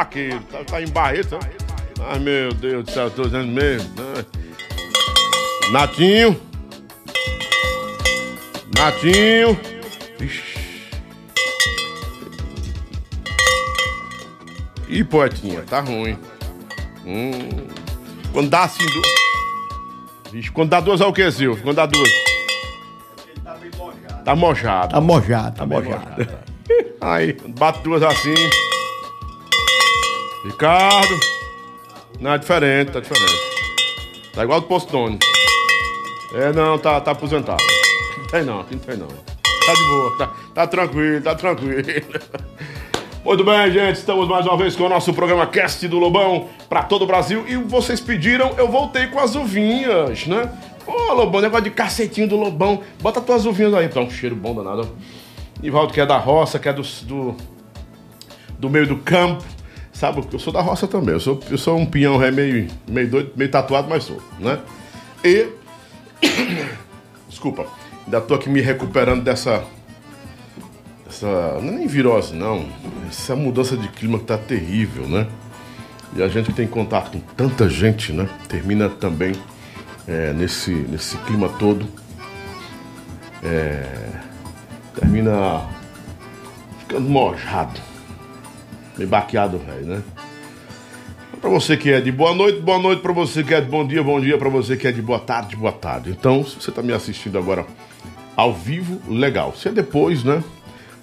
vaqueiro, tá, tá em Barreto. Ai meu Deus do céu, tô dizendo mesmo. né? Natinho. Natinho. Ixi. Ih, poetinha, tá ruim. Hum. Quando dá assim. Vixe, quando dá duas é o que, Silvio? Quando dá duas. Tá mojado. Tá mojado, tá mojado. Aí, bate duas assim. Ricardo. Não, é diferente, tá diferente. Tá igual do Postone. É, não, tá, tá aposentado. Não tem não, não tem não. Tá de boa, tá, tá tranquilo, tá tranquilo. Muito bem, gente, estamos mais uma vez com o nosso programa Cast do Lobão para todo o Brasil. E vocês pediram, eu voltei com as uvinhas, né? Ô, Lobão, negócio de cacetinho do Lobão. Bota tuas uvinhas aí, tá um cheiro bom danado. Nivaldo que é da roça, que é do, do, do meio do campo. Sabe, eu sou da roça também. Eu sou, eu sou um pinhão é meio, meio doido, meio tatuado, mas sou, né? E. Desculpa, ainda tô aqui me recuperando dessa. Essa. Não é nem virose, não. Essa mudança de clima que tá terrível, né? E a gente tem contato com tanta gente, né? Termina também é, nesse, nesse clima todo. É, termina ficando mojado. Meio baqueado, velho, né? Pra você que é de boa noite, boa noite. Pra você que é de bom dia, bom dia. Pra você que é de boa tarde, boa tarde. Então, se você tá me assistindo agora ao vivo, legal. Se é depois, né?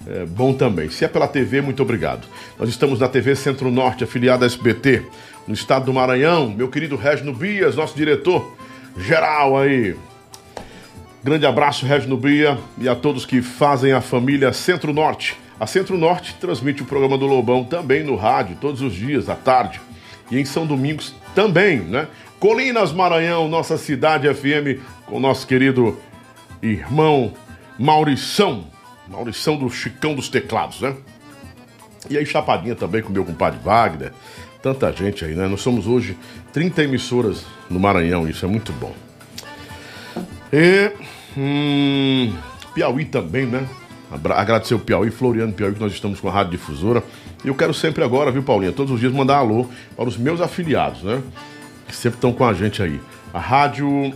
É bom também. Se é pela TV, muito obrigado. Nós estamos na TV Centro-Norte, afiliada à SBT, no estado do Maranhão. Meu querido Regno Bias, nosso diretor geral aí. Grande abraço, Regno Bia, e a todos que fazem a família Centro-Norte. A Centro-Norte transmite o programa do Lobão também no rádio, todos os dias, à tarde. E em São Domingos também, né? Colinas Maranhão, nossa cidade FM, com nosso querido irmão Maurição. Maurição do Chicão dos Teclados, né? E aí, Chapadinha também com meu compadre Wagner. Tanta gente aí, né? Nós somos hoje 30 emissoras no Maranhão, isso é muito bom. E. Hum, Piauí também, né? Agradecer o Piauí, Floriano Piauí, que nós estamos com a Rádio Difusora. E eu quero sempre agora, viu, Paulinha? Todos os dias mandar alô para os meus afiliados, né? Que sempre estão com a gente aí. A Rádio.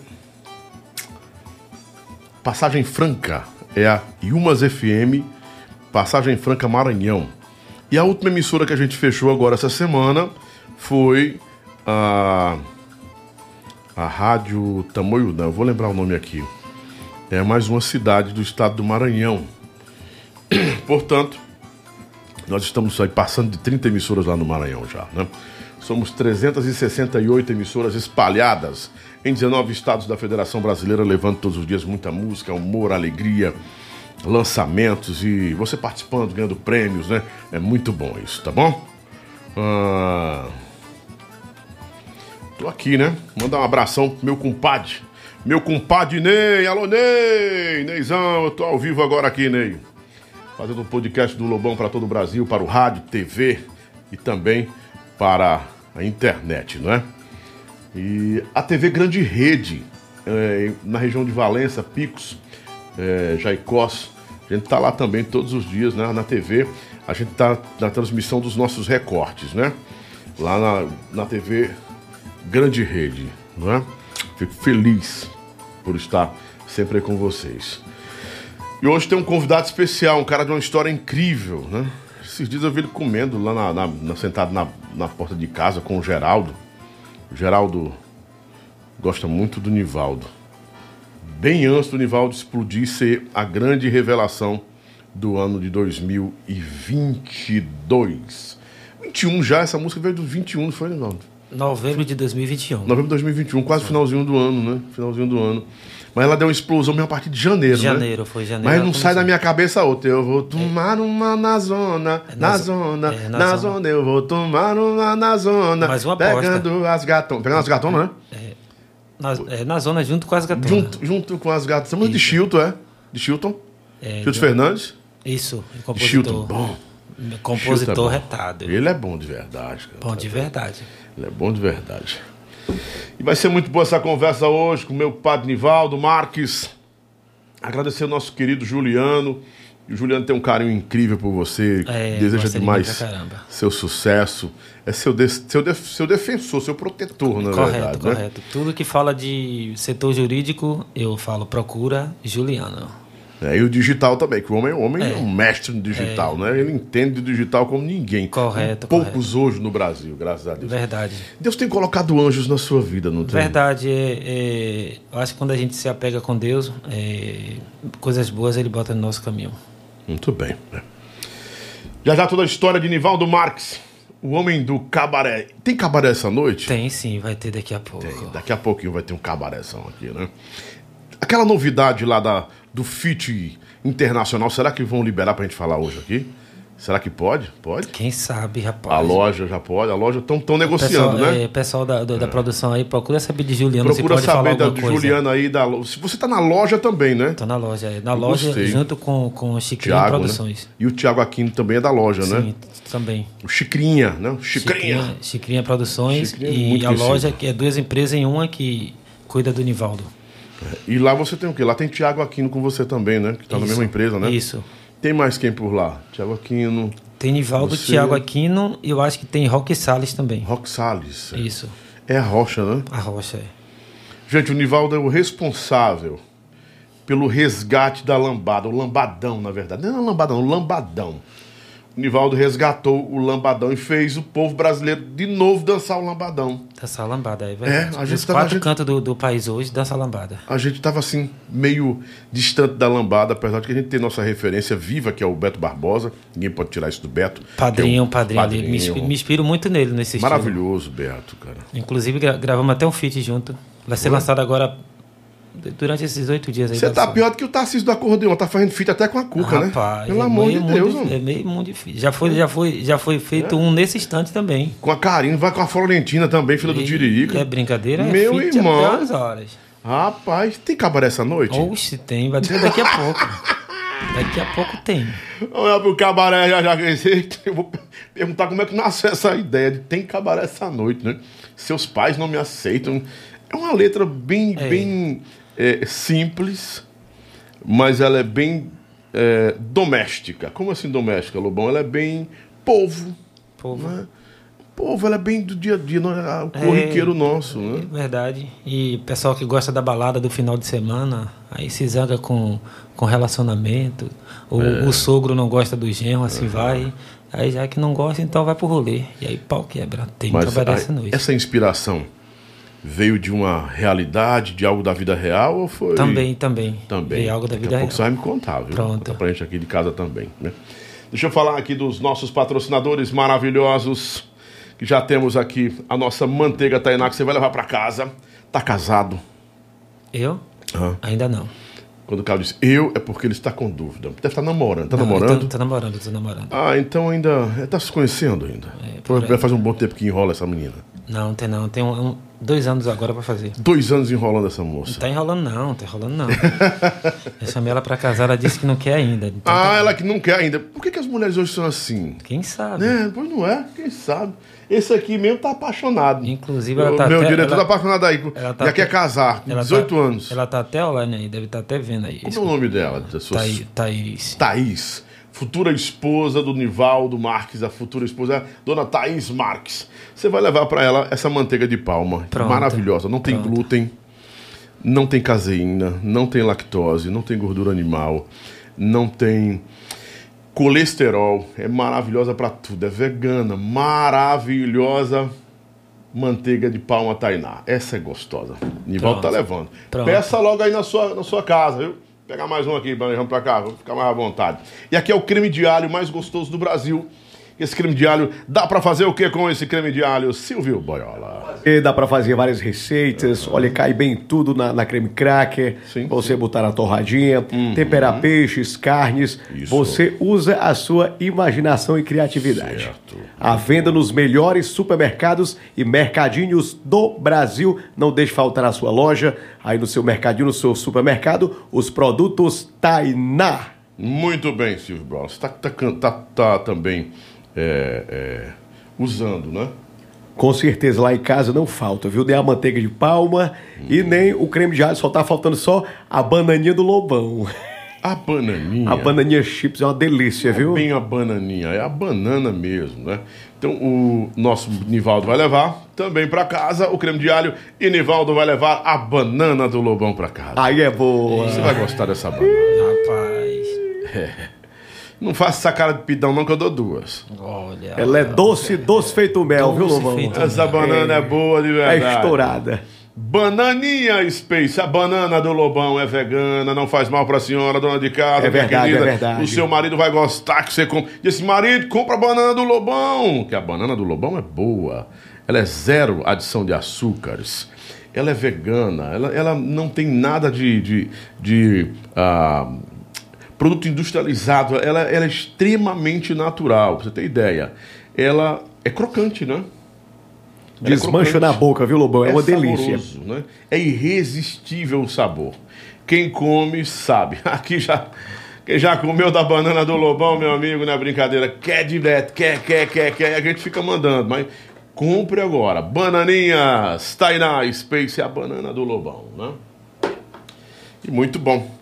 Passagem Franca é a Yumas FM, Passagem Franca Maranhão. E a última emissora que a gente fechou agora essa semana foi a. A Rádio Tamoiudã, eu vou lembrar o nome aqui. É mais uma cidade do estado do Maranhão. Portanto, nós estamos aí passando de 30 emissoras lá no Maranhão já, né? Somos 368 emissoras espalhadas em 19 estados da Federação Brasileira, levando todos os dias muita música, humor, alegria, lançamentos e você participando, ganhando prêmios, né? É muito bom isso, tá bom? Ah, Tô aqui, né? Mandar um abração pro meu compadre. Meu compadre Ney. Alô, Ney! Neizão, eu tô ao vivo agora aqui, Ney. Fazendo um podcast do Lobão para todo o Brasil, para o rádio, TV e também para a internet, não é? E a TV Grande Rede, é, na região de Valença, Picos, é, Jaicós. A gente tá lá também todos os dias, né? Na TV. A gente tá na transmissão dos nossos recortes, né? Lá na, na TV Grande Rede, não é? Fico feliz por estar sempre com vocês. E hoje tem um convidado especial, um cara de uma história incrível, né? Esses dias eu vi ele comendo lá na, na- na- sentado na, na porta de casa com o Geraldo. O Geraldo gosta muito do Nivaldo. Bem antes do Nivaldo explodir e ser a grande revelação do ano de 2022. 21 já, essa música veio do 21, não foi, Nivaldo? Novembro de 2021. Novembro de 2021, quase finalzinho do ano, né? Finalzinho do ano. Mas ela deu uma explosão mesmo a partir de janeiro, né? Janeiro, foi janeiro. Mas não sai da minha cabeça outra. Eu vou tomar uma na zona, É, na, na zo- zona, é, na na, zona. zona. Eu vou tomar uma na zona. Mais uma aposta. Pegando as gatonas. Pegando as gatonas, né? Na, é, na zona junto com as gatonas. Junto, junto com as gatonas. Estamos de Chilton, é? De Chilton? É, Chilton Fernandes? Isso, De Chilton. compositor. Bom. Compositor Chilton é bom. retado. Ele é bom de verdade, cara. Bom de verdade. Ele é bom de verdade. E vai ser muito boa essa conversa hoje com o meu padre Nivaldo Marques. Agradecer ao nosso querido Juliano, E o Juliano tem um carinho incrível por você, É, deseja demais seu sucesso. É seu, de- seu, de- seu defensor, seu protetor, na correto, verdade. né? correto. Tudo que fala de setor jurídico, eu falo, procura Juliano. É, e o digital também, que o homem, o homem é, É. um mestre no digital, né? Ele entende de digital como ninguém. Correto, Poucos hoje no Brasil, graças a Deus. Verdade. Deus tem colocado anjos na sua vida, não tem? Verdade. É, é, eu acho que quando a gente se apega com Deus, é, coisas boas ele bota no nosso caminho. Muito bem. né? Já já toda a história de Nivaldo Marques, o homem do cabaré. Tem cabaré essa noite? Tem sim, vai ter daqui a pouco. Tem. Daqui a pouquinho vai ter um cabarézão aqui, né? Aquela novidade lá da, do FIT internacional, será que vão liberar pra gente falar hoje aqui? Será que pode? Pode? Quem sabe, rapaz. A loja já pode, a loja estão tão negociando, pessoal, né? é, pessoal da, da produção aí, procura saber de Juliano Procura se pode saber da coisa. Juliana aí da Se você tá na loja também, né? Tô na loja, é, na Eu loja gostei. junto com, com o Chicrinho Tiago, Produções. né? E o Thiago Aquino também é da loja, né? Sim, também. O Chicrinha, né? Chicrinha. Chicrinha, Chicrinha Produções Chicrinha é e a loja, que é duas empresas em uma que cuida do Nivaldo. E lá você tem o quê? Lá tem Thiago Aquino com você também, né? Que tá na mesma empresa, né? Isso. Tem mais quem por lá? Thiago Aquino, Tem Nivaldo, Você- Thiago Aquino e eu acho que tem Roque Salles também. Rock Salles. Isso, É a Rocha, né? a Rocha. é. Gente, o Nivaldo é o responsável pelo resgate da lambada, o lambadão, na verdade. Não é lambadão, o lambadão. O Nivaldo resgatou o lambadão e fez o povo brasileiro de novo dançar o lambadão. Dança lambada, é verdade. É, a gente Os tava- quatro a gente- cantos do, do país hoje dança lambada. A gente tava assim, meio distante da lambada, apesar de que a gente tem nossa referência viva, que é o Beto Barbosa. Ninguém pode tirar isso do Beto. Padrinho, é o padrinho, ali. Me, inspi- me inspiro muito nele nesse estilo. Maravilhoso, Beto, cara. Inclusive, gra- gravamos até um feat junto. Vai ser lançado agora durante esses oito dias aí. Você tá pior do que o Tarcísio do acordeão, tá fazendo fita até com a Cuca, Rapaz, né? Pelo é amor de Deus, mano. É meio mundo difícil. Já foi, já foi, já foi feito um nesse instante também. Com a Karine, vai com a Florentina também, filha do E- Tiririca. É brincadeira, Meu é irmão. até as horas. Rapaz, tem cabaré essa noite? Oxe, tem, vai ter daqui a pouco. Daqui a pouco tem. Lá pro cabaré já já. Eu vou perguntar como é que nasceu essa ideia de tem cabaré essa noite, né? Seus pais não me aceitam. É uma letra bem, É. bem é, simples, mas ela é bem é, doméstica. Como assim doméstica, Lobão? Ela é bem povo. Povo. Né? Povo, ela é bem do dia a dia, é o corriqueiro nosso, É né? verdade. E pessoal que gosta da balada do final de semana, aí se zanga com, com relacionamento. Ou É. o sogro não gosta do genro, assim vai. Aí já que não gosta, então vai pro rolê. E aí pau quebra. Tem que trabalhar essa noite. essa inspiração veio de uma realidade, de algo da vida real ou foi... Também, também. Também. Veio algo da Daqui vida a real. pouco você vai me contar, viu? Pronto. Conta pra gente aqui de casa também, né? Deixa eu falar aqui dos nossos patrocinadores maravilhosos, que já temos aqui a nossa manteiga Tainá, que você vai levar pra casa. Tá casado? Eu? Hã? Ainda não. Quando o cara diz eu, é porque ele está com dúvida. Deve estar namorando. Tá Não, namorando? Tô namorando, tô namorando. Ah, então ainda. é, Tá se conhecendo ainda. É, Então vai fazer um bom tempo que enrola essa menina. Não, tem não. Tem um- um- dois anos agora pra fazer. Dois anos enrolando essa Não moça. tá enrolando não, não tá enrolando não. Eu chamei ela pra casar, ela disse que não quer ainda. Então Ah, tá- ela que não quer ainda. Por que, que as mulheres hoje são assim? Quem sabe? Né? Pois não é, quem sabe. Esse aqui mesmo tá apaixonado. Inclusive, ela tá Meu até- diretor ela- tá apaixonado aí. ela tá já quer até- casar, com Ela 18 tá- anos. Ela tá até online aí, deve estar até vendo aí. Como é o nome dela? Da sua Thaís. Thaís. Thaís. Futura esposa do Nivaldo Marques, a futura esposa, é dona Thaís Marques. Você vai levar para ela essa manteiga de palma. Pronto. Maravilhosa. Não tem Pronto. glúten, não tem caseína, não tem lactose, não tem gordura animal, não tem colesterol. É maravilhosa para tudo. É vegana. Maravilhosa manteiga de palma Tainá. Essa é gostosa. Nivaldo tá levando. Pronto. Peça logo aí na sua, na sua casa, viu? Pegar mais um aqui, vamos pra cá, vou ficar mais à vontade. E aqui é o creme de alho mais gostoso do Brasil. Esse creme de alho, dá pra fazer o que com esse creme de alho? Silvio Boiola. E dá pra fazer várias receitas. Olha, cai bem tudo na, na creme cracker. Sim, você botar na torradinha, temperar peixes, carnes. Isso. Você usa a sua imaginação e criatividade. Certo. A venda nos melhores supermercados e mercadinhos do Brasil. Não deixe faltar na sua loja, aí no seu mercadinho, no seu supermercado, os produtos Tainá. Muito bem, Silvio Brown. Você tá, tá, can- tá, tá também é, é, usando, né? Com certeza lá em casa não falta, viu? Nem a manteiga de palma e nem o creme de alho, só tá faltando só a bananinha do lobão. A bananinha. A bananinha chips é uma delícia, viu? Bem a bananinha, é a banana mesmo, né? Então o nosso Nivaldo vai levar também para casa o creme de alho e Nivaldo vai levar a banana do Lobão para casa. Aí é boa. Você vai gostar dessa banana. Rapaz. Não faça essa cara de pidão não que eu dou duas. Olha. Ela é doce, doce feito mel, viu, Lobão? Essa banana é, boa de É verdade. estourada. Bananinha Space, a banana do Lobão é vegana, não faz mal pra senhora, dona de casa. É minha verdade, querida. é verdade. O seu marido vai gostar que você compre. Disse, marido, compra a banana do Lobão. Que a banana do Lobão é boa. Ela é zero adição de açúcares. Ela é vegana, ela, ela não tem nada de, de, de, ah, produto industrializado. Ela, ela é extremamente natural, pra você ter ideia. Ela é crocante, né? Ela é Desmancha crocante. na boca, viu, Lobão? É, uma delícia. né? É irresistível o sabor. Quem come sabe. Aqui já. Quem já comeu da banana do Lobão, meu amigo, não é brincadeira. Quer direto, quer, quer, quer, quer. A gente fica mandando, mas compre agora. Bananinhas Tainá Space é a banana do Lobão, né? E muito bom.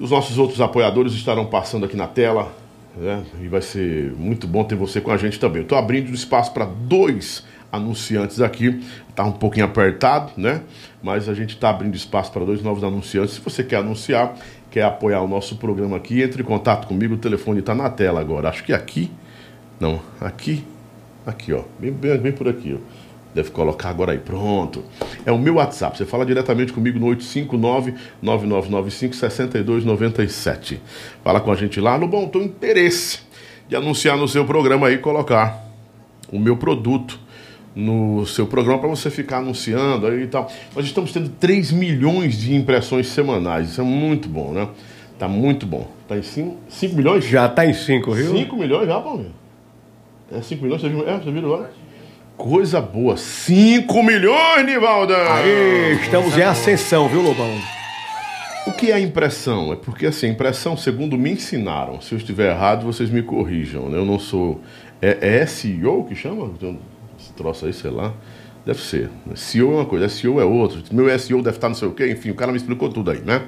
Os nossos outros apoiadores estarão passando aqui na tela. Né? E vai ser muito bom ter você com a gente também. Estou abrindo espaço para dois anunciantes aqui. Está um pouquinho apertado, né? Mas a gente está abrindo espaço para dois novos anunciantes. Se você quer anunciar, quer apoiar o nosso programa aqui, entre em contato comigo. O telefone está na tela agora. Acho que aqui. Não, aqui. Aqui, ó. Bem, bem, bem por aqui, ó. Deve colocar agora aí, pronto. É o meu WhatsApp. Você fala diretamente comigo no 859-9995-6297. Fala com a gente lá no Bom Tom Interesse de anunciar no seu programa aí, colocar o meu produto no seu programa para você ficar anunciando aí e tal. Nós estamos tendo 3 milhões de impressões semanais. Isso é muito bom, né? Tá muito bom. Tá em 5, 5 milhões? Já tá em cinco, viu? 5 milhões já, Paulinho? É 5 milhões? Você viu, é, você viu agora? Coisa boa. 5 milhões, Nivalda! Aê, estamos em ascensão, viu, Lobão? O que é impressão? É porque, assim, a impressão, segundo me ensinaram, se eu estiver errado, vocês me corrijam, né? Eu não sou... É, é SEO que chama? Então, Esse troço aí, sei lá. Deve ser. SEO é uma coisa, SEO é outra. Meu SEO deve estar não sei o quê. Enfim, o cara me explicou tudo aí, né?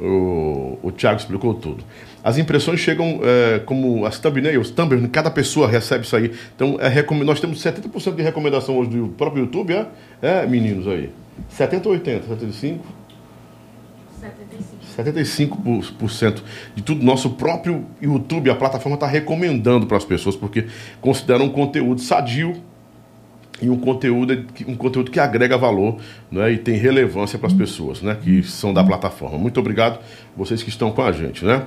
O, o Thiago explicou tudo. As impressões chegam é, como as thumbnails, thumbnails, cada pessoa recebe isso aí. Então, é, nós temos 70% de recomendação hoje do próprio YouTube, é? É, meninos aí. 70 ou 80? 75? 75% de tudo nosso próprio YouTube, a plataforma está recomendando para as pessoas, porque considera um conteúdo sadio e um conteúdo, um conteúdo que agrega valor né, e tem relevância para as pessoas né, que são da plataforma. Muito obrigado vocês que estão com a gente. Né?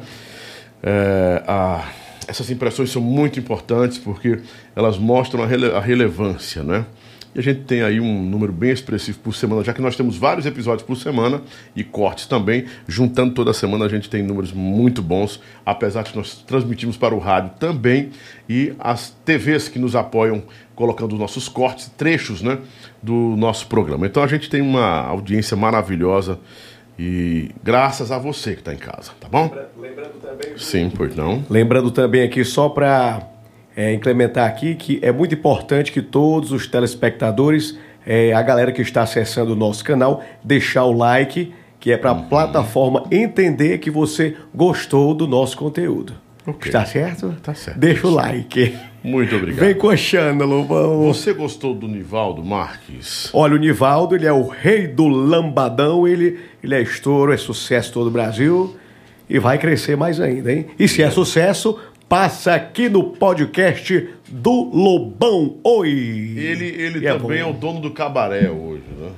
É, a- essas impressões são muito importantes porque elas mostram a, rele- a relevância. Né? E a gente tem aí um número bem expressivo por semana, já que nós temos vários episódios por semana e cortes também. Juntando toda semana, a gente tem números muito bons, apesar de nós transmitimos para o rádio também e as TVs que nos apoiam colocando os nossos cortes, trechos né, do nosso programa. Então a gente tem uma audiência maravilhosa e graças a você que está em casa, tá bom? Lembrando também. Sim, pois não. Lembrando também aqui, só para incrementar aqui, que é muito importante que todos os telespectadores, é, a galera que está acessando o nosso canal, deixar o like, que é para a Uhum. plataforma entender que você gostou do nosso conteúdo. Ok. Está certo? Tá certo. Deixa o like. Muito obrigado. Vem coxando, Lobão. Você gostou do Nivaldo Marques? Olha, o Nivaldo, ele é o rei do lambadão, ele, ele é estouro, é sucesso todo o Brasil e vai crescer mais ainda, hein? E se é sucesso, passa aqui no podcast do Lobão. Oi! Ele, ele é também é, bom. o dono do cabaré hoje, né?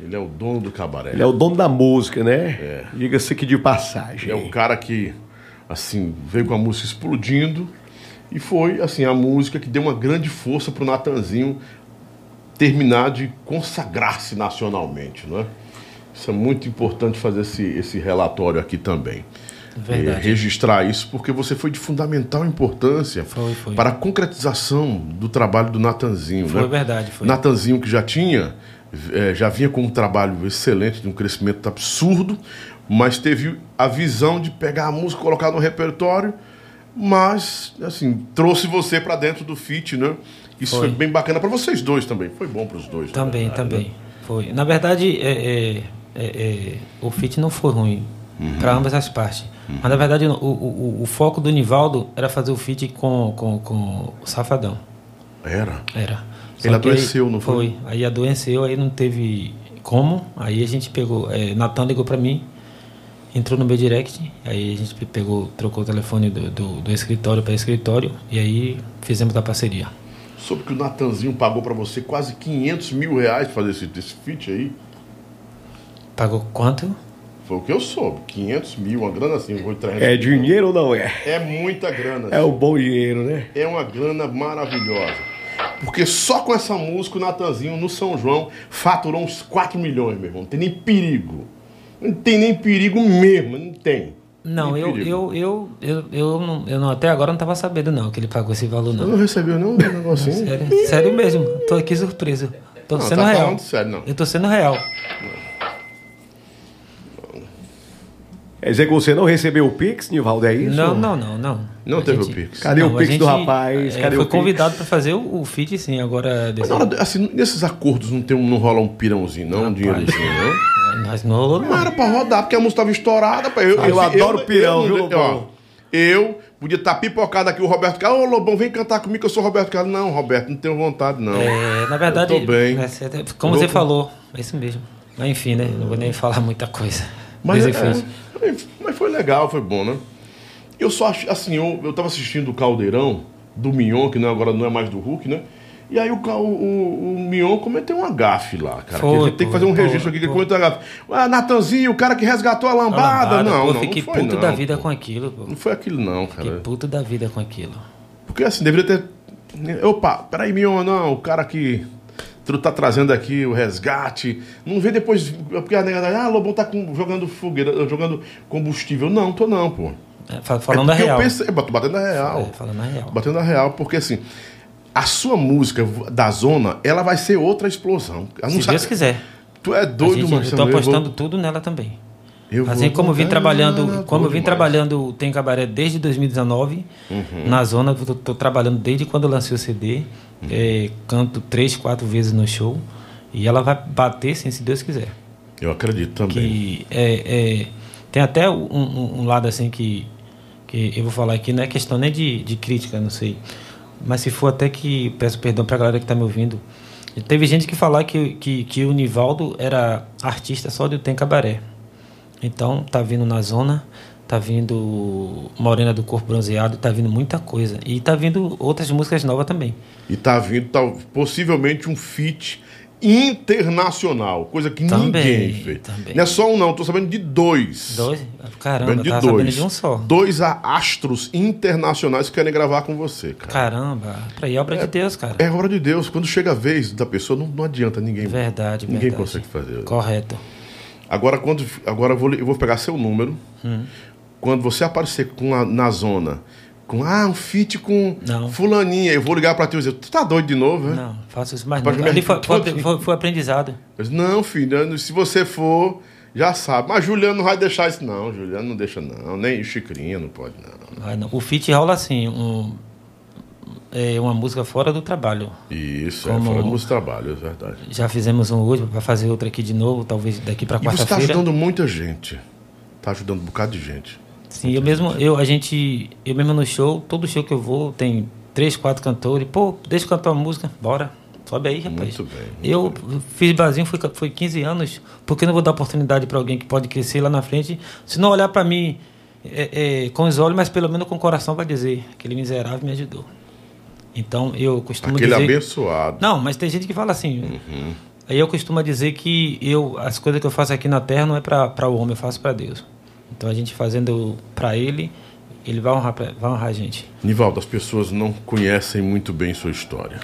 Ele é o dono do cabaré. Ele é o dono da música, né? Diga-se que de passagem. É o cara que, assim, veio com a música explodindo e foi, assim, a música que deu uma grande força pro Natanzinho terminar de consagrar-se nacionalmente, não é? Isso é muito importante fazer esse, esse relatório aqui também. Verdade. Eh, registrar isso, porque você foi de fundamental importância Foi, foi. para a concretização do trabalho do Natanzinho. Foi né? verdade, foi. Natanzinho que já tinha, eh, já vinha com um trabalho excelente, de um crescimento absurdo, mas teve a visão de pegar a música, colocar no repertório, mas, assim, trouxe você para dentro do feat, né? Isso foi, Foi. bem bacana para vocês dois também. Foi bom para os dois. Também, verdade, também. né? Foi. Na verdade, é, é, é, é, o fit não foi ruim para ambas as partes. Mas na verdade o, o, o, foco do Nivaldo era fazer o feat com, com, com o Safadão. Era? Era. Só Ele adoeceu, aí, não foi? Foi. Aí adoeceu, aí não teve como. Aí a gente pegou. É, Natan ligou para mim, entrou no meu direct, aí a gente pegou, trocou o telefone do, do, do escritório para escritório e aí fizemos a parceria. Soube que o Natanzinho pagou para você quase 500 mil reais para fazer esse, esse feat aí? Pagou quanto? Foi o que eu soube. 500 mil, uma grana assim. Vou é dinheiro ou não é? É muita grana. É o bom dinheiro, né? É uma grana maravilhosa. Porque só com essa música o Natanzinho no São João faturou uns 4 milhões, meu irmão. Não tem nem perigo. Não tem nem perigo mesmo, não tem. Não, eu, eu, eu, eu, eu, não, eu não, até agora não estava sabendo não que ele pagou esse valor não. Você não recebeu não um negocinho? sério, sério mesmo, tô aqui surpreso. Tô não, sendo tá real. Sério, não. Eu tô sendo real. Quer dizer que você não recebeu o Pix, Nivaldo, é isso? Não, não, não, não. Não a teve gente... o Pix. Cadê não, o Pix gente, do rapaz? É, Cadê foi o convidado para fazer o, o feed, sim, agora... Mas hora, assim, nesses acordos não, tem, não rola um pirãozinho, não? Um dinheirozinho, não? Mas não rolou, não. Não era pra rodar, porque a música estava estourada. Eu, eu, eu adoro eu, pirão, viu, Lobão? Eu podia estar tá pipocado aqui o Roberto Carlos. Ô, Lobão, vem cantar comigo que eu sou Roberto Carlos. Não, Roberto, não tenho vontade, não. É, na verdade... Eu tô bem. É, como você falou, é isso mesmo. Mas enfim, né? Não vou nem falar muita coisa. Mas, é, mas foi legal, foi bom, né? Eu só acho, assim, eu, eu tava assistindo o Caldeirão, do Mignon, que não, agora não é mais do Hulk, né? E aí o, o, o Mion cometeu um gafe lá, cara. Foi, gente tem que fazer um registro aqui que ele cometeu um gafe. Ah, Natanzinho, o cara que resgatou a lambada. A lambada não, pô, não. Fiquei não foi, puto não, da vida pô. com aquilo, pô. Não foi aquilo, não, cara. Fiquei puto da vida com aquilo. Porque assim, deveria ter. Opa, peraí, Mion, não, o cara que. Tu tá trazendo aqui o resgate. Não vê depois. Porque a negada, ah, Lobão tá com, jogando fogueira, jogando combustível. Não, tô não, pô. É, falando é a real. Eu pensei, batendo a real. É, falando a real. Batendo a real, porque assim, a sua música da zona, ela vai ser outra explosão. Se sabe... Deus quiser. Tu é doido, mano. Eu tô apostando vou... tudo nela também. Eu assim como eu vim trabalhando, como eu vim demais. trabalhando Tem Cabaré desde 2019, uhum. na zona, eu tô, tô, trabalhando desde quando eu lancei o CD, uhum. é, canto três, quatro vezes no show, e ela vai bater sim, se Deus quiser. Eu acredito também. Que é, é tem até um, um, um, lado assim que, que eu vou falar aqui, não é questão nem de, de crítica, não sei. Mas se for até que. Peço perdão pra galera que tá me ouvindo. Teve gente que falar que, que, que o Nivaldo era artista só de Tem Cabaré. Então, tá vindo na zona, tá vindo Morena do Corpo Bronzeado, tá vindo muita coisa. E tá vindo outras músicas novas também. E tá vindo tá, possivelmente um feat internacional, coisa que também, ninguém fez. Também. Não é só um, não, tô sabendo de dois. Dois? Caramba, de tá dois. de um só. Dois astros internacionais que querem gravar com você, cara. Caramba, pra ir é obra é, de Deus, cara. É obra de Deus. Quando chega a vez da pessoa, não, não adianta ninguém. Verdade, Ninguém verdade. consegue fazer. Correto. Agora, quando, agora eu, vou, eu vou pegar seu número. Hum. Quando você aparecer com a, na zona com ah, um feat com não. fulaninha. Eu vou ligar pra e dizer, tu tá doido de novo, né? Não, faço isso mais não. Ali foi, foi, foi, aprendizado. Disse, não, filho, se você for, já sabe. Mas Juliano não vai deixar isso, não. Juliano não deixa, não. Nem o Chicrinha não pode, não. Vai, não. O feat rola assim, um, é uma música fora do trabalho. Isso, Como é fora do trabalho, é verdade. Já fizemos um hoje, vai fazer outro aqui de novo, talvez daqui pra quarta-feira. você tá ajudando muita gente. Tá ajudando um bocado de gente. Sim, eu mesmo, eu, a gente, eu mesmo no show, todo show que eu vou, tem três, quatro cantores. Pô, deixa eu cantar uma música, bora. Sobe aí, rapaz. Muito bem. Muito eu bem. fiz Brasil, foi, foi 15 anos. Por que não vou dar oportunidade para alguém que pode crescer lá na frente? Se não olhar para mim é, é, com os olhos, mas pelo menos com o coração, vai dizer: aquele miserável me ajudou. Então eu costumo aquele dizer. Aquele abençoado. Não, mas tem gente que fala assim. Uhum. Aí eu costumo dizer que eu, as coisas que eu faço aqui na terra não é para o homem, eu faço para Deus. Então a gente fazendo para ele, ele vai honrar, vai honrar a gente. Nivaldo, as pessoas não conhecem muito bem sua história.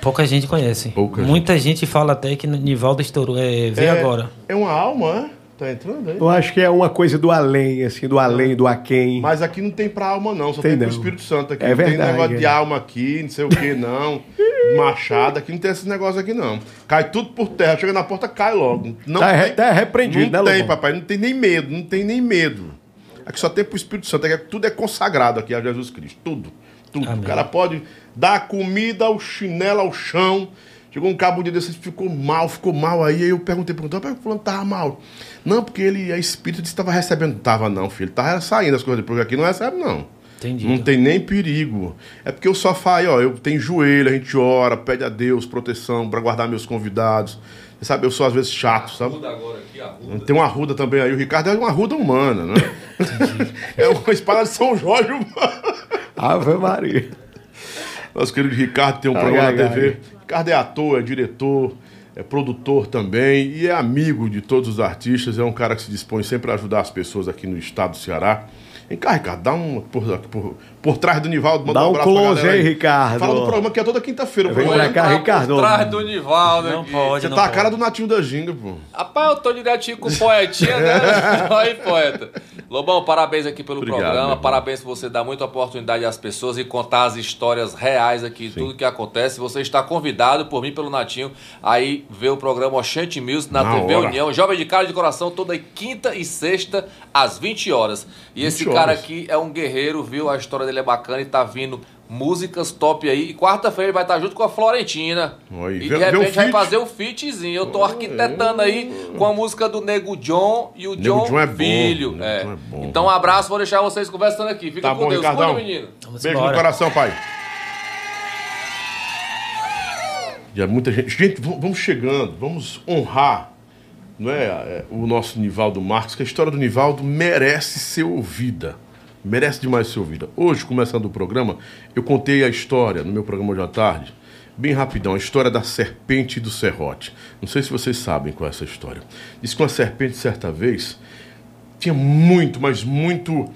Pouca gente conhece. Pouca Muita gente. gente fala até que Nivaldo estourou. É, veio é, agora. É uma alma, é? Tá entrando aí? Eu acho que é uma coisa do além, assim, do além, do aquém. Mas aqui não tem pra alma, não. Só tem, tem pro Espírito Santo aqui. É não verdade, tem negócio é. de alma aqui, não sei o que, não. Machado, aqui não tem esse negócio aqui, não. Cai tudo por terra, chega na porta, cai logo. Não tá, tem, tá repreendido, não né, tem, papai, não tem nem medo, não tem nem medo. Aqui só tem pro Espírito Santo, aqui tudo é consagrado aqui a Jesus Cristo. Tudo. Tudo. Amém. O cara pode dar comida ao chinelo, ao chão, Chegou um cabo um dia desse, ficou mal, ficou mal aí. Aí eu perguntei, perguntou, por que fulano tava mal? Não, porque ele, a espírito disse que tava recebendo. Tava não, filho. Tava saindo as coisas, porque aqui não recebe, não. Entendi. Não tem nem perigo. É porque o sofá aí, ó, eu tenho joelho, a gente ora, pede a Deus proteção para guardar meus convidados. Você sabe, eu sou às vezes chato, sabe? Arruda agora aqui, arruda. Tem uma arruda também aí. O Ricardo é uma arruda humana, né? é uma espada de São Jorge humana. Ave Maria. Nosso querido Ricardo tem um Ai, programa ai, na TV. ai. Ricardo é ator, é diretor, é produtor também e é amigo de todos os artistas. É um cara que se dispõe sempre a ajudar as pessoas aqui no estado do Ceará. Vem cá, Ricardo, dá um por, por, por trás do Nivaldo. manda Dá um abraço pra close galera aí, Ricardo. Fala do programa que é toda quinta-feira. Vem pra cá, Ricardo. Por trás do Nivaldo Não aqui. pode, Você não tá a pode. cara do Natinho da Ginga, pô. Rapaz, eu tô direitinho com o poetinha, né? Aí, poeta. Lobão, parabéns aqui pelo Obrigado, programa. Parabéns por você dar muita oportunidade às pessoas e contar as histórias reais aqui, tudo que acontece. Você está convidado por mim pelo Natinho aí ver o programa Oxente Music na, Na TV hora. União. Jovem de Cara de Coração, toda quinta e sexta, às 20 horas. E esse 20 cara horas. aqui é um guerreiro, viu? A história dele é bacana e tá vindo músicas top aí. E quarta-feira ele vai estar junto com a Florentina. Aí, e de repente vai fazer o featzinho. Eu tô arquitetando aí com a música do Nego John e o Nego John, John é bom, Filho. Nego É. John é bom. Então um abraço, vou deixar vocês conversando aqui. Fica Tá com bom, Deus. Ricardão. Cuida, menino. Vamos Beijo embora. no coração, pai. Já muita gente. Gente, vamos chegando, vamos honrar não é, é, o nosso Nivaldo Marques, que a história do Nivaldo merece ser ouvida. Merece demais ser ouvida. Hoje, começando o programa, eu contei a história no meu programa hoje à tarde, bem rapidão, a história da serpente e do serrote. Não sei se vocês sabem qual é essa história. Diz que uma serpente, certa vez, tinha muito, mas muito.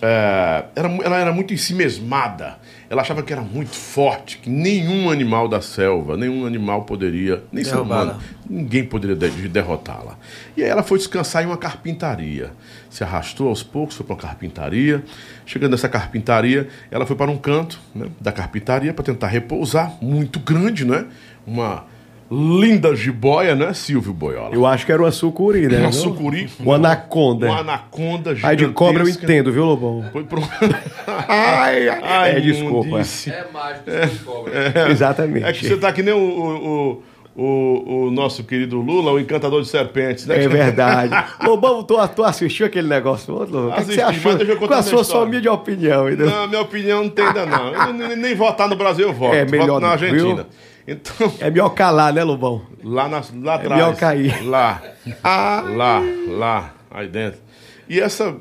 é, era, ela era muito ensimesmada. Ela achava que era muito forte, que nenhum animal da selva, nenhum animal poderia, nem ser humano, ninguém poderia de- derrotá-la. E aí ela foi descansar em uma carpintaria. Se arrastou aos poucos, foi para uma carpintaria. Chegando nessa carpintaria, ela foi para um canto né, da carpintaria para tentar repousar, muito grande, né? Uma linda jiboia, né, Silvio Boiola? Eu acho que era uma sucuri, né? Uma não? sucuri. Uma anaconda. Uma anaconda Aí de cobra eu gigantesca. entendo, viu, Lobão? Foi pro... Ai, ai, Ai, é, desculpa. É mágico, é. cobra. Exatamente. É que você tá que nem o, o, o, o- o nosso querido Lula, o encantador de serpentes, né? É verdade. Lobão, tu, tu assistiu aquele negócio outro? Lobão? O que, que você Assisti, achou? mas deixa eu contar Com a minha sua sua de opinião. ainda. Não, minha opinião não tem ainda não. Eu nem, nem votar no Brasil eu voto. É melhor voto na Argentina. viu? Então, É melhor calar, né, Lobão? lá, na, lá atrás. melhor cair. Lá. Lá, lá, aí dentro. E essa,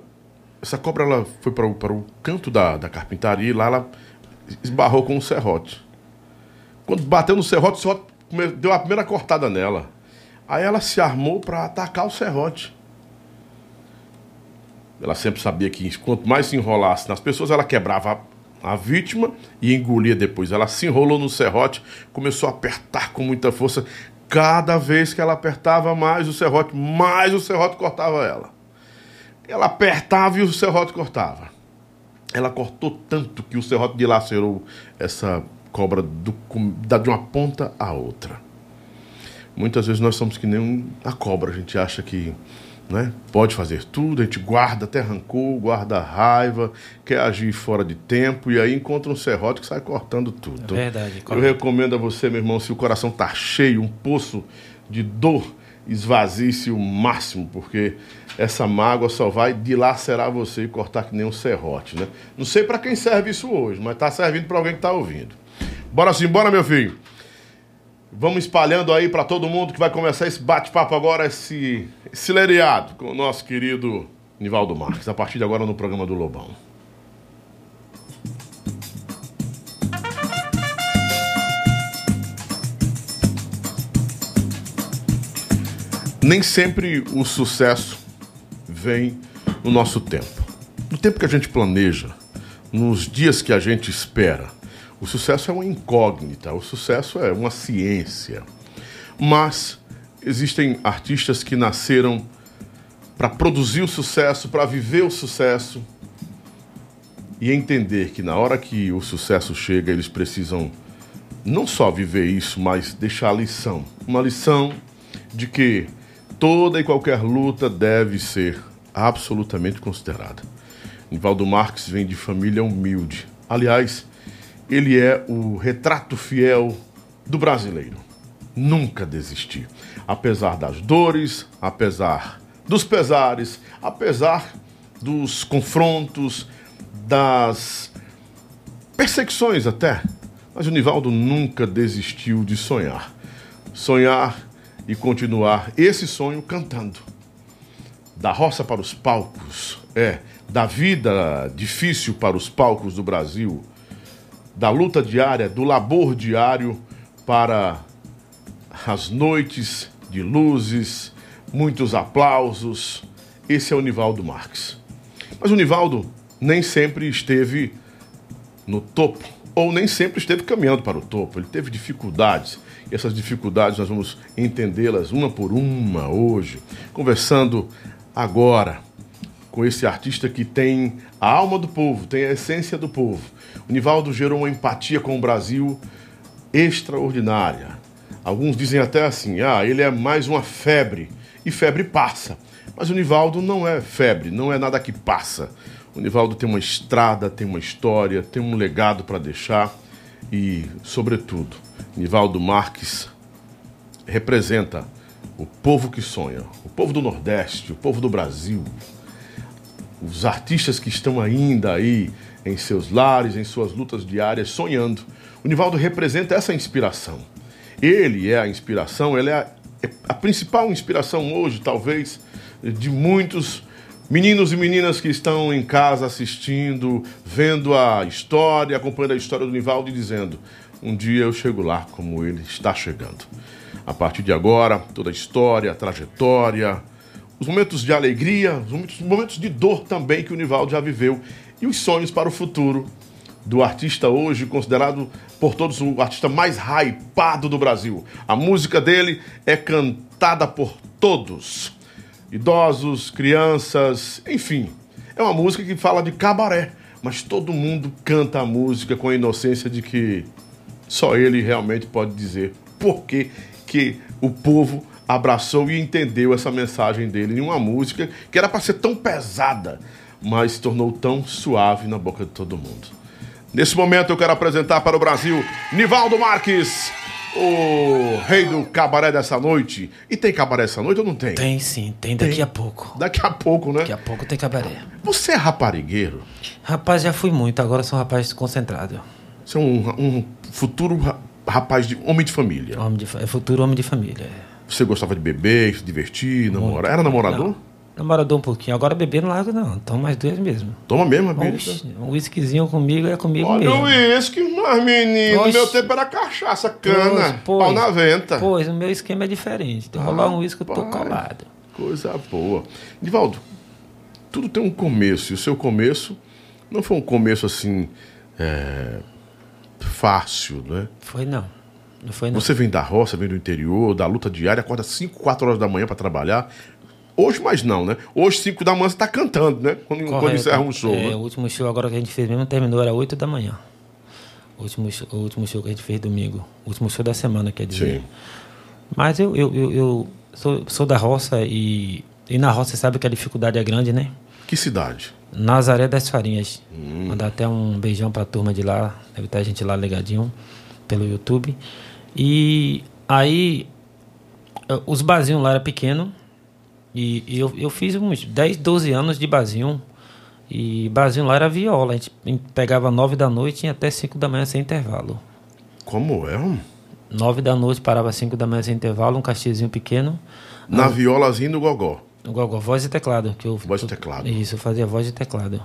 essa cobra ela foi para o, para o canto da, da carpintaria e lá ela esbarrou com um serrote. Quando bateu no serrote, o serrote deu a primeira cortada nela. Aí ela se armou para atacar o serrote. Ela sempre sabia que quanto mais se enrolasse nas pessoas, ela quebrava a vítima e engolia depois. Ela se enrolou no serrote, começou a apertar com muita força. Cada vez que ela apertava mais o serrote, mais o serrote cortava ela. Ela apertava e o serrote cortava. Ela cortou tanto que o serrote dilacerou essa cobra do- de uma ponta à outra. Muitas vezes nós somos que nem a cobra, a gente acha que né, pode fazer tudo, a gente guarda até rancor, guarda raiva, quer agir fora de tempo e aí encontra um serrote que sai cortando tudo. É verdade, Eu correto. recomendo a você, meu irmão, se o coração tá cheio, um poço de dor, esvazie-se o máximo, porque essa mágoa só vai dilacerar você e cortar que nem um serrote, né? Não sei para quem serve isso hoje, mas tá servindo para alguém que tá ouvindo. Bora sim, bora, meu filho. Vamos espalhando aí para todo mundo que vai começar esse bate-papo agora, esse, esse lereado com o nosso querido Nivaldo Marques, a partir de agora no programa do Lobão. Nem sempre o sucesso vem no nosso tempo. No tempo que a gente planeja, nos dias que a gente espera. O sucesso é uma incógnita, o sucesso é uma ciência. Mas existem artistas que nasceram para produzir o sucesso, para viver o sucesso e entender que na hora que o sucesso chega, eles precisam não só viver isso, mas deixar a lição. Uma lição de que toda e qualquer luta deve ser absolutamente considerada. Nivaldo Marques vem de família humilde. Aliás, ele é o retrato fiel do brasileiro. nunca desistir. Apesar das dores, apesar dos pesares, apesar dos confrontos, das perseguições até. Mas o Nivaldo nunca desistiu de sonhar. Sonhar e continuar esse sonho cantando. Da roça para os palcos, é, da vida difícil para os palcos do Brasil, da luta diária, do labor diário para as noites de luzes, muitos aplausos. Esse é o Nivaldo Marques. Mas o Nivaldo nem sempre esteve no topo, ou nem sempre esteve caminhando para o topo. Ele teve dificuldades. E essas dificuldades nós vamos entendê-las uma por uma hoje, conversando agora com esse artista que tem a alma do povo, tem a essência do povo. Nivaldo gerou uma empatia com o Brasil extraordinária. Alguns dizem até assim: ah, ele é mais uma febre, e febre passa. Mas o Nivaldo não é febre, não é nada que passa. O Nivaldo tem uma estrada, tem uma história, tem um legado para deixar e, sobretudo, Nivaldo Marques representa o povo que sonha, o povo do Nordeste, o povo do Brasil, os artistas que estão ainda aí em seus lares, em suas lutas diárias, sonhando. O Nivaldo representa essa inspiração. Ele é a inspiração, ele é a, é a principal inspiração hoje, talvez, de muitos meninos e meninas que estão em casa assistindo, vendo a história, acompanhando a história do Nivaldo e dizendo: um dia eu chego lá como ele está chegando. A partir de agora, toda a história, a trajetória, os momentos de alegria, os momentos, momentos de dor também que o Nivaldo já viveu e os sonhos para o futuro do artista hoje considerado por todos o artista mais hypado do Brasil. A música dele é cantada por todos, idosos, crianças, enfim. É uma música que fala de cabaré, mas todo mundo canta a música com a inocência de que só ele realmente pode dizer por que, que o povo abraçou e entendeu essa mensagem dele em uma música que era para ser tão pesada, mas se tornou tão suave na boca de todo mundo. Nesse momento eu quero apresentar para o Brasil Nivaldo Marques, o rei do cabaré dessa noite. E tem cabaré essa noite ou não tem? Tem sim, tem daqui Tem. a pouco. Daqui a pouco, né? Daqui a pouco tem cabaré. Você é raparigueiro? Rapaz, já fui muito, agora sou um rapaz concentrado. Você é um, um futuro ra- rapaz de homem de família. Homem de, é futuro homem de família. é. Você gostava de beber, se divertir, namorar? Era namorador? Não, namorador um pouquinho. Agora beber não largo não, então mais dois mesmo. Toma mesmo? Oxi, um whiskyzinho comigo é comigo Olha o mesmo. uísque, mas menino, Oxe. meu tempo era cachaça, cana, Pois, pau na venta. Pois, o meu esquema é diferente. Tem rolar um uísque, eu tô colado. Coisa boa. Divaldo, tudo tem um começo, e o seu começo não foi um começo assim, é, fácil, né? Foi não. Não foi não. Você vem da roça, vem do interior, da luta diária, acorda 5, 4 horas da manhã para trabalhar. Hoje mais não, né? Hoje 5 da manhã você tá cantando, né? Quando, quando encerra um show, É, né? O último show agora que a gente fez mesmo terminou, era 8 da manhã. O último, show, o último show que a gente fez domingo. O último show da semana, quer dizer. Sim. Mas eu, eu, eu, eu sou, sou da roça e, e na roça você sabe que a dificuldade é grande, né? Que cidade? Nazaré das Farinhas. Hum. Mandar até um beijão pra turma de lá. Deve estar a gente lá ligadinho pelo YouTube. E aí, eh, os barzinhos lá eram pequenos. E, e eu, eu fiz uns 10, 12 anos de barzinho. E barzinho lá era viola. A gente pegava 9 da noite e até 5 da manhã sem intervalo. Como é? hum? 9 da noite, parava 5 da manhã sem intervalo, um cachezinho pequeno. Na violazinha do gogó. O Gogó, voz e teclado. Que eu, Voz e teclado. Isso, eu fazia voz e teclado.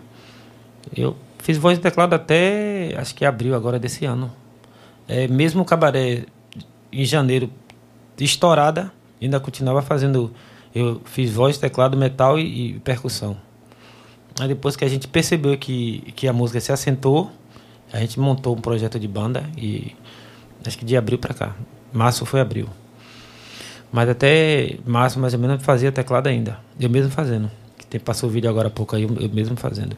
Eu fiz voz e teclado até acho que abril agora desse ano. É, mesmo o cabaré em janeiro estourada, ainda continuava fazendo. Eu fiz voz, teclado, metal e, e percussão. Aí depois que a gente percebeu que, que a música se assentou, a gente montou um projeto de banda e acho que de abril para cá. Março foi abril. Mas até março, mais ou menos, eu fazia teclado ainda. Eu mesmo fazendo. Que tem, passou o vídeo agora há pouco aí, eu, eu mesmo fazendo.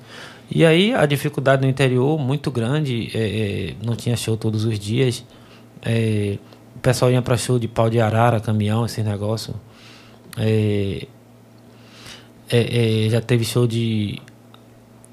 E aí a dificuldade no interior, muito grande. é, é, não tinha show todos os dias. É, o pessoal ia para show de pau de arara, caminhão, esse negócio. É, é, é, já teve show de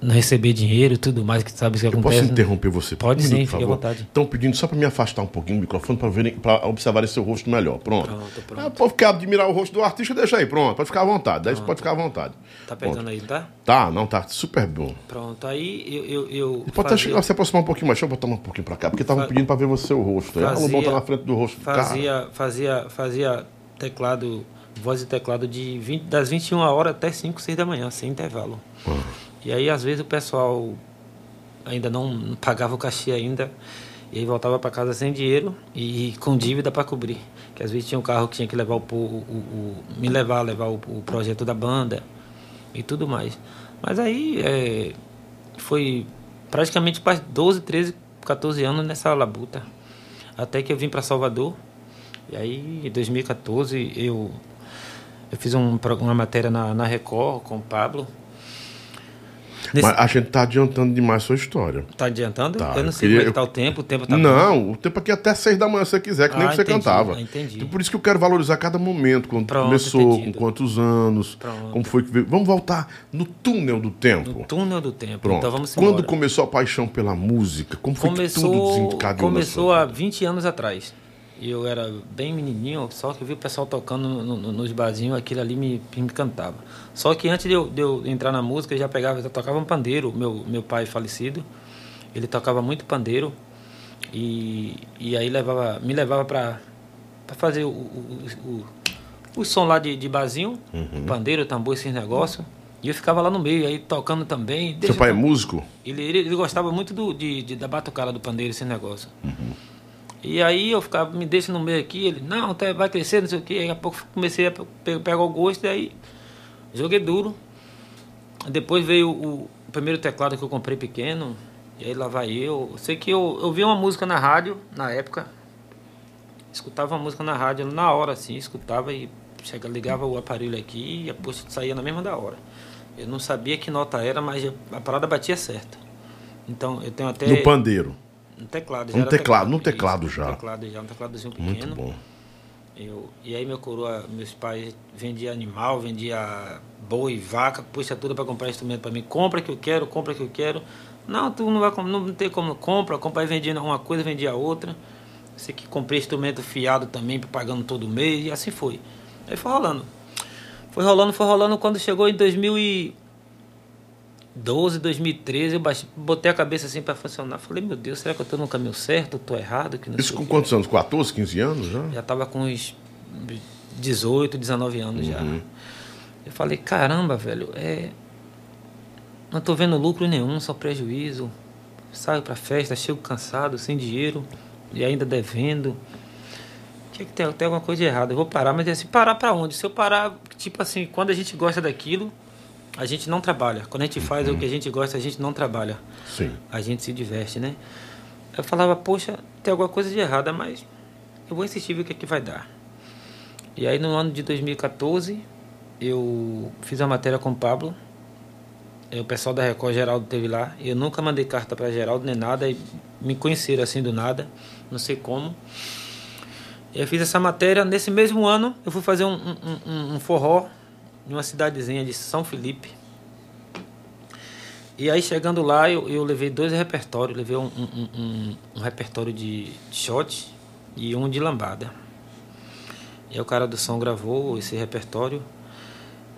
não receber dinheiro e tudo mais, que sabe o que Eu acontece. posso né? interromper você? Pode um sim, minuto, fique à vontade. Estão pedindo só para me afastar um pouquinho do microfone para para observarem seu rosto melhor. Pronto. Pronto, pronto. Ah, pode ficar admirar o rosto do artista, deixa aí, pronto. Pode ficar à vontade. Daí você pode ficar à vontade. Tá Pronto. pegando aí, não tá? Tá, não, tá super bom. Pronto, aí eu. eu, eu Pode fazia- chegar- se aproximar um pouquinho mais. Deixa eu botar um pouquinho pra cá, porque estavam Fa- pedindo pra ver você seu rosto. Aí, o Lobão tá na frente do rosto do fazia, fazia, fazia teclado, voz e teclado de 20, das 21 horas até 5, 6 da manhã, sem intervalo. Ah. E aí, às vezes, o pessoal ainda não pagava o cachê ainda, e aí voltava para casa sem dinheiro e com dívida para cobrir. Que às vezes tinha um carro que tinha que levar o, o- o- me levar, levar o, o projeto da banda e tudo mais. Mas aí é, foi praticamente quase 12, 13, 14 anos nessa labuta. Até que eu vim para Salvador. E aí, em 2014, eu, eu fiz um, uma matéria na, na Record com o Pablo. Nesse- Mas a gente tá adiantando demais a sua história. Tá adiantando? Tá, eu não sei queria- como é que tá o tempo, o tempo tá bom. não, o tempo aqui é até seis da manhã, se você quiser, que nem Ah, você entendi, cantava. ah, entendi. Então, por isso que eu quero valorizar cada momento, quando Pronto, começou, entendido. com quantos anos, Pronto. como foi que veio. Vamos voltar no túnel do tempo. No túnel do tempo. Pronto. Então vamos Quando embora. começou a paixão pela música? Como foi que tudo começou desencadeou começou há vida? 20 anos atrás. E eu era bem menininho, só que eu vi o pessoal tocando no- no- nos barzinhos, aquilo ali me, me encantava. Só que antes de eu, de eu entrar na música, eu já pegava, eu tocava um pandeiro, meu, meu pai falecido, ele tocava muito pandeiro, e, e aí levava, me levava para fazer o, o, o, o som lá de, de barzinho, Uhum. pandeiro, tambor, esses negócios, e eu ficava lá no meio, aí tocando também. Seu pai é eu- músico? ele, ele, ele gostava muito do, de, de- da batucada do pandeiro, esse negócio. Uhum. E aí eu ficava, me deixa no meio aqui, ele, não, até vai crescer, não sei o quê. Daqui a pouco comecei a pe- pe- pegar o gosto, e aí joguei duro. Depois veio o, o primeiro teclado que eu comprei pequeno, e aí lá vai eu. Sei que eu, eu vi uma música na rádio, na época, escutava uma música na rádio na hora, assim, escutava e chega, ligava o aparelho aqui e a poxa saía na mesma da hora. Eu não sabia que nota era, mas a parada batia certo. Então eu tenho até. No pandeiro. Um teclado, Um era teclado, isso, teclado já. Um teclado já, um tecladozinho Muito pequeno. bom. Eu, e aí meu coroa, meus pais vendia animal, vendia boi, vaca, puxa tudo para comprar instrumento para mim. Compra que eu quero, compra que eu quero. Não, tu não vai não tem como compra, compra aí vendia uma coisa, vendia outra. Sei que comprei instrumento fiado também, pagando todo mês e assim foi. Aí foi rolando. Foi rolando, foi rolando quando chegou em 2012, 2013, eu botei a cabeça assim para funcionar. Falei, meu Deus, será que eu tô no caminho certo? Tô errado? Que Isso com quantos anos? 14, 15 anos já? Já tava com uns 18, 19 anos já. Uhum. Eu falei, caramba, velho, é. Não tô vendo lucro nenhum, só prejuízo. Saio pra festa, chego cansado, sem dinheiro e ainda devendo. Tinha que ter, ter alguma coisa de errado. Eu vou parar, mas assim, parar pra onde? Se eu parar, tipo assim, quando a gente gosta daquilo, a gente não trabalha. Quando a gente faz o que a gente gosta, a gente não trabalha Sim. a gente se diverte, né? Eu falava, poxa, tem alguma coisa de errada, mas eu vou insistir ver o que, é que vai dar. E aí no ano de 2014, eu fiz uma matéria com o Pablo. E o pessoal da Record, Geraldo teve lá. Eu nunca mandei carta para Geraldo nem nada. E me conheceram assim do nada, não sei como. Eu fiz essa matéria. Nesse mesmo ano, eu fui fazer um, um, um- um forró em uma cidadezinha de São Felipe. E aí chegando lá, eu, eu levei dois repertórios. Levei um, um, um- um, repertório de shot e um de lambada. E aí o cara do som gravou esse repertório.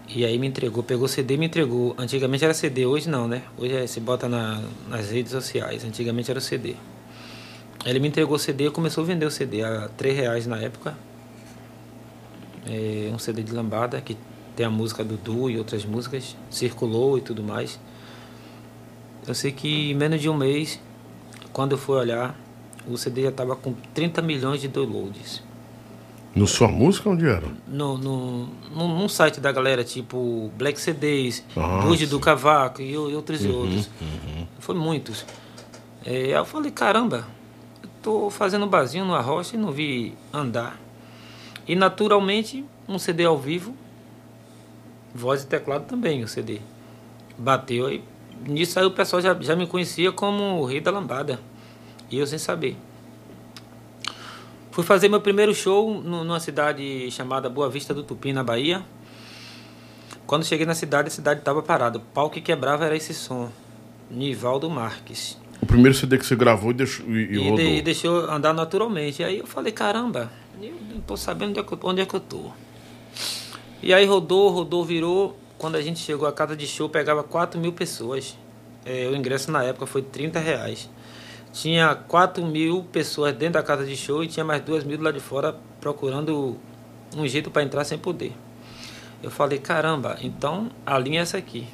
E aí me entregou, pegou CD e me entregou. Antigamente era CD, hoje não, né? Hoje é, você bota na, nas redes sociais. Antigamente era CD. Ele me entregou o CD e começou a vender o CD a 3 reais na época. É um CD de lambada que tem a música do Du e outras músicas. Circulou e tudo mais. Eu sei que em menos de um mês, quando eu fui olhar, o CD já estava com 30 milhões de downloads. No sua música, onde era? No, no, no, num site da galera, tipo Black CDs, Ah, Bud sim. do Cavaco e, o- e outros e Uhum, outros. Foi muitos. É, aí eu falei, caramba, eu tô fazendo barzinho numa rocha e não vi andar. E naturalmente, um CD ao vivo, voz e teclado também, o CD. Bateu e nisso aí o pessoal já, já me conhecia como o rei da lambada. E eu sem saber. Fui fazer meu primeiro show numa cidade chamada Boa Vista do Tupi, na Bahia. Quando cheguei na cidade, a cidade estava parada. O pau que quebrava era esse som. Nivaldo Marques. O primeiro CD que você gravou e, deixou, e, e E, de- e deixou andar naturalmente. Aí eu falei, caramba, eu não tô sabendo onde é, que eu, onde é que eu tô. E aí rodou, rodou, virou. Quando a gente chegou à casa de show, pegava 4 mil pessoas. É, o ingresso na época foi 30 reais. Tinha 4 mil pessoas dentro da casa de show e tinha mais 2 mil lá de fora procurando um jeito para entrar sem poder. Eu falei, caramba, então a linha é essa aqui.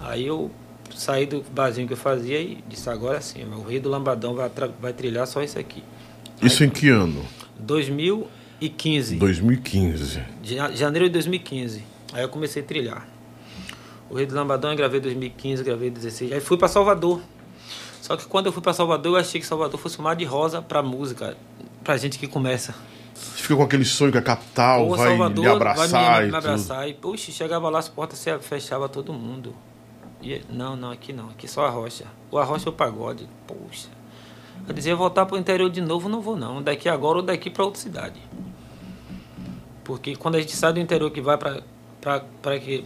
Aí eu saí do barzinho que eu fazia e disse, agora sim, o Rei do Lambadão vai, vai trilhar só isso aqui. Isso em que ano? 2015. 2015. de janeiro de 2015. Aí eu comecei a trilhar. O Rei do Lambadão eu gravei em 2015, gravei em 2016. Aí fui para Salvador. Só que quando eu fui para Salvador, eu achei que Salvador fosse um mar de rosa pra música, pra gente que começa. Você fica com aquele sonho que a capital Pô, vai Salvador lhe abraçar vai me, e me tudo. abraçar. E, puxa, chegava lá, as portas se fechava todo mundo. E, não, não, aqui não, aqui só a rocha. O arrocha é o pagode. Poxa. Eu dizia, voltar pro interior de novo, não vou não. Daqui agora ou daqui para outra cidade. Porque quando a gente sai do interior que vai para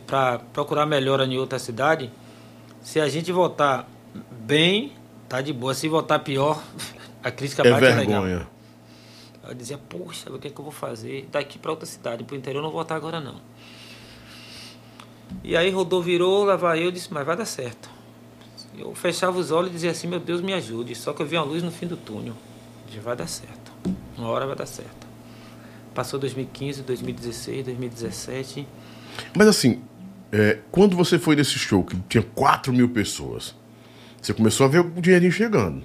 para procurar melhora em outra cidade, se a gente voltar bem, tá de boa. Se voltar pior, a crítica É bate legal. vergonha. Eu dizia, poxa, o que é que eu vou fazer? Daqui para outra cidade, para o interior eu não vou voltar agora não. E aí rodou, virou, lá vai eu, eu disse, mas vai dar certo. Eu fechava os olhos e dizia assim, meu Deus me ajude. Só que eu vi uma luz no fim do túnel. Disse, vai dar certo. Uma hora vai dar certo. Passou 2015, 2016, 2017. Mas assim, é, quando você foi nesse show que tinha 4 mil pessoas, você começou a ver o dinheirinho chegando.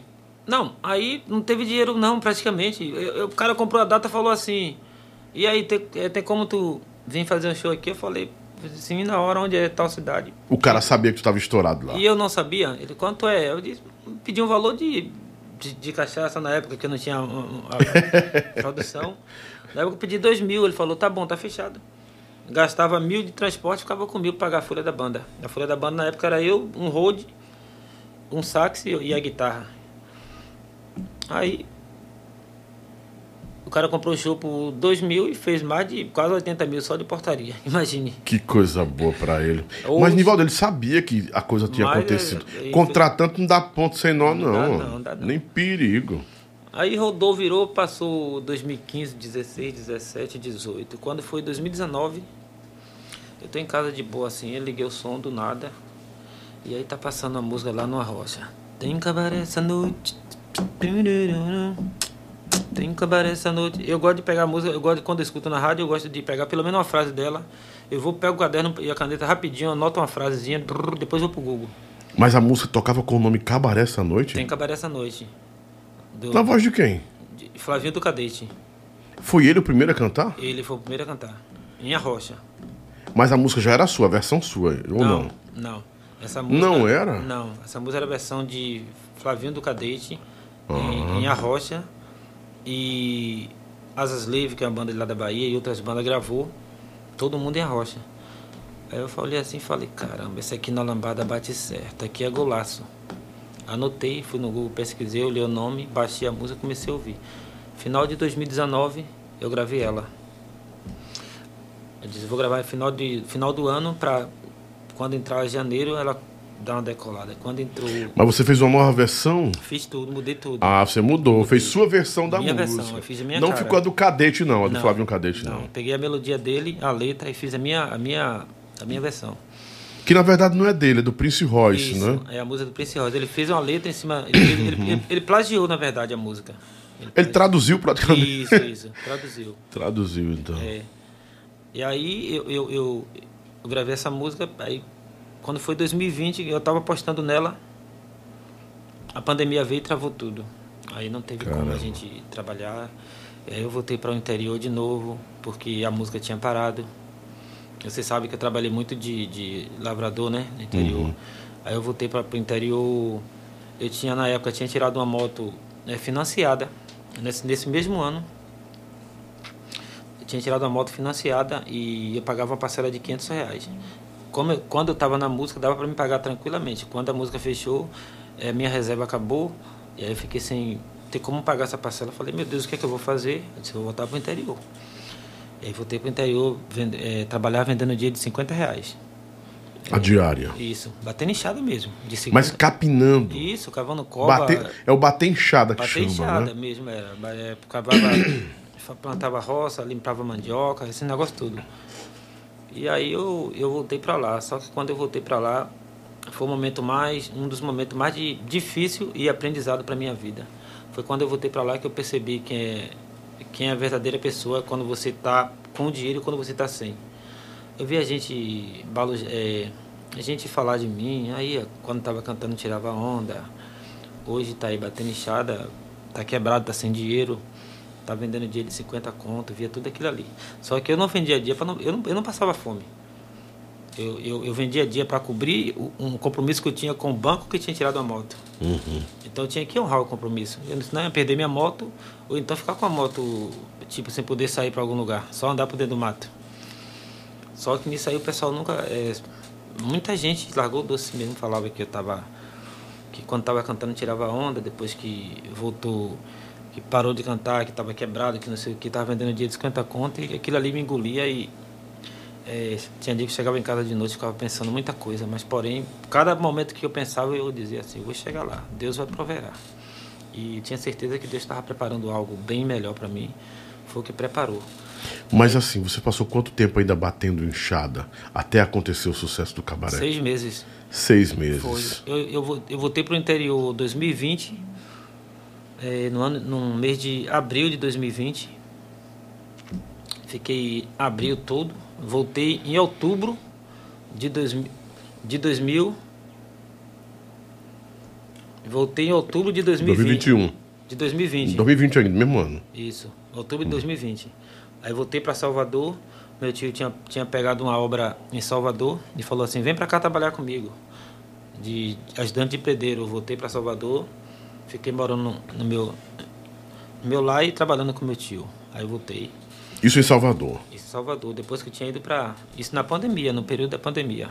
Não, aí não teve dinheiro não, praticamente. Eu- eu- o cara comprou a data e falou assim, e aí, tem, eh, tem como tu vir fazer um show aqui? Eu falei, sim, na hora onde é tal cidade. O cara sabia que tu estava estourado lá. E eu não sabia. Ele, quanto é? Eu disse, pedi um valor de, de, de cachaça na época que eu não tinha um, a produção. Na época eu pedi dois mil. Ele falou, tá bom, tá fechado. Gastava mil de transporte, ficava com mil pra pagar a folha da banda. A folha da banda na época era eu, um road, um sax e a guitarra. Aí cara comprou o show por dois mil e fez mais de quase 80 mil só de portaria. Imagine. Que coisa boa pra ele. Ou- Mas, Nivaldo, ele sabia que a coisa tinha Mas, acontecido. é, é, Contratante não dá ponto sem nó, Não não. dá não, dá não. Nem perigo. Aí rodou, virou, passou 2015, 16, 17, 18. Quando foi 2019, eu tô em casa de boa assim, eu liguei o som do nada. E aí tá passando a música lá numa rocha. Tem cabaré essa noite. Tem cabaré essa noite. Eu gosto de pegar a música, eu gosto de, quando eu escuto na rádio, eu gosto de pegar pelo menos uma frase dela. Eu vou, pego o caderno e a caneta rapidinho, anoto uma frasezinha, brrr, depois vou pro Google. Mas a música tocava com o nome Cabaré essa noite? Tem cabaré essa noite. Do, Na voz de quem? de Flavinho do Cadete. Foi ele o primeiro a cantar? Ele foi o primeiro a cantar. Em a rocha. Mas a música já era sua, a versão sua, ou não? Não. Essa música, Não era? Não. Essa música era a versão de Flavinho do Cadete, em, em A Rocha. E Asas Livre, que é uma banda de lá da Bahia, e outras bandas gravou. Todo mundo em Rocha. Aí eu falei assim, falei, caramba, esse aqui na lambada bate certo, aqui é golaço. Anotei, fui no Google, pesquisei, olhei o nome, baixei a música comecei a ouvir. Final de 2019, eu gravei ela. Eu disse, vou gravar final, de, final do ano para quando entrar janeiro ela dar uma decolada. Quando entrou, Mas você fez uma nova versão? fiz tudo, mudei tudo. Ah, você mudou, fez sua versão da Minha música. versão, eu fiz a minha não cara. ficou a do Cadete, não, a do Não, Flavinho Cadete, não. Peguei a melodia dele, a letra e fiz a minha, a minha, a minha versão. Que na verdade não é dele, é do Prince Royce, Isso, né? é a música do Prince Rosa. Ele fez uma letra em cima. Ele, ele, ele- ele- plagiou, na verdade, a música. Ele traduziu praticamente. Isso, isso, traduziu. Traduziu, então. É. E aí eu, eu, eu, eu gravei essa música, aí quando foi 2020, eu tava postando nela, a pandemia veio e travou tudo. Aí não teve como Caramba. a gente trabalhar. Aí eu voltei para o interior de novo, porque a música tinha parado. Você sabe que eu trabalhei muito de, de lavrador, né? No interior. Aí eu voltei para o interior. Eu tinha, na época, tinha tirado uma moto né, financiada. Nesse, nesse mesmo ano, eu tinha tirado uma moto financiada e eu pagava uma parcela de 500 reais. Como quando eu estava na música, dava para me pagar tranquilamente. Quando a música fechou, eh, minha reserva acabou e aí eu fiquei sem ter como pagar essa parcela. Eu falei, meu Deus, o que é que eu vou fazer? Eu disse, eu vou voltar para o interior. E aí voltei para o interior, vende, eh, trabalhar vendendo dia de 50 reais. A diária. Isso, batendo enxada mesmo. Mas capinando. Isso, cavando cova. Bater, é o bater enxada que Bater chama, enxada né? mesmo, era. É, Cavava, plantava roça, limpava mandioca, esse negócio tudo. E aí eu, eu voltei pra lá. Só que quando eu voltei pra lá, foi o momento mais, um dos momentos mais de, difícil e aprendizado pra minha vida. Foi quando eu voltei pra lá que eu percebi quem é, quem é a verdadeira pessoa quando você tá com dinheiro e quando você tá sem. Eu vi a gente, é, a gente falar de mim, aí quando tava cantando tirava onda. Hoje tá aí batendo enxada, tá quebrado, tá sem dinheiro, tá vendendo dia de 50 conto, via tudo aquilo ali. Só que eu não vendia dia, pra não, eu, não, eu não passava fome. Eu, eu, eu vendia dia para cobrir um compromisso que eu tinha com o banco que tinha tirado a moto. Então eu tinha que honrar o compromisso. Eu não ia perder minha moto, ou então ficar com a moto, tipo, sem poder sair para algum lugar, só andar por dentro do mato. Só que nisso aí o pessoal nunca. é, muita gente largou o doce mesmo, falava que eu tava. que quando tava cantando tirava onda, depois que voltou, que parou de cantar, que tava quebrado, que não sei o que, tava vendendo dia de 50 conto, e aquilo ali me engolia e. é, tinha dia que chegava em casa de noite ficava pensando muita coisa, mas porém, cada momento que eu pensava eu dizia assim, vou chegar lá, Deus vai proverá. E tinha certeza que Deus estava preparando algo bem melhor para mim, foi o que preparou. Mas assim, você passou quanto tempo ainda batendo enxada até acontecer o sucesso do cabaré? Seis meses Seis meses. Foi. Eu, eu, eu voltei para o interior 2020, eh, no, ano, no mês de abril de 2020. Fiquei abril todo. Voltei em outubro de, dois, de 2000. Voltei em outubro de 2020. 2021. De 2020. 2020 ainda, mesmo ano. Isso, outubro de 2020. Aí voltei para Salvador, meu tio tinha, tinha pegado uma obra em Salvador e falou assim: vem para cá trabalhar comigo, de ajudante de pedreiro. Eu voltei para Salvador, fiquei morando no, no meu, no meu lar e trabalhando com meu tio. Aí eu voltei, Isso em Salvador. isso em Salvador, depois que eu tinha ido para. Isso na pandemia, no período da pandemia.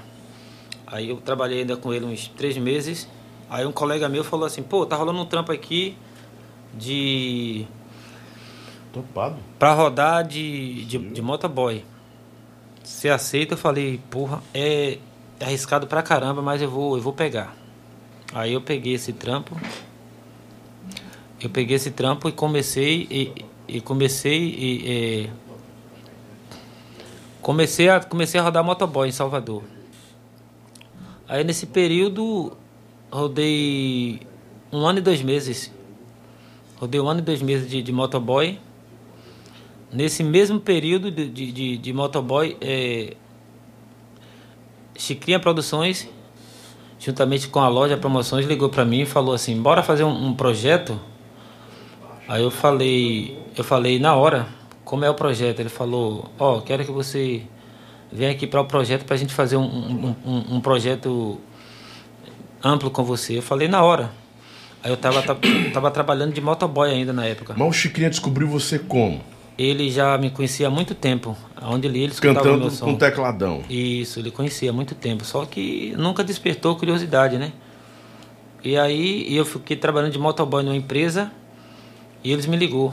Aí eu trabalhei ainda com ele uns três meses. Aí um colega meu falou assim: pô, tá rolando um trampo aqui de Topado. Pra rodar de, de, de motoboy. Se aceita, eu falei, porra, é arriscado pra caramba, mas eu vou, eu vou pegar. Aí eu peguei esse trampo. Eu peguei esse trampo e comecei e, e comecei e, é, comecei a comecei a rodar motoboy em Salvador. Aí nesse período rodei um ano e dois meses. Rodei um ano e dois meses de, de motoboy. Nesse mesmo período de, de, de, de motoboy, é, Produções, juntamente com a loja Promoções, ligou para mim e falou assim: bora fazer um, um projeto. Aí eu falei, eu falei na hora, como é o projeto? Ele falou: ó, quero que você venha aqui para o projeto para a gente fazer um, um, um, um projeto amplo com você. Eu falei na hora. Aí eu tava, tava, tava trabalhando de motoboy ainda na época. Mas o Chiquinha descobriu você como? Ele já me conhecia há muito tempo. Onde ele, ele Cantando com tecladão. Isso, ele conhecia há muito tempo. Só que nunca despertou curiosidade, né? E aí eu fiquei trabalhando de motoboy numa empresa e eles me ligou.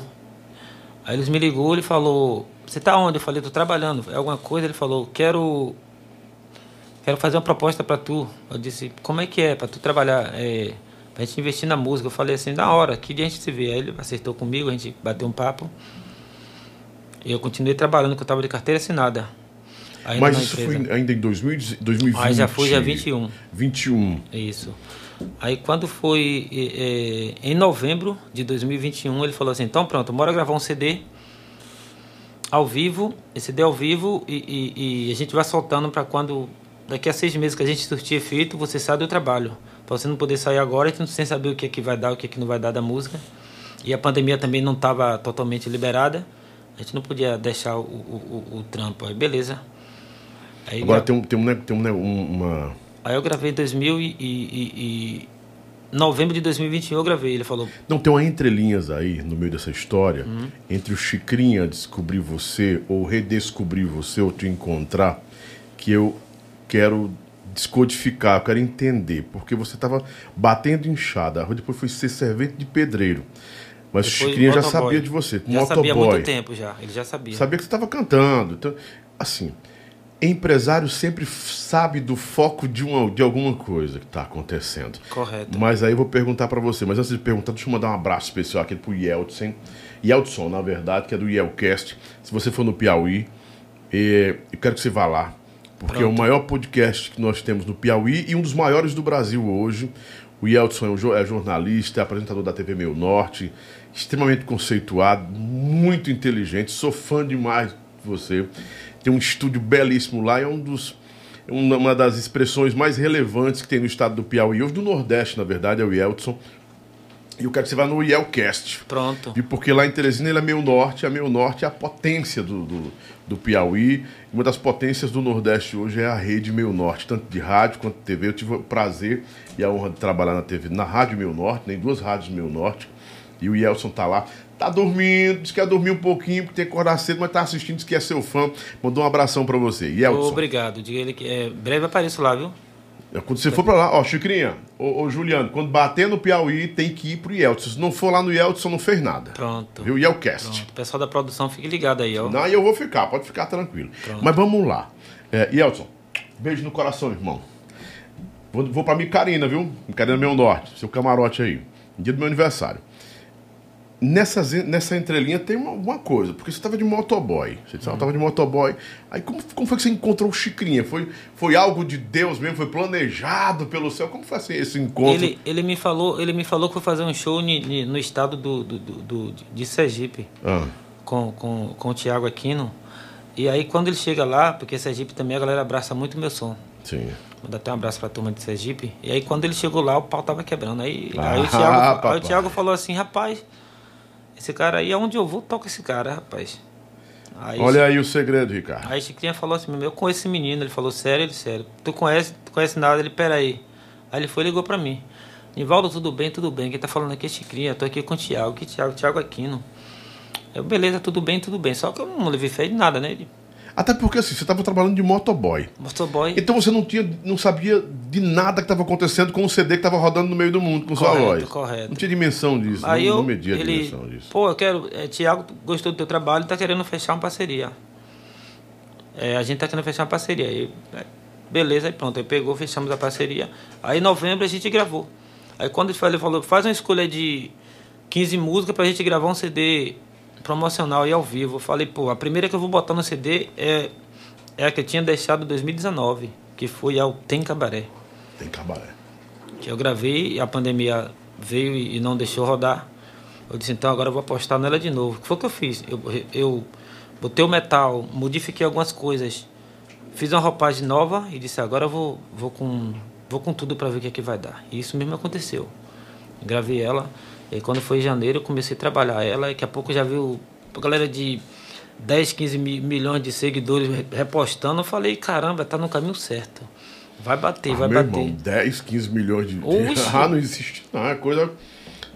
Aí eles me ligou, ele falou, você tá onde? Eu falei, tô trabalhando. É alguma coisa? Ele falou, quero quero fazer uma proposta para tu. Eu disse, como é que é para tu trabalhar? É, pra gente investir na música. Eu falei assim, na hora, que dia a gente se vê? Aí ele acertou comigo, a gente bateu um papo. E eu continuei trabalhando, que eu tava de carteira assinada. Mas isso empresa. foi ainda em 2000, 2020. Aí já foi dia 21. 21. Isso. Aí quando foi eh, em novembro de 2021, ele falou assim, então pronto, bora gravar um CD ao vivo, esse CD ao vivo e, e- e a gente vai soltando para quando, daqui a seis meses que a gente surtir efeito, você sai do trabalho. Pra você não poder sair agora, a gente não sem saber o que, é que vai dar, o que, é que não vai dar da música. E a pandemia também não estava totalmente liberada. A gente não podia deixar o, o, o, o trampo. Aí beleza. Aí, Agora tem, um, tem, um, né, tem um, né, um- uma. Aí eu gravei em 2000 e, e, e- novembro de 2021 eu gravei. Ele falou, Não, tem uma entrelinhas aí no meio dessa história Uhum. entre o Chicrinha descobrir você ou redescobrir você ou te encontrar que eu quero descodificar, eu quero entender. Porque você estava batendo enxada, depois foi ser servente de pedreiro. Mas o depois Chicrinha já sabia de você, Já motoboy. sabia há muito tempo já. Ele já sabia. Sabia que você estava cantando. Então, assim, empresário sempre sabe do foco de, uma, de alguma coisa que está acontecendo. Correto. Mas aí eu vou perguntar para você. Mas antes de perguntar, deixa eu mandar um abraço especial aqui pro Yeltsin. Yeltsin, na verdade, que é do Yelcast. Se você for no Piauí, eu quero que você vá lá. Porque é o maior podcast que nós temos no Piauí e um dos maiores do Brasil hoje. O Yeltsin é, um é jornalista, é apresentador da TV Meio Norte, extremamente conceituado, muito inteligente, sou fã demais de você. Tem um estúdio belíssimo lá, é um dos uma uma das expressões mais relevantes que tem no estado do Piauí, hoje do Nordeste, na verdade, é o Yeltsin. E eu quero que você vá no Yelcast. Pronto. E porque lá em Teresina ele é meio norte, a meio norte é a potência do, do, do Piauí. Uma das potências do Nordeste hoje é a rede meio norte, tanto de rádio quanto de TV. Eu tive o prazer e a honra de trabalhar na TV, na Rádio Meio Norte, tem duas rádios Meio Norte. E o Yelson tá lá, tá dormindo, diz que quer dormir um pouquinho, porque tem que acordar cedo, mas tá assistindo, diz que é seu fã. Mandou um abração pra você. Yelson, Obrigado. Diga ele que é, breve apareço lá, viu? quando você for pra lá, ó, Chicrinha, ô, ô Juliano, quando bater no Piauí, tem que ir pro Yeltsin. Se não for lá no Yeltsin, não fez nada. Pronto. Viu? Yelcast. Pronto. O pessoal da produção fique ligado aí, ó. Não, e eu vou ficar, pode ficar tranquilo. Mas vamos lá. É, Yeltsin, beijo no coração, irmão. Vou, vou pra Micarina, viu? Micarina Meu Norte, seu camarote aí. Dia do meu aniversário. Nessa, nessa entrelinha tem uma, uma coisa, porque você estava de motoboy. Você estava de motoboy. Aí como, como foi que você encontrou o Chicrinha? Foi, foi algo de Deus mesmo? Foi planejado pelo céu? Como foi assim, esse encontro? Ele, ele me falou, ele me falou que foi fazer um show ni- ni- no estado do, do, do- de Sergipe Ah, com, com, com o Thiago Aquino. E aí quando ele chega lá, porque Sergipe também a galera abraça muito o meu som. sim. Vou dar até um abraço pra turma de Sergipe. E aí quando ele chegou lá, o pau tava quebrando. Aí, Ah, aí, o, Thiago, aí o Thiago falou assim, rapaz, esse cara aí, aonde eu vou, toca esse cara, rapaz. Aí, Olha aí o segredo, Ricardo. Aí Chiquinha falou assim, eu conheço esse menino. Ele falou, sério? Ele, sério. Tu conhece, tu conhece nada? Ele, peraí. Aí ele foi e ligou pra mim. Nivaldo, tudo bem? Tudo bem. Quem tá falando aqui é Chiquinha. Tô aqui com o Thiago. Que Thiago? Thiago Aquino. Eu, beleza, tudo bem, tudo bem. Só que eu não levei fé de nada, né? Ele, Até porque assim, você estava trabalhando de motoboy. motoboy. Então você não tinha, não sabia de nada que estava acontecendo com o CD que estava rodando no meio do mundo com sua Correto, voz. correto. Não tinha dimensão disso, Aí não, eu, não media a ele, dimensão disso. pô, eu quero, é, Thiago gostou do teu trabalho, tá querendo fechar uma parceria. É, a gente tá querendo fechar uma parceria. Aí, é, beleza, aí pronto, aí pegou, fechamos a parceria. Aí em novembro a gente gravou. Aí quando ele falou, ele falou, faz uma escolha de 15 músicas pra gente gravar um CD promocional e ao vivo. Eu falei, pô, a primeira que eu vou botar no CD é, é a que eu tinha deixado em 2019, que foi a Tem Cabaré Tem cabaré. que eu gravei e a pandemia veio e e não deixou rodar. Eu disse, então agora eu vou apostar nela de novo. O que foi que eu fiz? Eu, eu botei o metal, modifiquei algumas coisas, fiz uma roupagem nova e disse, agora eu vou, vou, com, vou com tudo para ver o que, é que vai dar. E isso mesmo aconteceu. Gravei ela, e aí quando foi em janeiro eu comecei a trabalhar ela, e daqui a pouco já viu a galera de 10, 15 mi- milhões de seguidores re- repostando. Eu falei, caramba, tá no caminho certo. Vai bater, Ah, vai meu bater. irmão, 10, 15 milhões de. Oxe. Ah, não existe. Não, é coisa.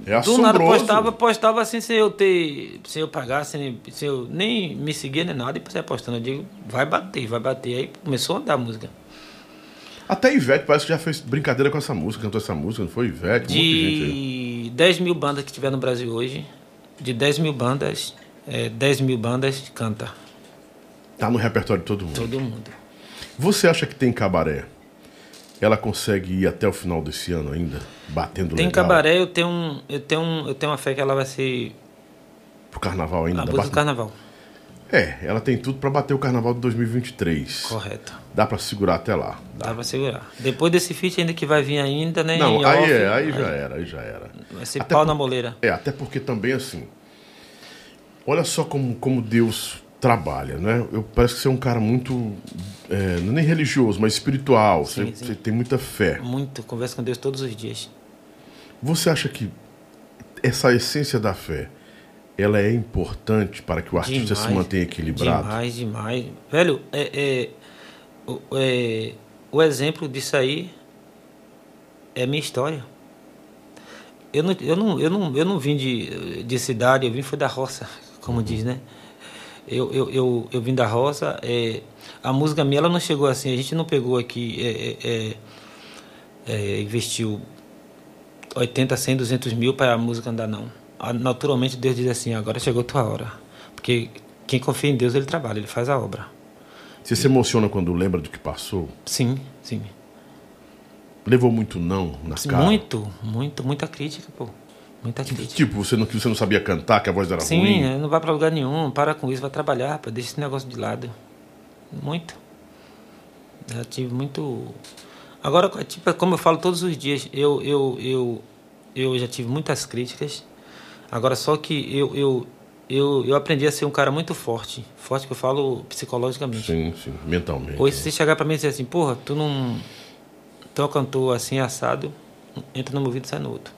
É Do assombroso. nada postava, postava assim sem eu ter. Sem eu pagar, sem, sem eu nem me seguir nem nada, e você postando. Eu digo, vai bater, vai bater. Aí começou a andar a música. Até Ivete parece que já fez brincadeira com essa música, cantou essa música, não foi Ivete? De gente aí. De 10 mil bandas que tiver no Brasil hoje, de 10 mil bandas, é, 10 mil bandas canta. Tá no repertório de todo mundo. Todo mundo. Você acha que tem cabaré? Ela consegue ir até o final desse ano ainda? Batendo Tem legal? cabaré, eu tenho, um, eu, tenho um, eu tenho uma fé que ela vai ser Pro carnaval ainda? a Dá música do pra- carnaval. É, ela tem tudo pra bater o carnaval de 2023. Correto. Dá pra segurar até lá. Dá pra segurar. Depois desse feat ainda que vai vir ainda, né? Não, aí off, é, aí já era, aí já era. Vai ser Até pau por- na moleira. É, até porque também assim. Olha só como, como Deus trabalha, né? Eu parece que você é um cara muito. é, não é nem religioso, mas espiritual. Sim, você, sim. você tem muita fé. Muito, converso com Deus todos os dias. Você acha que essa essência da fé ela é importante para que o artista se Demais, mantenha equilibrado? Demais, demais. Velho, é, é, o, é, o exemplo disso aí é a minha história. Eu não, eu não, eu não, eu não vim de, de cidade, eu vim foi da roça, como diz, né? Eu, eu, eu, eu vim da roça, é, a música minha ela não chegou assim, a gente não pegou aqui, é, é, é, é, investiu 80, 100, 200 mil para a música andar, não. Ah, Naturalmente Deus diz assim, agora chegou tua hora. Porque quem confia em Deus, ele trabalha, ele faz a obra. Você se emociona quando lembra do que passou? Sim, sim. Levou muito não nas caras? Muito, muito, muita crítica, pô. Muita crítica. Tipo, você não, você não sabia cantar, que a voz era Sim, ruim? é, não vai pra lugar nenhum, para com isso, vai trabalhar, pô, deixa esse negócio de lado. Muito. Já tive muito. Agora, tipo, como eu falo todos os dias, eu, eu, eu, eu já tive muitas críticas. Agora, só que eu, eu, eu, eu aprendi a ser um cara muito forte. Forte que eu falo psicologicamente. Sim, sim, mentalmente. Hoje, se você chegar pra mim e dizer assim, porra, tu não. Tu é um cantor assim, assado, entra no meu ouvido e sai no outro.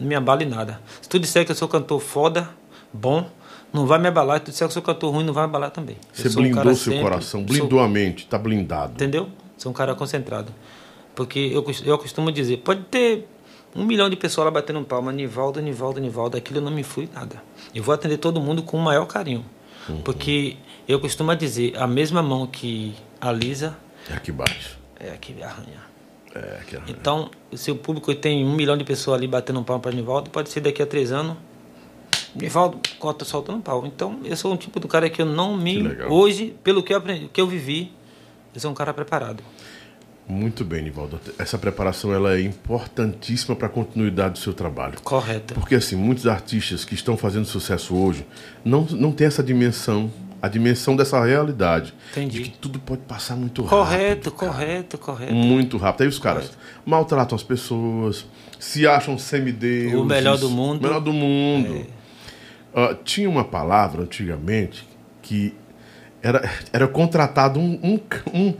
Não me abala em nada. Se tu disser que eu sou cantor foda, bom, não vai me abalar. Se tu disser que eu sou cantor ruim, não vai me abalar também. Você sou um blindou cara seu sempre- coração, sou- blindou a mente, tá blindado. Entendeu? Sou um cara concentrado. Porque eu, eu costumo dizer, pode ter um milhão de pessoas lá batendo palma, Nivaldo, Nivaldo, Nivaldo, aquilo eu não me fui nada. Eu vou atender todo mundo com o maior carinho. Uhum. Porque eu costumo dizer, a mesma mão que alisa É aqui baixo. é a que arranha. É aqui arranha. Então, se o público tem um milhão de pessoas ali batendo um pau para Nivaldo, pode ser daqui a três anos. Nivaldo cota soltando um pau. Então, eu sou um tipo do cara que eu não me. Hoje, pelo que eu, aprendi, que eu vivi, eu sou um cara preparado. Muito bem, Nivaldo. Essa preparação ela é importantíssima para a continuidade do seu trabalho. Correto. Porque assim, muitos artistas que estão fazendo sucesso hoje não, não têm essa dimensão, a dimensão dessa realidade. Entendi. De que tudo pode passar muito Correto, rápido. cara. correto, correto. Muito rápido. Aí os caras maltratam as pessoas, se acham semideuses. O melhor do mundo. É. Melhor do mundo. Ah, tinha uma palavra antigamente que era, era contratado um, um, um-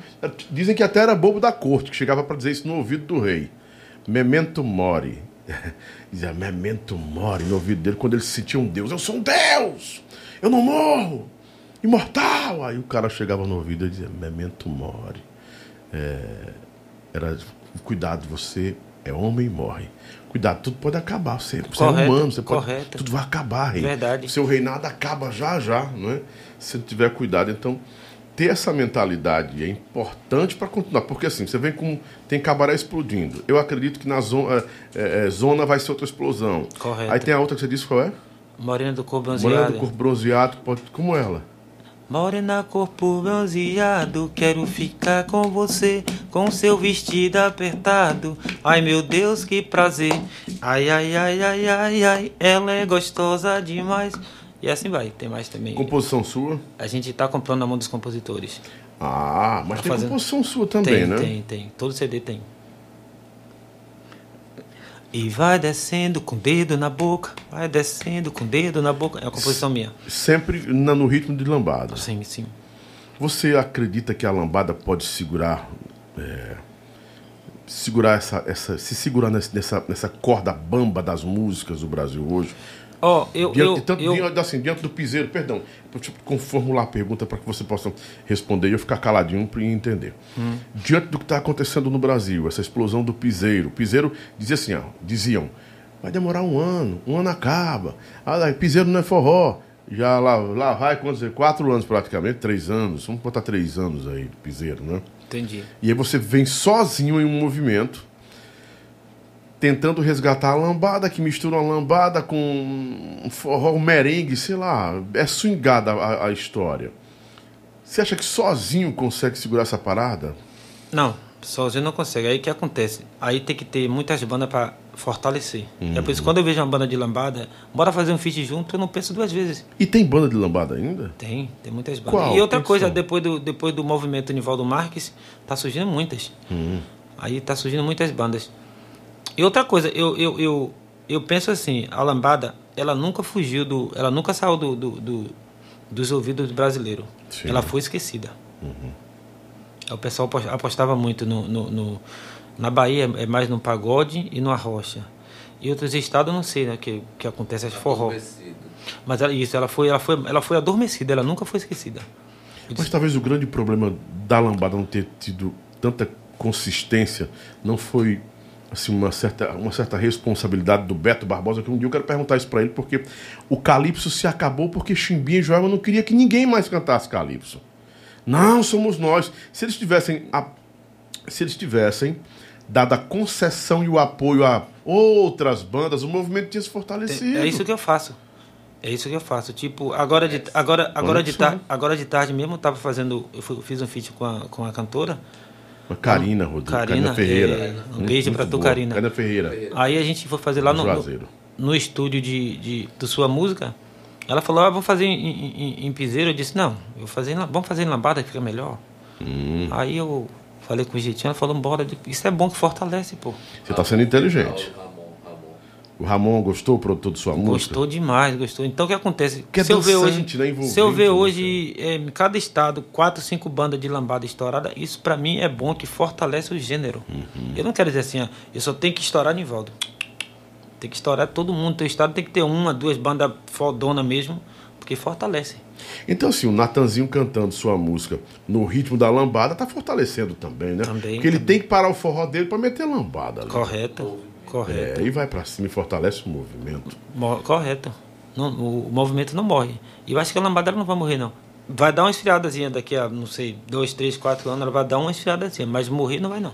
Dizem que até era bobo da corte, que chegava para dizer isso no ouvido do rei. Memento mori. Dizia memento mori no ouvido dele quando ele se sentia um deus. Eu sou um deus! Eu não morro! Imortal! Aí o cara chegava no ouvido e dizia memento mori. É, era cuidado, você é homem e morre. Cuidado, tudo pode acabar. Você, você é humano, você pode, correto. tudo vai acabar, rei. Verdade. Seu reinado acaba já já, não é? Se não tiver cuidado, então ter essa mentalidade é importante para continuar, porque assim, você vem com tem cabaré explodindo. Eu acredito que na zona, é, é, zona vai ser outra explosão. Correto. Aí tem a outra que você disse qual é? Morena do corpo bronzeado. do corpo bronzeado, pode, como ela? Morena, corpo bronzeado, quero ficar com você, com seu vestido apertado. Ai meu Deus, que prazer. Ai, ai, ai, ai, ai, ai, ela é gostosa demais. E assim vai, tem mais também. Composição sua? A gente tá comprando na mão dos compositores. Ah, mas Tá tem fazendo- composição sua também, tem, né? tem, tem. Todo CD tem. E vai descendo com o dedo na boca, vai descendo com o dedo na boca. É uma composição minha. Sempre no ritmo de lambada. Sim, sim. Você acredita que a lambada pode segurar, é, segurar essa, essa, se segurar nessa, nessa corda bamba das músicas do Brasil hoje? Ó, eu, Diante, eu, tanto, eu, diante, assim, diante do piseiro, perdão, deixa eu formular a pergunta para que você possa responder e eu ficar caladinho para entender. Hum. Diante do que está acontecendo no Brasil, essa explosão do piseiro, o piseiro dizia assim, ó, diziam, vai demorar um ano, um ano acaba, ah, piseiro não é forró, já lá, lá vai, quantos, quatro anos praticamente, três anos, vamos botar três anos aí do piseiro, né? Entendi. E aí você vem sozinho em um movimento, tentando resgatar a lambada, que mistura uma lambada com um forró, um merengue, sei lá, é swingada a, a história. Você acha que sozinho consegue segurar essa parada? Não, sozinho não consegue. Aí o que acontece? Aí tem que ter muitas bandas para fortalecer. É por isso que quando eu vejo uma banda de lambada, bora fazer um feat junto, eu não penso duas vezes. E tem banda de lambada ainda? Tem, tem muitas bandas. Qual? E outra Quem coisa, são? depois do, depois do movimento Nivaldo Marques, tá surgindo muitas. Aí tá surgindo muitas bandas. E outra coisa, eu, eu, eu, eu penso assim, a lambada, ela nunca fugiu do. Ela nunca saiu do, do, do- dos ouvidos do brasileiro. Sim. Ela foi esquecida. O pessoal apos- apostava muito no, no, no- na Bahia, é mais no pagode e no arrocha. E outros estados eu não sei, né, que que acontece as forró. Mas ela, isso, ela foi, ela foi, ela foi adormecida, ela nunca foi esquecida. Mas talvez o grande problema da lambada não ter tido tanta consistência não foi assim, uma, certa, uma certa responsabilidade do Beto Barbosa, que um dia eu quero perguntar isso para ele, porque o Calypso se acabou porque Chimbinha e Joelma não queria que ninguém mais cantasse Calypso. Não, somos nós. Se eles tivessem, a- se eles tivessem dado a concessão e o apoio a outras bandas, o movimento tinha se fortalecido. É isso que eu faço. É isso que eu faço. Tipo, agora de, agora, agora de, tarde, agora de tarde mesmo eu tava fazendo. Eu fiz um feat com a, com a cantora. Karina, Rodrigo. Karina, Karina Ferreira. é, um beijo muito pra tu, boa. Karina. Karina Ferreira. Aí a gente foi fazer lá no, no, no estúdio de, de, do sua música. Ela falou, ah, vamos fazer em, em, em- piseiro. Eu disse, não, eu vou fazer em, vamos fazer em lambada que fica melhor. Hum. Aí eu falei com o jeitinho, ela falou, bora, isso é bom que fortalece, pô. Você tá sendo inteligente. O Ramon gostou, o produtor de sua música? Gostou demais, gostou. Então o que acontece? Que é se eu ver hoje, né? Se eu ver né, hoje é, em cada estado quatro, cinco bandas de lambada estourada, isso pra mim é bom que fortalece o gênero. Uhum. Eu não quero dizer assim, ó, eu só tenho que estourar Nivaldo. Tem que estourar todo mundo. Teu estado tem que ter uma, duas bandas fodona mesmo, porque fortalece. Então, assim, o Natanzinho cantando sua música no ritmo da lambada tá fortalecendo também, né? Também, Porque ele também. tem que parar o forró dele pra meter lambada ali. Correto. Correto. É, aí vai pra cima e fortalece o movimento. Mo- Correto. Não, o, movimento não morre. E eu acho que a lambada não vai morrer, não. Vai dar uma esfriadazinha daqui a, não sei, dois, três, quatro anos, ela vai dar uma esfriadazinha, mas morrer não vai, não.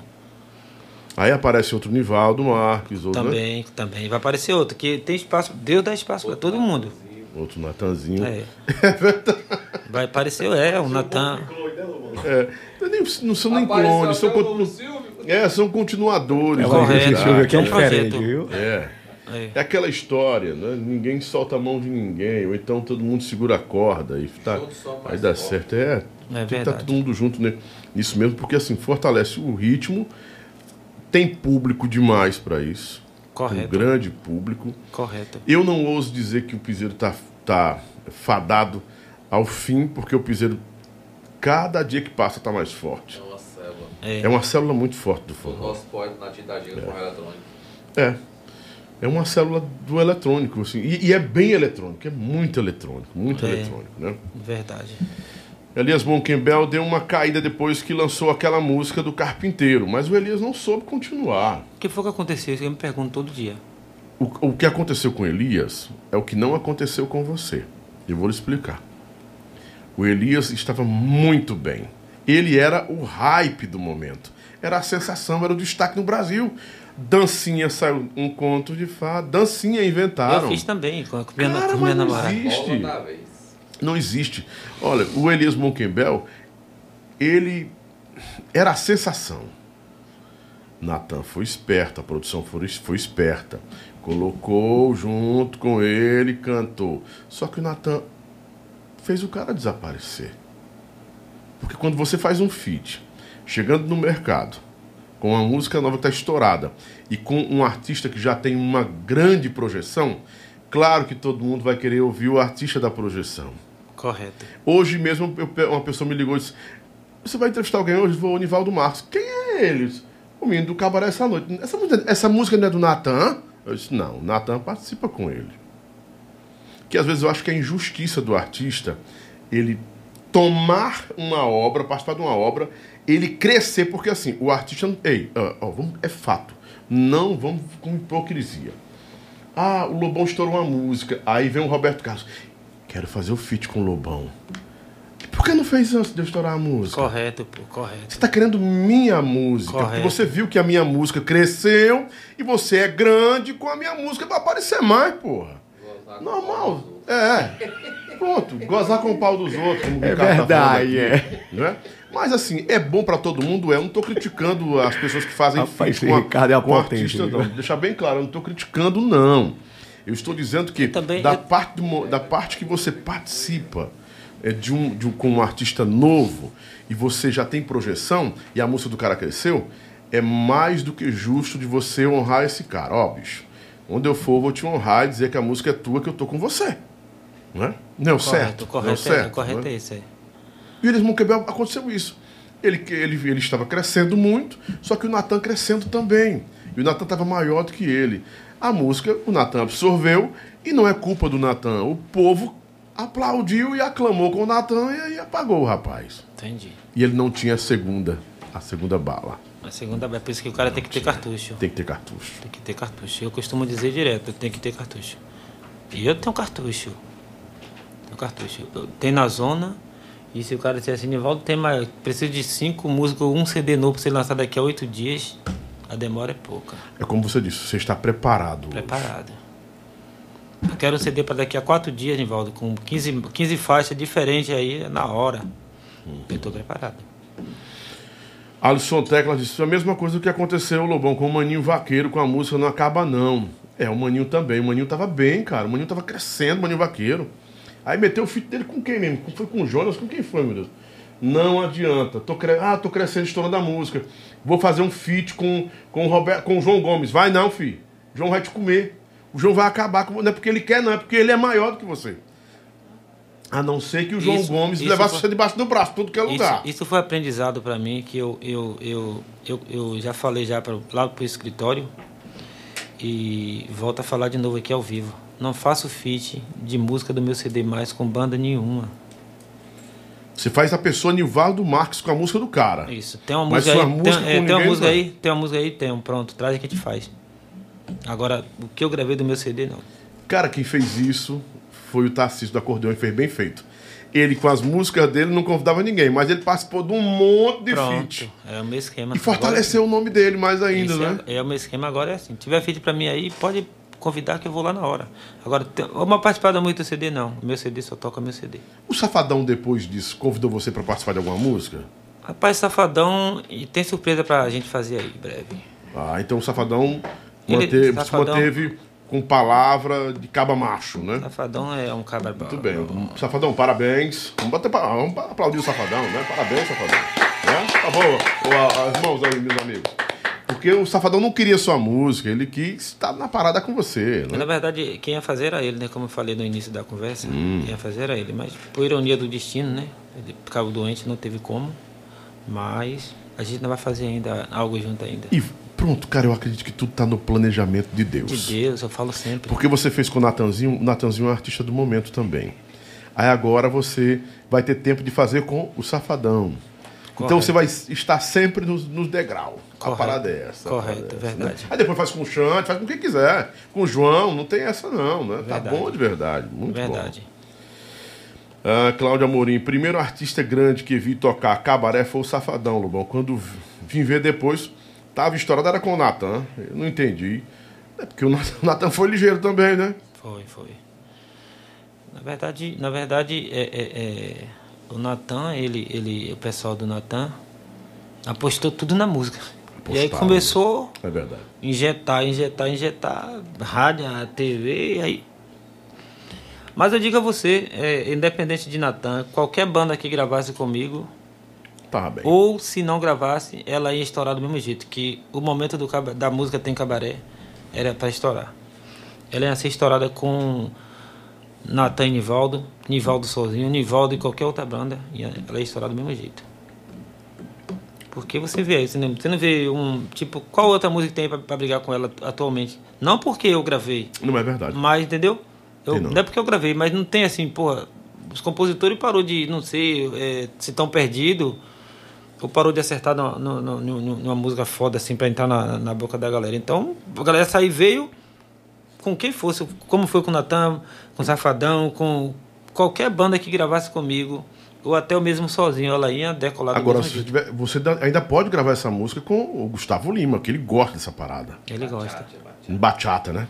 Aí aparece outro Nivaldo Marques, outro, né? Também, também. Vai aparecer outro, que tem espaço, Deus dá espaço para todo mundo. outro Natanzinho. É. Vai aparecer, é, o Natan. É, eu nem- não são nem clones, são, Silvio. É, são continuadores. É, Correto. Silvio aqui é É um diferente, projeto. viu? É. É. É aquela história, né? Ninguém solta a mão de ninguém, ou então todo mundo segura a corda e tá, aí dá certo. É, tem que estar verdade. todo mundo junto né? nisso mesmo, porque assim, fortalece o ritmo, tem público demais para isso. Um Correto. grande público. Correto. Eu não ouso dizer que o piseiro tá, tá fadado ao fim, porque o piseiro, cada dia que passa, tá mais forte. É uma célula. É. É uma célula muito forte do O forró. nosso poeta na tintadinha com eletrônico. É. É uma célula do eletrônico, assim. E, e é bem eletrônico, é muito eletrônico, muito É. eletrônico, né? Verdade. Elias Monquembel deu uma caída depois que lançou aquela música do Carpinteiro, mas o Elias não soube continuar. O que foi que aconteceu? Isso que eu me pergunto todo dia. O, o que aconteceu com Elias é o que não aconteceu com você. Eu vou lhe explicar. O Elias estava muito bem. Ele era o hype do momento. Era a sensação, era o destaque no Brasil. Dancinha saiu um conto de fada. Dancinha inventaram. Eu fiz também, com a minha, Cara, com minha mas não namorada. existe. Não existe. Olha, o Elias Monquembel, ele era a sensação. Natan foi esperto, a produção foi, foi esperta. Colocou junto com ele, cantou. Só que o Natan fez o cara desaparecer. Porque quando você faz um feat, chegando no mercado, com uma música nova que está estourada, e com um artista que já tem uma grande projeção, claro que todo mundo vai querer ouvir o artista da projeção. Correto. Hoje mesmo eu uma pessoa me ligou e disse: Você vai entrevistar alguém hoje? Vou, o Nivaldo Marcos. Quem é ele? O menino do cabaré essa noite. Essa, música- essa música não é do Natan? Eu disse: Não, o Natan participa com ele. Que às vezes eu acho que é injustiça do artista ele tomar uma obra, participar de uma obra, ele crescer, porque assim, o artista. não- Ei, ó, vamos- é fato. Não vamos com hipocrisia. Ah, o Lobão estourou uma música. Aí vem o Roberto Carlos. Quero fazer o feat com o Lobão. Por que não fez antes de eu estourar a música? Correto, pô, correto. Você está querendo minha música. Porque Correto. você viu que a minha música cresceu e você é grande com a minha música vai aparecer mais, porra. Normal. É. Pronto. Gozar com o pau dos outros. Como o É Ricardo tá falando verdade, aqui, Né? Mas assim, é bom pra todo mundo, é. Eu não tô criticando as pessoas que fazem Rapaz, com, a, Ricardo é a com viu? não. Deixar bem claro, eu não tô criticando, não. Eu estou dizendo que também- da, eu- parte do da parte que você participa é, de um, de um, com um artista novo e você já tem projeção e a música do cara cresceu, é mais do que justo de você honrar esse cara. Ó, bicho, onde eu for, eu vou te honrar e dizer que a música é tua, que eu tô com você. Não é? Não, Correto, certo. correto, não, é, certo, correto não é é? isso aí. E o Elias Monquebel aconteceu isso. Ele, ele, ele estava crescendo muito, só que o Natan crescendo também. E o Natan estava maior do que ele. A música, o Natan absorveu, e não é culpa do Natan. O povo aplaudiu e aclamou com o Natan e aí apagou o rapaz. Entendi. E ele não tinha a segunda, a segunda bala. A segunda é por isso que o cara tem que ter cartucho. Tem que ter cartucho. Tem que ter cartucho. Eu costumo dizer direto, tem que ter cartucho. E eu tenho cartucho. Tenho cartucho. Tem na zona. E se o cara disser assim, Nivaldo, tem mais. Preciso de cinco músicas, um CD novo pra você lançar daqui a oito dias. A demora é pouca. É como você disse, você está preparado. hoje. Preparado. Eu quero um CD para daqui a quatro dias, Nivaldo, com 15, 15 faixas diferentes aí na hora. Eu estou preparado. Alisson Tecla disse a mesma coisa que aconteceu, Lobão, com o Maninho Vaqueiro, com a música Não Acaba Não. É, o Maninho também. O Maninho tava bem, cara. O Maninho tava crescendo, o Maninho Vaqueiro. Aí meteu o filho dele com quem mesmo? Foi com o Jonas? Com quem foi, meu Deus? Não adianta. Tô cre... Ah, tô crescendo estourando a música. Vou fazer um feat com, com, o Roberto, com o João Gomes. Vai não, filho. O João vai te comer. O João vai acabar com. Não é porque ele quer, não, é porque ele é maior do que você. A não ser que o João Isso- Gomes isso levasse foi- você debaixo do braço, tudo que é Isso, lugar. isso foi aprendizado para mim, que eu, eu, eu, eu, eu já falei já pra, lá pro escritório e volto a falar de novo aqui ao vivo. Não faço feat de música do meu CD mais com banda nenhuma. Você faz a pessoa Nivaldo Marques com a música do cara. Isso. Tem uma Mas música aí. música tem, é, tem uma música aí, tem uma música aí, tem um pronto, traz que a gente faz. Agora, o que eu gravei do meu CD não. Cara, quem fez isso foi o Tarcísio do Acordeão e fez bem feito. Ele, com as músicas dele, não convidava ninguém, mas ele participou de um monte de Pronto. feat. É o meu esquema. E fortaleceu o nome dele mais Agora, ainda, né? É, é o meu esquema agora é assim. Se tiver feat pra mim aí, pode convidar que eu vou lá na hora. Agora, uma participada muito do CD, não. O meu CD só toca meu CD. O Safadão, depois disso, convidou você pra participar de alguma música? Rapaz, Safadão, e tem surpresa pra gente fazer aí, breve. Ah, então o Safadão, Ele- manteve, Safadão- se manteve com palavra de caba macho, né? Safadão é um cabra bom. Muito bem. Safadão, parabéns. Vamos, bater, vamos aplaudir o Safadão, né? Parabéns, Safadão. Né? Ô, ó, irmãos aí, meus amigos. Porque o Safadão não queria sua música, ele quis estar na parada com você, né? na verdade, quem ia fazer era ele, né? Como eu falei no início da conversa, Hum. quem ia fazer era ele. Mas, por ironia do destino, né? Ele ficava doente, não teve como. Mas a gente não vai fazer ainda algo junto ainda. E pronto, cara, eu acredito que tudo tá no planejamento de Deus. De Deus, eu falo sempre. Porque você fez com o Natanzinho, o Natanzinho é um artista do momento também. Aí agora você vai ter tempo de fazer com o Safadão. Então Correto. você vai estar sempre nos, nos degrau. A Correto. parada é essa. a Correto, é essa, verdade. né? Aí depois faz com o Xande, faz com quem quiser. Com o João, não tem essa não, né? Tá Verdade. bom de verdade. Muito Verdade. bom. Ah, Cláudia Amorim, primeiro artista grande que vi tocar cabaré foi o Safadão, Lobão. Quando vim ver depois, tava estourado, era com o Natan. Eu não entendi. É porque o Natan- o Natan foi ligeiro também, né? Foi, foi. Na verdade, na verdade é, é- é, o Natan, ele, ele, o pessoal do Natan apostou tudo na música. E aí Apostaram. começou É verdade. a injetar, injetar, injetar, rádio, TV, e aí. Mas eu digo a você, é, independente de Natan, qualquer banda que gravasse comigo, Tava bem. ou se não gravasse, ela ia estourar do mesmo jeito. Que o momento do da música tem cabaré era para estourar. Ela ia ser estourada com Natan e Nivaldo, Nivaldo sozinho, Nivaldo e qualquer outra banda, ia, ela ia estourar do mesmo jeito. Porque você vê, você não, você não vê um. Tipo, qual outra música tem pra, pra brigar com ela atualmente? Não porque eu gravei, Não é verdade. mas, entendeu? Eu, não. não. é porque eu gravei, mas não tem assim, porra. Os compositores parou de, não sei, é, se estão perdidos, ou parou de acertar no, no- no- numa música foda, assim, pra entrar na, na boca da galera. Então, a galera sair veio com quem fosse, como foi com o Natan, com o Safadão, com qualquer banda que gravasse comigo, ou até eu mesmo sozinho, ela ia decolar do Agora, se tiver, você ainda pode gravar essa música com o Gustavo Lima, que ele gosta dessa parada. Ele gosta. Bachata, né?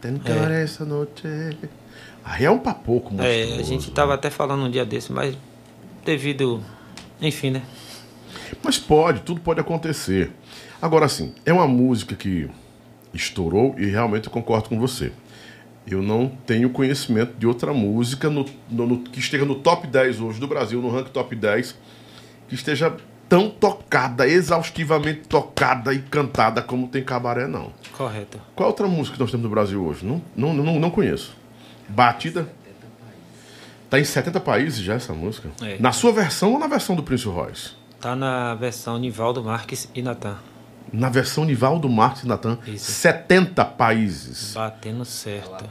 Tentar essa noite. Aí é um papoco, É, monstruoso, a gente né? tava até falando um dia desse, mas devido. Enfim, né? Mas pode, tudo pode acontecer. Agora, assim, é uma música que estourou e realmente eu concordo com você. Eu não tenho conhecimento de outra música no, no- no- que esteja no top 10 hoje do Brasil, no ranking top 10, que esteja tão tocada, exaustivamente tocada e cantada como tem Cabaré, não. Correto. Qual outra música que nós temos no Brasil hoje? Não, não, não, não conheço. Batida. Tá em 70 países já essa música. É. Na sua versão ou na versão do Prince Royce? Tá na versão Nivaldo Marques e Natan. Na versão Nivaldo Marques Natan, Isso. 70 países. Batendo certo.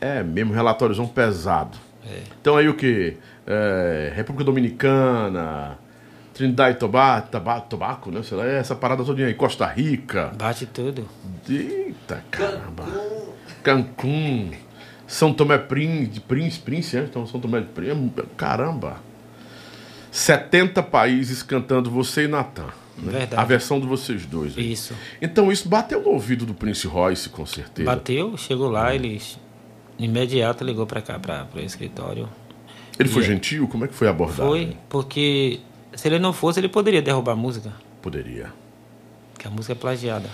É mesmo, relatóriozão pesado. É. Então aí o que? República Dominicana, Trindade e Tobago, Tobago, né? Sei lá, essa parada todinha aí. Costa Rica. Bate tudo. Eita caramba. Cancún. São Tomé Príncipe, Príncipe, Príncipe, né? Então, São Tomé Príncipe. Caramba. 70 países cantando você e Natan. Né? A versão de vocês dois. aí. Isso. Então isso bateu no ouvido do Prince Royce, com certeza. Bateu, chegou lá, eles imediato ligou para cá, para o escritório. Ele foi E- gentil? Como é que foi abordado? Foi porque se ele não fosse, ele poderia derrubar a música, Poderia. que a música é plagiada.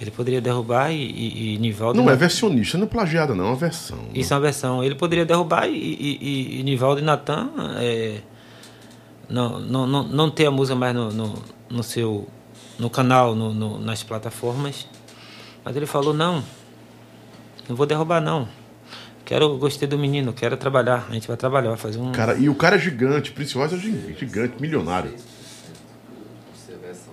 Ele poderia derrubar e, e, e Nivaldo. Não é versionista, não é plagiada, não, é uma versão. Isso é uma versão. Ele poderia derrubar e, e, e- e Nivaldo e Natan é, não, não, não, não ter a música mais no, no, no seu no canal, no, no- nas plataformas. Mas ele falou, não, não vou derrubar não. Quero, gostei do menino, quero trabalhar. A gente vai trabalhar, vai fazer um. Cara, e o cara é gigante, Prince Royce é gigante, milionário. Você versão,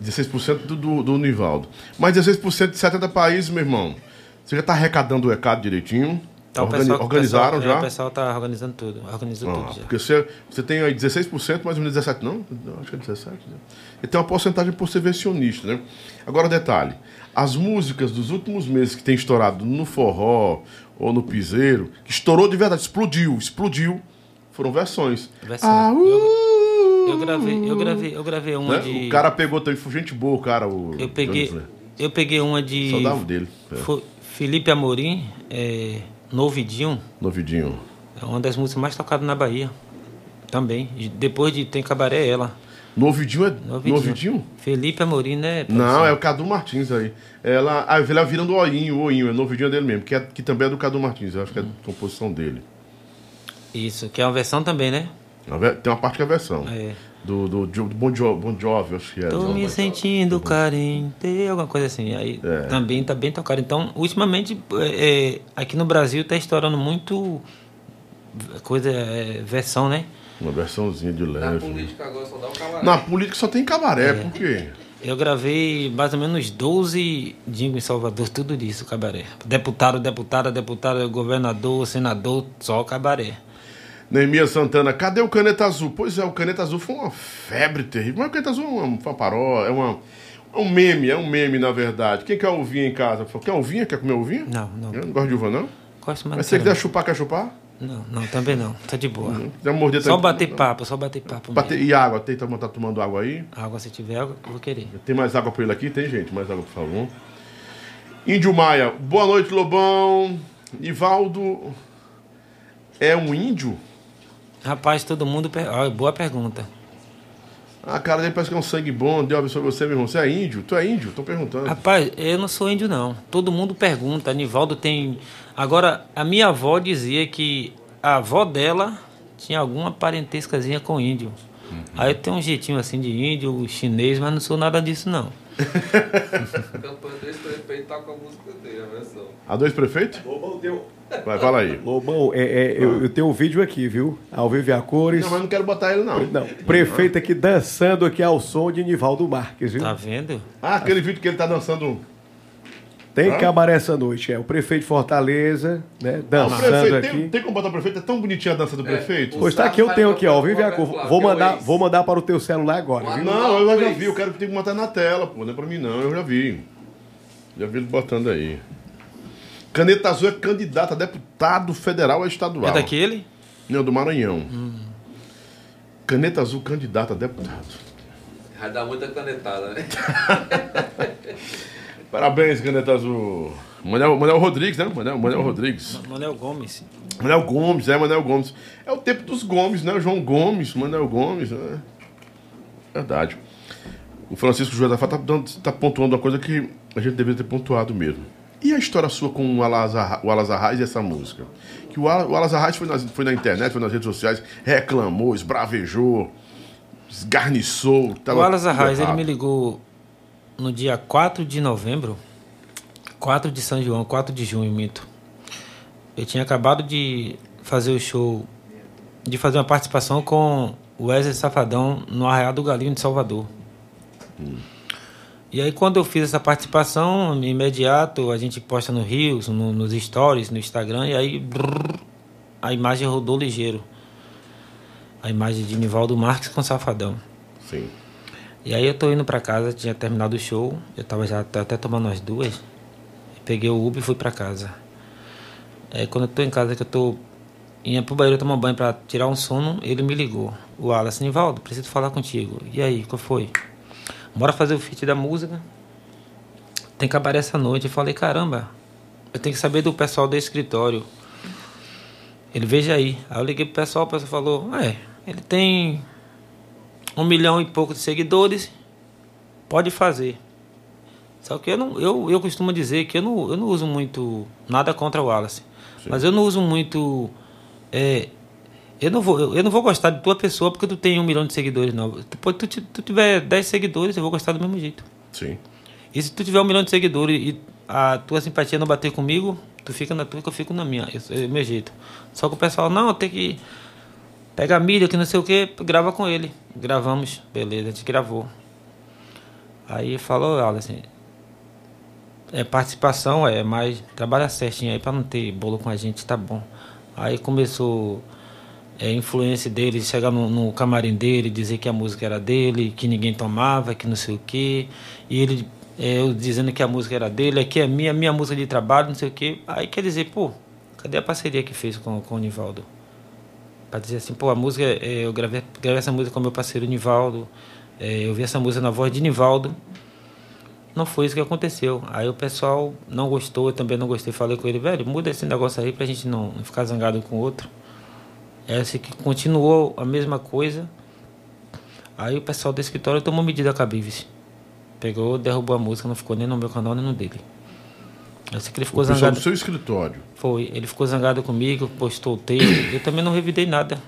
16%. 16% do, do, do Nivaldo. Mas 16% de 70 países, meu irmão. Você já tá arrecadando o recado direitinho? Tá, Organi- pessoal- organizaram pessoal- é, já? o pessoal tá organizando tudo. Organizou Ah, tudo já. porque você, você tem aí 16%, mais ou menos 17%, não? Acho que é 17%. Né? E tem uma porcentagem por ser versionista, né? Agora, detalhe: as músicas dos últimos meses que tem estourado no forró ou no piseiro, que estourou de verdade, explodiu, explodiu, foram versões. Versão. Ah, uh, Eu gravei, eu gravei, eu gravei uma né? de. O cara pegou também, foi gente boa, o cara. O Eu peguei, Jones, né? eu peguei uma de. Saudade dele. É. Felipe Amorim, é, Novidinho, Novidinho. é uma das músicas mais tocadas na Bahia. Também. E depois de Tem Cabaré Ela. Novidinho é. Novidinho. Novidinho? Felipe Amorim, né? Não, é o Cadu Martins aí. Ela, ah, ela virando o Oinho, o Oinho, é novidinho dele mesmo, que, é, que também é do Cadu Martins, eu acho que é composição dele. Isso, que é uma versão também, né? A Tem uma parte que é a versão. É. Do, do, do Bon, jo, bon Jovi, acho que é. Tô me mas- sentindo carente, alguma coisa assim. Aí É. também tá bem tocado. Então, ultimamente, é, é, aqui no Brasil tá estourando muito coisa, é, versão, né? Uma versãozinha de Na leve. política agora só dá o camarada. Na política só tem cabaré, É. por quê? Eu gravei mais ou menos 12 jingles em Salvador, tudo disso, cabaré. Deputado, deputada, deputada, governador, senador, só cabaré. Neemias Santana, cadê o Caneta Azul? Pois é, o Caneta Azul foi uma febre terrível. Mas o Caneta Azul é uma, uma é, uma, é um meme, é um meme, na verdade. Quem quer ovinha em casa? Quer ovinha? Quer comer ovinha? Não, não. Eu não gosto de uva, não? Gosto mais Mas você quiser chupar, quer chupar? Não, não, também não. Tá de boa. Quiser morder Só também- bater papo, só bater papo. Bater- mesmo. E água? Tem, tá, tá tomando água aí? Água, se tiver água, eu vou querer. Tem mais água pra ele aqui? Tem, gente. Mais água, por favor. Índio Maia. Boa noite, Lobão. Nivaldo é um índio? Rapaz, todo mundo. Per... ó, boa pergunta. A cara dele parece que é um sangue bom. Deus abençoe você, meu irmão. Você é índio? Tu é índio? Tô perguntando. Rapaz, eu não sou índio, não. Todo mundo pergunta. Anivaldo tem. Agora, a minha avó dizia que a avó dela tinha alguma parentescazinha com índio. Aí eu tenho um jeitinho assim de índio, chinês, mas não sou nada disso, não. A campanha desse prefeito tá com a música dele, a versão. A dois prefeitos? Lobão, teu... Vai, fala aí. Lobão é, é, eu, eu tenho um vídeo aqui, viu? Ao vivo e a cores. Não, mas não quero botar ele, não. Não, prefeito aqui dançando aqui ao som de Nivaldo Marques, viu? Tá vendo? Ah, aquele vídeo que ele tá dançando. Tem Hã? cabaré essa noite, é. O prefeito de Fortaleza, né? O Dançando prefeito, aqui. tem, tem como botar o prefeito? É tão bonitinha a dança do prefeito. Pois tá aqui, eu tenho aqui, ó. Ao vivo e a cor. Vou mandar, vou mandar para o teu celular agora, viu? Não, eu já vi. Eu quero que tem que botar na tela, pô. Não é pra mim, não. Eu já vi. Já vi ele botando aí. Caneta Azul é candidato a deputado federal ou estadual. É daquele? Não, do Maranhão. Caneta Azul, candidato a deputado. Vai dar muita canetada, né? Parabéns, Caneta Azul. Manel, Manel Rodrigues, né? Manel, Manel Rodrigues. Manuel Gomes. Manel Gomes, é, Manel Gomes. É o tempo dos Gomes, né? João Gomes, Manel Gomes, né? Verdade. O Francisco Josafá tá, tá pontuando uma coisa que a gente deveria ter pontuado mesmo. E a história sua com o Alas Arraes e essa música? Que o Ala- o Alas Arraes foi, nas- foi na internet, foi nas redes sociais, reclamou, esbravejou, esgarniçou. o Alas Arraes, ele me ligou no dia 4 de novembro, 4 de São João, 4 de junho, minto. Eu tinha acabado de fazer o show, de fazer uma participação com o Wesley Safadão no Arraial do Galinho de Salvador. E aí quando eu fiz essa participação, imediato a gente posta no Rios, no- nos stories, no Instagram, e aí brrr, a imagem rodou ligeiro. A imagem de Nivaldo Marques com Safadão. Sim. E aí eu tô indo pra casa, tinha terminado o show, eu tava já até tomando as duas. Peguei o Uber e fui pra casa. Aí quando eu tô em casa, que eu tô. Ia pro banheiro tomar banho pra tirar um sono, ele me ligou. O Wallace, Nivaldo, preciso falar contigo. E aí, qual foi? Bora fazer o feat da música. Tem cabaré essa noite. Eu falei, caramba, eu tenho que saber do pessoal do escritório. Ele veja aí. Aí eu liguei pro pessoal, o pessoal falou, é, ele tem um milhão e pouco de seguidores, pode fazer. Só que eu, não, eu, eu costumo dizer que eu não, eu não uso muito nada contra o Wallace. Sim. Mas eu não uso muito. É, eu, não vou, eu não vou gostar de tua pessoa porque tu tem um milhão de seguidores, não. Tu, tu, tu tiver 10 seguidores, eu vou gostar do mesmo jeito. Sim. E se tu tiver um milhão de seguidores e a tua simpatia não bater comigo, tu fica na tua que eu fico na minha. Esse é o meu jeito. Só que o pessoal, não, tem que. Pega a mídia, que não sei o que, grava com ele. Gravamos, beleza, a gente gravou. Aí falou, assim, é, participação é mais. Trabalha certinho aí para não ter bolo com a gente, tá bom. Aí começou é, influência dele, chegar no, no, camarim dele, dizer que a música era dele, que ninguém tomava, que não sei o quê. E ele é, eu dizendo que a música era dele, aqui é minha, minha música de trabalho, não sei o quê. Aí quer dizer, pô, cadê a parceria que fez com, com o Nivaldo? Para dizer assim, pô, a música, é, eu gravei, gravei essa música com meu parceiro Nivaldo, é, eu vi essa música na voz de Nivaldo não foi isso que aconteceu. Aí o pessoal não gostou, eu também não gostei. Falei com ele, velho, muda esse negócio aí pra gente não, ficar zangado com o outro. É assim que continuou a mesma coisa. Aí o pessoal do escritório tomou medida cabíveis. Pegou, derrubou a música, não ficou nem no meu canal nem no dele. Eu sei que ele ficou o zangado. do seu escritório. Foi, ele ficou zangado comigo, postou o texto. eu também não revidei nada.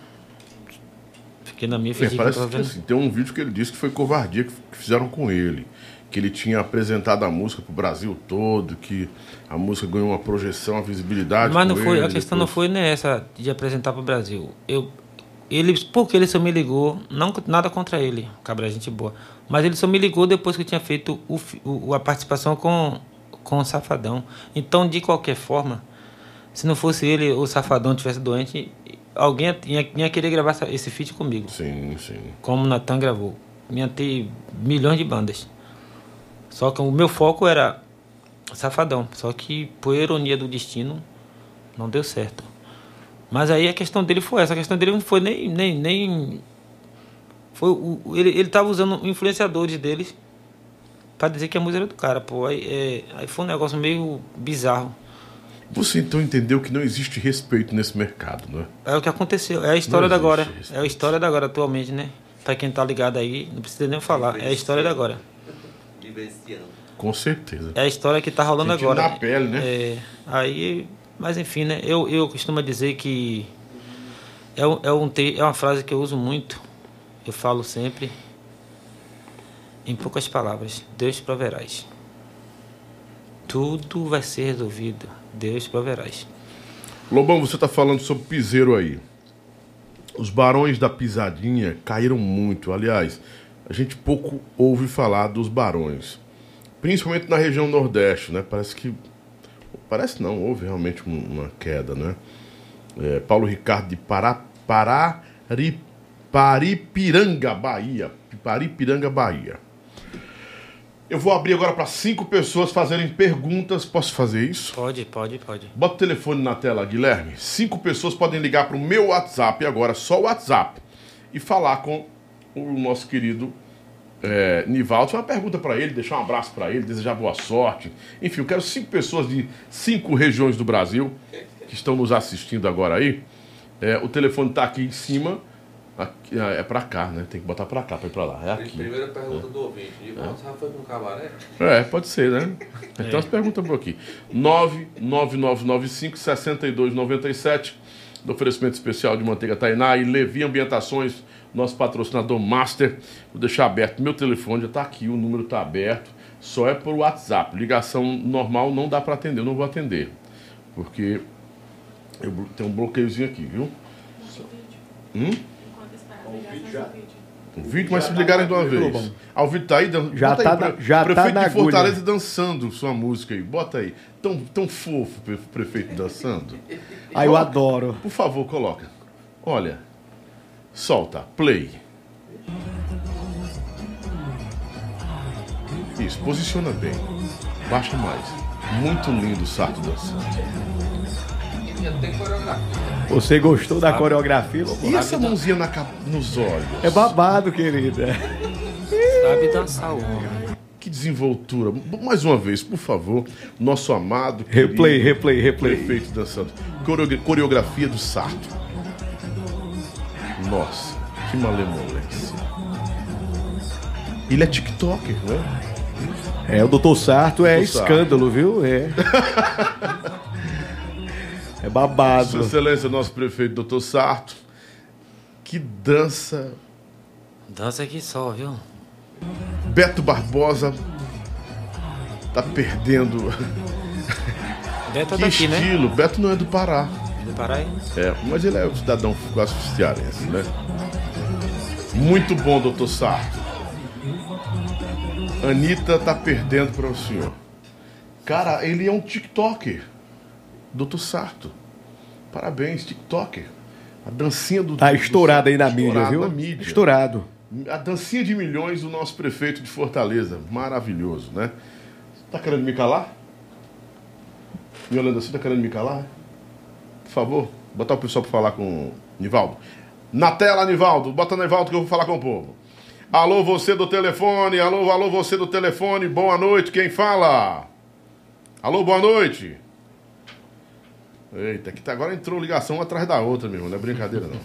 Fiquei na minha, é, parece que, assim, tem um vídeo que ele disse que foi covardia que fizeram com ele que ele tinha apresentado a música para o Brasil todo, que a música ganhou uma projeção, uma visibilidade. Mas não foi, ele, a questão depois... não foi nessa de apresentar para o Brasil. Eu, ele, porque ele só me ligou, não nada contra ele, cabra gente boa, mas ele só me ligou depois que eu tinha feito o, o, a participação com, com o Safadão. Então, de qualquer forma, se não fosse ele, o Safadão tivesse doente, alguém ia, ia querer gravar esse feat comigo. Sim, sim. Como o Natan gravou. Ia ter milhões de bandas. Só que o meu foco era Safadão. Só que, por ironia do destino, não deu certo. Mas aí a questão dele foi essa. A questão dele não foi nem. nem, nem foi o, ele, ele tava usando influenciadores deles para dizer que a música era do cara, pô. Aí, é, aí foi um negócio meio bizarro. Você então entendeu que não existe respeito nesse mercado, não é? É o que aconteceu. É a história da agora. Respeito. É a história da agora atualmente, né? Pra quem tá ligado aí, não precisa nem falar. É a história da agora. Com certeza. É a história que está rolando agora. na pele, né? É, aí, mas enfim, né? Eu, eu costumo dizer que é, um, é, um, é uma frase que eu uso muito. Eu falo sempre, em poucas palavras, Deus proverás. Tudo vai ser resolvido, Deus proverás. Lobão, você está falando sobre piseiro aí. Os barões da pisadinha caíram muito. Aliás, a gente pouco ouve falar dos barões, principalmente na região Nordeste, né? Parece que. Parece não, houve realmente uma queda, né? É, Paulo Ricardo de Pará, Parari, Paripiranga, Bahia. Paripiranga, Bahia. Eu vou abrir agora para cinco pessoas fazerem perguntas. Posso fazer isso? Pode, pode, pode. Bota o telefone na tela, Guilherme. Cinco pessoas podem ligar para o meu WhatsApp agora, só o WhatsApp, e falar com o nosso querido é, Nivaldo. Foi uma pergunta para ele, deixar um abraço para ele, desejar boa sorte. Enfim, eu quero cinco pessoas de cinco regiões do Brasil que estão nos assistindo agora aí. É, o telefone está aqui em cima. Aqui, é, é para cá, né? Tem que botar para cá para ir para lá. É aqui. Primeira pergunta é. do ouvinte. Nivaldo, é. foi com cabaré? É, pode ser, né? Então as perguntas por aqui. 99995 6297 do oferecimento especial de manteiga Tainá e Levi Ambientações nosso patrocinador master. Vou deixar aberto meu telefone, já está aqui, o número está aberto. Só é por WhatsApp. Ligação normal não dá para atender, eu não vou atender. Porque eu tenho um bloqueiozinho aqui, viu? Hum? O vídeo, mas se ligarem de uma vez. Ah, o vídeo tá aí? Já Bota tá, aí, na, já prefeito tá na de Fortaleza agulha. dançando sua música aí. Bota aí. Tão, tão fofo, prefeito dançando. Ah, eu adoro. Por favor, coloca. Olha. Solta, play. Isso, posiciona bem. Baixa mais. Muito lindo o Sarto dançando. Você gostou da coreografia? E essa mãozinha na, nos olhos? É babado, querida. Sabe dançar o homem. Que desenvoltura. Mais uma vez, por favor, nosso amado. Replay, querido replay, replay. Prefeito dançando. Coreo- Coreografia do Sarto. Nossa, que malemolência. Ele é TikToker, né? É, o doutor Sarto é. Sarto. escândalo, viu? É. é Sua babado. Excelência, nosso prefeito, doutor Sarto. Que dança. Dança aqui só, viu? Beto Barbosa tá perdendo Beto é que daqui, né? estilo. Beto não é do Pará. Do Pará aí. É, mas ele é um cidadão quase cearense, né? Muito bom, doutor Sarto. Anitta tá perdendo para o senhor. Cara, ele é um TikToker. Doutor Sarto. Parabéns, TikToker. A dancinha do. Tá do- estourado aí na mídia, viu? na mídia. Estourado. A dancinha de milhões do nosso prefeito de Fortaleza. Maravilhoso, né? Tá querendo me calar? Yolanda, você tá querendo me calar? Por favor, botar o pessoal para falar com o Nivaldo. Na tela, Nivaldo. Bota Nivaldo que eu vou falar com o povo. Alô, você do telefone. Alô, alô, você do telefone. Boa noite. Quem fala? Alô, boa noite. Eita, que tá, agora entrou ligação uma atrás da outra, meu irmão. Não é brincadeira, não.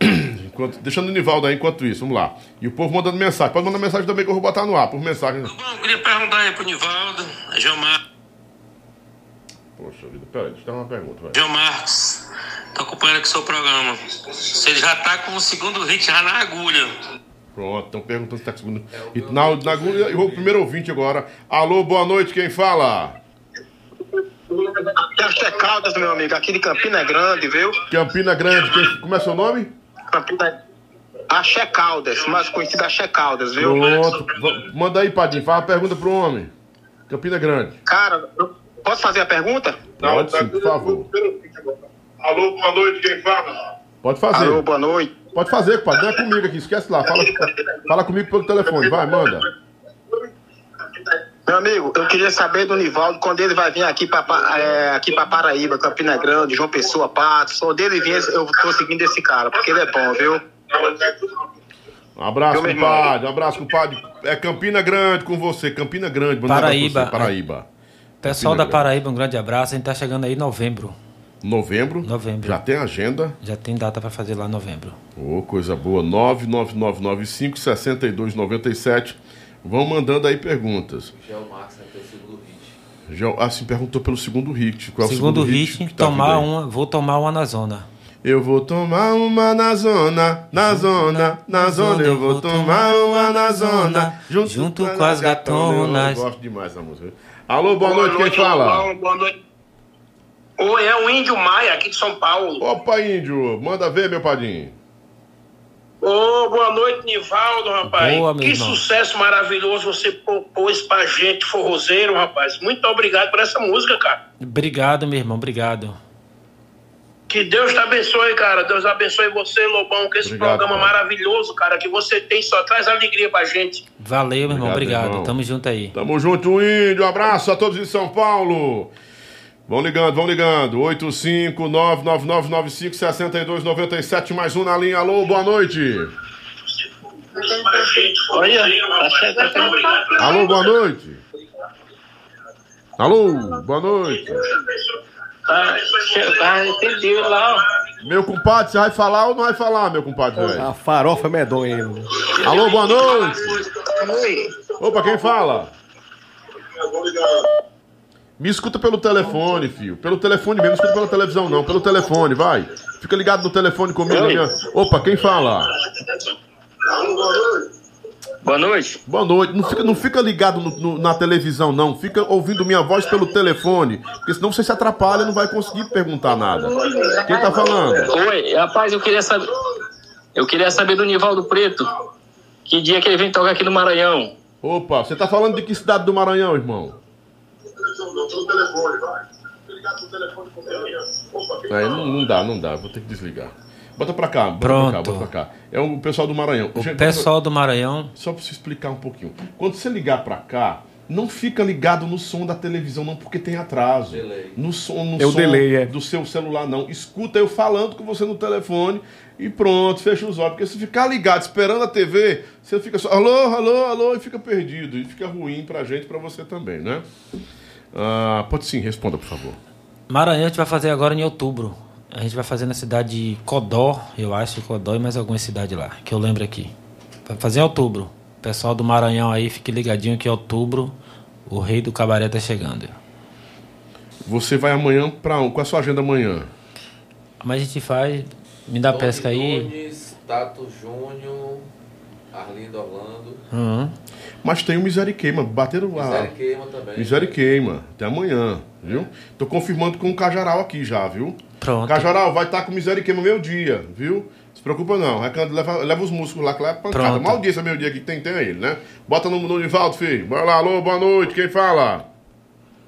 Enquanto, deixando o Nivaldo aí enquanto isso, vamos lá. E o povo mandando mensagem. Pode mandar mensagem também que eu vou botar no ar, por mensagem. Bom, eu queria perguntar aí pro Nivaldo, Gilmar, Poxa vida, peraí, deixa eu dar uma pergunta, vai. João Marcos, tô acompanhando aqui o seu programa. Ele já tá com o segundo hit já na agulha. Pronto, estão perguntando se tá com segundo. E na, na agulha, vou pro primeiro ouvinte agora. Alô, boa noite, quem fala? Este é Caldas, meu amigo, aqui de Campina Grande, viu? Campina Grande, como é seu nome? Campina... Axé Caldas, mais conhecido Axé Caldas, viu? Pronto, manda aí, Padinho, faz uma pergunta pro homem. Campina Grande. Cara, eu posso fazer a pergunta? Pode sim, por favor. Alô, boa noite, quem fala? Pode fazer. Alô, boa noite. Pode fazer, compadre. Não é comigo aqui, esquece lá. Fala, fala comigo pelo telefone, vai, manda. Meu amigo, eu queria saber do Nivaldo quando ele vai vir aqui pra, Pa- é, aqui pra Paraíba, Campina Grande, João Pessoa, Patos. Só dele vir, eu tô seguindo esse cara, porque ele é bom, viu? Um abraço, Eu, compadre. Um abraço, compadre. É Campina Grande com você. Campina Grande. Paraíba. você, Paraíba. Pessoal Campina da Grande. Paraíba, um grande abraço. A gente tá chegando aí em novembro. Novembro. Novembro. Já tem agenda. Já tem data pra fazer lá em novembro. Ô, coisa boa. 99995-6297. Vão mandando aí perguntas. Gel Max vai ter o segundo hit. Já, assim, perguntou pelo segundo hit. Qual é o Segundo hit, que tá tomar uma, vou tomar uma na zona. Eu vou tomar uma na zona, na zona, na zona. Eu vou tomar uma na zona, junto, Junto com as gatonas. Eu gosto demais da música. Alô, boa noite, quem fala? Lobão, Boa noite. Oi, é o Índio Maia, aqui de São Paulo. Opa, índio, manda ver, meu padrinho. Ô, boa noite, Nivaldo, rapaz. Boa, meu que irmão. sucesso maravilhoso você propôs pra gente, forrozeiro, rapaz. Muito obrigado por essa música, cara. Obrigado, meu irmão, obrigado. Que Deus te abençoe, cara. Deus abençoe você, Lobão, que esse Obrigado, programa cara. maravilhoso, cara, que você tem, só traz alegria pra gente. Valeu, meu irmão, Obrigado, obrigado. irmão. Tamo junto aí. Tamo junto, índio. Um abraço a todos em São Paulo. Vão ligando, vão ligando. 85999956297, mais um na linha. Alô, boa noite. Olha, tá. Alô, boa noite. Alô, boa noite. Tá, tá entendido lá. Meu compadre, você vai falar ou não vai falar, meu compadre? velho? A farofa medonha. hein? Alô, boa noite. Oi. Opa, quem fala? Me escuta pelo telefone, filho. Pelo telefone mesmo, não escuta pela televisão, não. Pelo telefone, vai. Fica ligado no telefone comigo. minha- Opa, quem fala? Boa noite. Boa noite. Não fica, não fica ligado no- no- na televisão, não. Fica ouvindo minha voz pelo telefone. Porque senão você se atrapalha e não vai conseguir perguntar nada. Quem tá falando? Oi, rapaz, eu queria saber. Eu queria saber do Nivaldo Preto. Que dia que ele vem tocar aqui no Maranhão? Opa, você tá falando de que cidade do Maranhão, irmão? Aí não, não dá, não dá. Vou ter que desligar. Bota pra cá, bota pra cá, Pronto. bota pra cá. É o pessoal do Maranhão. O Gente, pessoal do Maranhão, Só pra você explicar um pouquinho. Quando você ligar pra cá, Não fica ligado no som da televisão, não, porque tem atraso. Delay. No som, no É o som delay, é. do seu celular, não. Escuta eu falando com você no telefone e pronto, fecha os olhos. Porque se ficar ligado esperando a TV, você fica só alô, alô, alô e fica perdido. E fica ruim pra gente, pra você também, né? Ah, pode sim, responda, por favor. Maranhão a gente vai fazer agora em outubro. A gente vai fazer na cidade de Codó, eu acho, Codó e mais alguma cidade lá, que eu lembro aqui. Vai fazer em outubro. Pessoal do Maranhão aí, fique ligadinho que em outubro o rei do cabaré tá chegando. Você vai amanhã pra um? Qual é a sua agenda amanhã? Mas a gente faz, me dá Tony pesca aí. Nunes, Tato Júnior, Arlindo Orlando. Uhum. Mas tem o Miseriqueima, bateram lá. Miséria Queima também. Miseriqueima, até amanhã, viu? Tô confirmando com o Cajaral aqui já, viu? Pronto. Cajaral vai estar com Miseriqueima meio dia, viu? Se preocupa não, leva, leva os músculos lá que lá é pancada. Pronto. Mal dia esse meio dia que tem, tem ele, né? Bota no, no Nivaldo, filho. Bora lá, alô, boa noite, quem fala?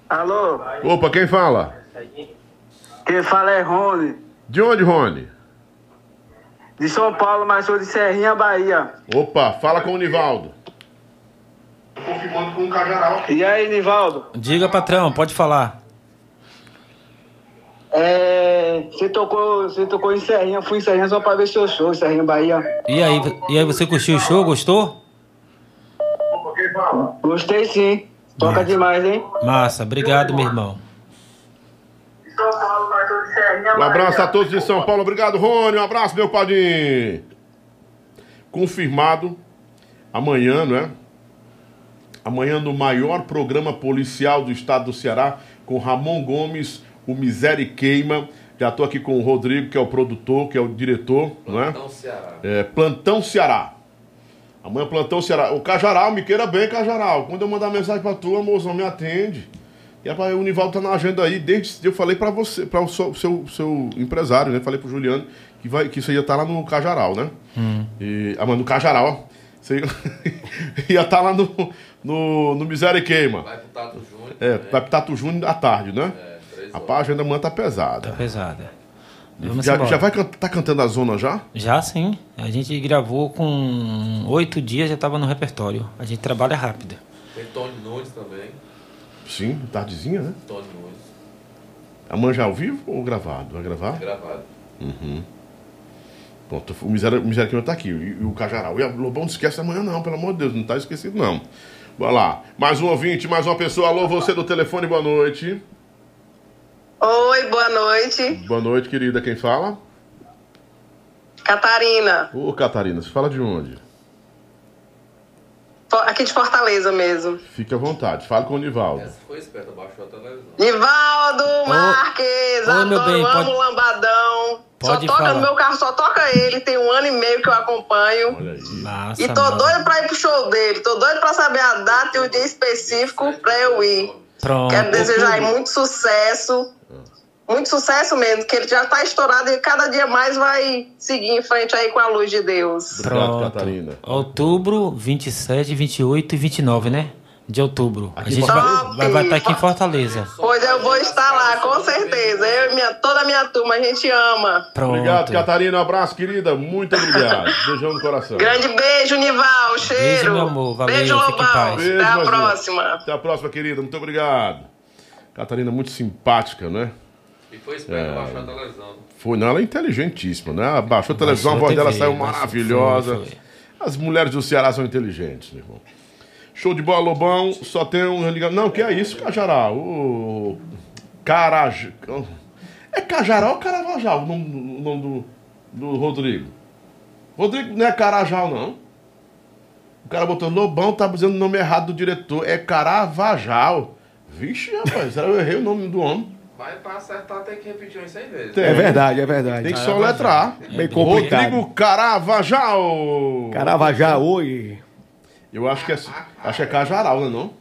Alô, Opa, quem fala? quem fala é Rony, De onde, Rony? de São Paulo, mas sou de Serrinha, Bahia. Opa, fala com o Nivaldo. Confirmando com o Cajaral. E aí, Nivaldo? Diga, patrão, pode falar. É, você tocou, você tocou em Serrinha, fui em Serrinha só pra ver seu show, Serrinha, Bahia. E aí, e aí você curtiu o show, gostou? Gostei sim. Toca Massa. demais, hein? Massa, obrigado, meu irmão. São Paulo, mas sou de Serrinha, Um abraço a todos de São Paulo. Obrigado, Rony. Um abraço, meu padrinho. Confirmado. Amanhã, não é? Amanhã no maior programa policial do estado do Ceará, com Ramon Gomes, o Miséria Queima. Já estou aqui com o Rodrigo, que é o produtor, que é o diretor, não é? Ceará. É, Plantão Ceará. Amanhã Plantão Ceará. O Cajaral, me queira bem, Cajaral. Quando eu mandar mensagem pra tu, amozão, me atende. E rapaz, o Nivaldo tá na agenda aí, desde eu falei pra você, para o seu, seu, seu empresário, né? Falei pro Juliano que, vai, que isso ia estar lá no Cajaral, né? E, ah, mas no Cajaral, ó. Você ia estar lá no, no, no Miséria e Queima. Vai pro Tato Júnior. É, também. vai pro Tato Júnior à tarde, né? É, três Rapaz, a agenda amanhã tá pesada. Tá pesada. Vamos já, embora. já vai tá cantando a zona já? Já sim. A gente gravou com oito dias, já tava no repertório. A gente trabalha rápido. Tem Tony Nunes também. Sim, tardezinha, né? Tony Nunes. Amanhã já ao vivo ou gravado? Vai gravar? Gravado. Pronto, o Miséria, o Miséria Queima tá aqui. E, e o Cajaral. E a Lobão não esquece amanhã, não, pelo amor de Deus, não tá esquecido, não. Bora lá. Mais um ouvinte, mais uma pessoa. Alô, você do telefone, boa noite. Oi, boa noite. Boa noite, querida. Quem fala? Catarina, Ô, Catarina, você fala de onde? Aqui de Fortaleza mesmo. Fique à vontade, fale com o Nivaldo. Essa foi esperta, baixou a televisão. Nivaldo Marques, Oi, meu adoro, bem, amo pode- o Lambadão. Pode só toca falar. no meu carro, só toca ele. Tem um ano e meio que eu acompanho. Massa. E tô massa. doido pra ir pro show dele. Tô doido pra saber a data e o dia específico pra eu ir. Pronto. Quero desejar aí muito sucesso. Muito sucesso mesmo, que ele já tá estourado e cada dia mais vai seguir em frente aí com a luz de Deus. Obrigado, Pronto. Catarina. Outubro, 27, 28 e 29, né? De outubro. A Aqui gente em vai Fortaleza. vai vai estar aqui em Fortaleza. Pois eu vou estar lá, com certeza. Eu e minha, toda a minha turma, a gente ama. Pronto. Obrigado, Catarina. Um abraço, querida. Muito obrigado. Beijão no coração. Grande beijo, Nival. Cheiro. Beijo, meu amor. Valeu, Beijo, Lobão. Beijo, Até a próxima. Até a próxima, querida. Muito obrigado. Catarina, muito simpática, né? E foi esperta, baixou a televisão. Foi, não, ela é inteligentíssima, né? Baixou a televisão, a Baixou voz a dela TV, saiu maravilhosa. foi, foi. As mulheres do Ceará são inteligentes, meu irmão. Show de bola, Lobão. Só tem um ligado. Não, que é isso, Cajará? O. Caraj. É Cajará ou Caravajal o nome, o nome do, do Rodrigo? Rodrigo não é Carajal, não. O cara botou Lobão, tá dizendo o nome errado do diretor. É Caravajal. Vixe, rapaz, será que eu errei o nome do homem? Mas pra acertar tem que repetir uns 100 vezes. Tem. É verdade, é verdade. Tem que só letrar. Bem complicado. Rodrigo Caravajal. Caravajá, oi. Eu acho que é, acho que é Cajaral, não é não?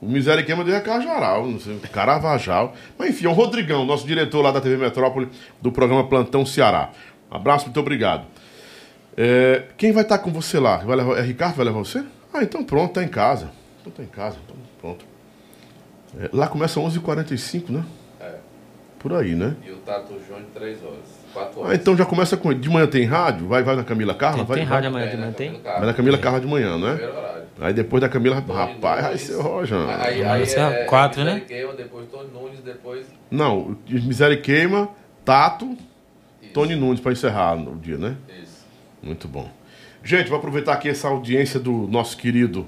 O Miséria Queima dele é Cajaral, não sei, Caravajal. Mas enfim, é o Rodrigão, nosso diretor lá da TV Metrópole, do programa Plantão Ceará. Um abraço, muito obrigado. É, quem vai estar com você lá? Vai levar, é Ricardo vai levar você? Ah, então pronto, tá em casa. Então tá em casa, então pronto. É, lá começa 11h45, né? É. Por aí, né? E o Tato Júnior, 3 horas. 4 horas. Ah, então já começa com ele. De manhã tem rádio? Vai, vai na Camila Carla? Tem, vai, tem vai. rádio amanhã É, de manhã, tem? Vai na Camila Carla de manhã, né? Aí depois da Camila, rapaz, vai ser o Rojão. Aí, Vai aí ser é, quatro, é né? Miséria Queima, depois Tony Nunes, depois. Não, Miséria Queima, Tato, Tony Nunes para encerrar o dia, né? Isso. Muito bom. Gente, vou aproveitar aqui essa audiência do nosso querido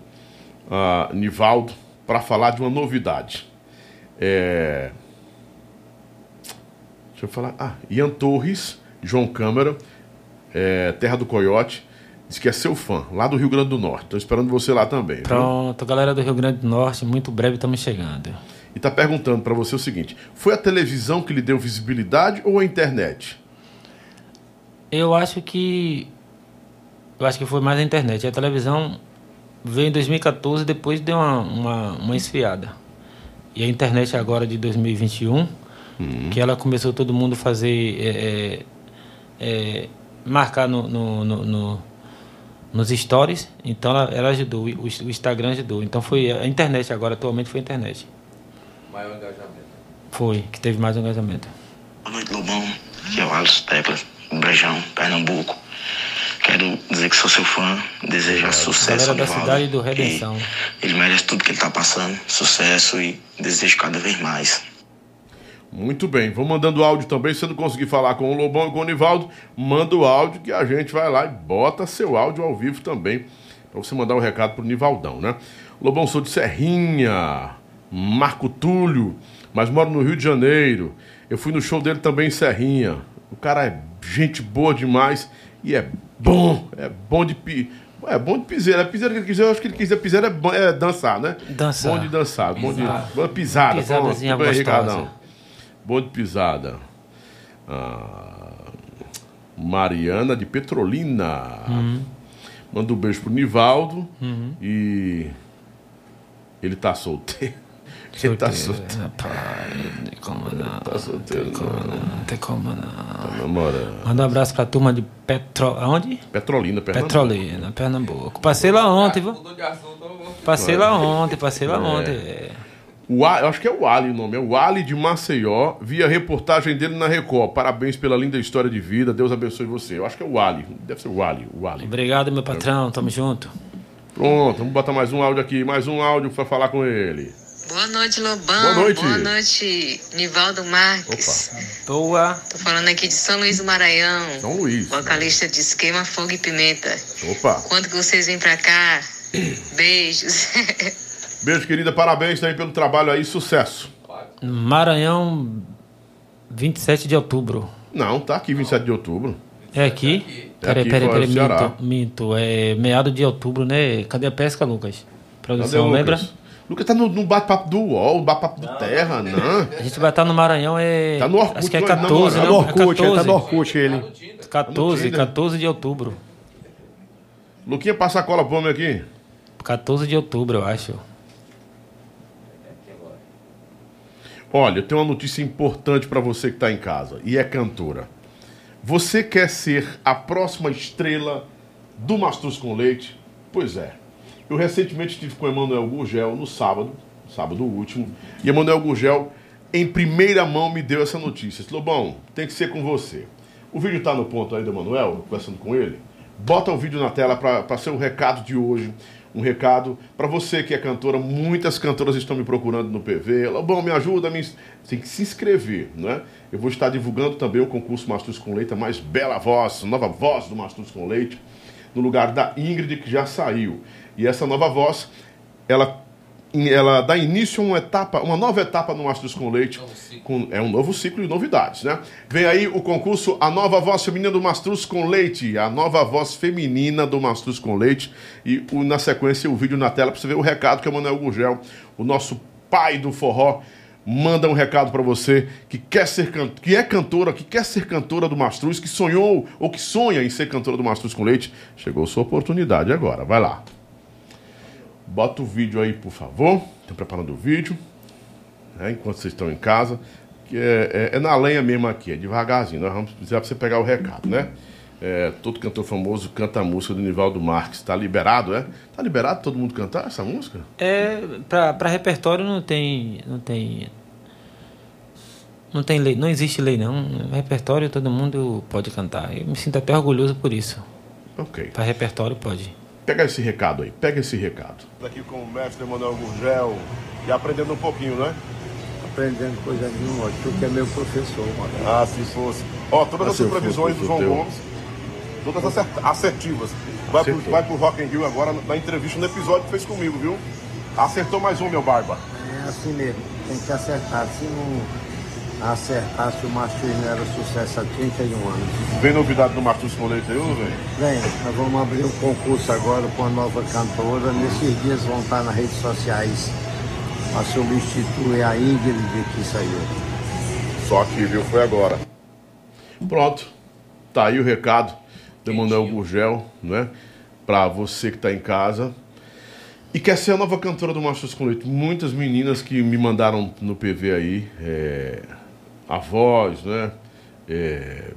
ah, Nivaldo para falar de uma novidade. É... Deixa eu falar. Ah, Ian Torres, João Câmara, é, Terra do Coiote, diz que é seu fã, lá do Rio Grande do Norte. Estou esperando você lá também. viu? Pronto, galera do Rio Grande do Norte, muito breve estamos chegando. E tá perguntando para você o seguinte: foi a televisão que lhe deu visibilidade ou a internet? Eu acho que. Eu acho que foi mais a internet. A televisão veio em 2014 depois deu uma, uma, uma esfriada. E a internet agora de 2021, que ela começou todo mundo fazer. é, é, é, marcar no, no, no- no- nos stories. Então ela, ela ajudou, o, o Instagram ajudou. Então foi a internet agora, atualmente foi a internet. Maior engajamento. Foi, que teve mais engajamento. Boa noite, Lobão. Aqui é o Alisson Teclas, do Brejão, Pernambuco. Quero dizer que sou seu fã, desejar sucesso Galera ao da Nivaldo, cidade do Redenção. Ele merece tudo que ele tá passando, sucesso e desejo cada vez mais. Muito bem, vou mandando áudio também. Se você não conseguir falar com o Lobão e com o Nivaldo, manda o áudio que a gente vai lá e bota seu áudio ao vivo também. Pra você mandar um recado pro Nivaldão, né? Lobão, sou de Serrinha, Marco Túlio, mas moro no Rio de Janeiro. Eu fui no show dele também em Serrinha. O cara é gente boa demais e é bom, é bom de pi. É bom de piseira. É piseira que ele quiser, eu acho que ele quiser piseira é, bom- é dançar, né? Dançar. Bom de dançar, bom de Pisar. bom de pisada. Pisadazinha bem, gostosa. Ricardão? Bom de pisada. Ah, Mariana de Petrolina. Uhum. Manda um beijo pro Nivaldo. Uhum. E. Ele tá solteiro. Ele tá solteiro. Rapaz, não tem como não. Tá solteiro, não. Não tem como não. Tá namorando. Manda um abraço pra turma de Petro... Aonde? Petrolina, Pernambuco. Petrolina, Pernambuco. Passei lá ontem, viu? Passei lá ontem, passei lá É. ontem. é. O A- eu acho que é o Ali o nome, é o Ali de Maceió, via reportagem dele na Record. Parabéns pela linda história de vida, Deus abençoe você. Eu acho que é o Ali, deve ser o Ali, o Ali. Obrigado, meu patrão, tamo junto. Pronto, vamos botar mais um áudio aqui, mais um áudio para falar com ele. Boa noite, Lobão. Boa noite. Boa noite, Nivaldo Marques. Boa. Tô falando aqui de São Luís do Maranhão. São Luís. Vocalista de Esquema, Fogo e Pimenta. Opa. Quando que vocês vêm pra cá? Beijos. Beijo, querida, parabéns também pelo trabalho aí, sucesso. Maranhão, 27 de outubro. Não, tá aqui 27 de outubro. É aqui? É Peraí, aqui, peraí, peraí, Ceará. minto, minto. É meado de outubro, né? Cadê a pesca, Lucas? Cadê Produção, o lembra? Lucas? Lucas tá no, no bate-papo do UOL, no bate-papo do Terra, não. A gente vai estar no Maranhão, é. Tá no Orkut acho que é hoje, 14, não, não? no Orkut, é ele tá 14. no Orkut, ele. 14, Tinder. 14 de outubro. Luquinha, passa a cola pro homem aqui. 14 de outubro, eu acho. Olha, eu tenho uma notícia importante para você que está em casa e é cantora. Você quer ser a próxima estrela do Mastruz com Leite? Pois é. Eu recentemente estive com Emanuel Gurgel no sábado, sábado último, e Emanuel Gurgel, em primeira mão, me deu essa notícia. Disse, Lobão, tem que ser com você. O vídeo está no ponto aí do Emanuel, conversando com ele. Bota o vídeo na tela para ser o recado de hoje. Um recado para você que é cantora. Muitas cantoras estão me procurando no PV. Lobão, me ajuda. Me... Tem que se inscrever, né? Eu vou estar divulgando também o concurso Mastruz com Leite, a mais bela voz, nova voz do Mastruz com Leite, no lugar da Ingrid, que já saiu. E essa nova voz, ela, ela dá início a uma etapa, uma nova etapa no Mastruz com Leite. Com, é um novo ciclo de novidades, né? Vem aí o concurso A Nova Voz Feminina do Mastruz com Leite. A nova voz feminina do Mastruz com Leite. E o- na sequência o vídeo na tela para você ver o recado que é o Manuel Gurgel, o nosso pai do forró, manda um recado para você que quer ser can- que é cantora, que quer ser cantora do Mastruz, que sonhou ou que sonha em ser cantora do Mastruz com Leite. Chegou sua oportunidade agora. Vai lá. Bota o vídeo aí, por favor. Estou preparando o vídeo. né, enquanto vocês estão em casa. Que é, é- é na lenha mesmo aqui, é devagarzinho. Nós vamos precisar para você pegar o recado, né? É, todo cantor famoso canta a música do Nivaldo Marques. Tá liberado, é? Tá liberado todo mundo cantar essa música? É, pra repertório não tem. Não tem. Não tem lei, não existe lei não. Repertório todo mundo pode cantar. Eu me sinto até orgulhoso por isso. Ok. Pra repertório pode. Pega esse recado aí, pega esse recado. Aqui com o mestre Emanuel Gurgel e aprendendo um pouquinho, né? Aprendendo coisa nenhuma, tu que é meu professor, mano. Ah, se fosse. Ó, todas Ah, as previsões do João teu. Gomes, todas acert- assertivas. Vai pro, vai pro Rock in Rio agora na entrevista no episódio que fez comigo, viu? Acertou mais um, meu barba. É assim mesmo, tem que acertar. Se não acertasse, o Márcio não era sucesso há 31 anos. Vem novidade do Martins com Leite aí, ou não vem? Nós vamos abrir um concurso agora com a nova cantora. Nesses dias vão estar nas redes sociais a substituir a Ingrid que saiu. Só aqui, viu? Foi agora. Pronto. Tá aí o recado do Emanuel Gurgel, né? Pra você que tá em casa. E quer ser a nova cantora do Machos com Leite. Muitas meninas que me mandaram no PV aí, é, a voz, né? É,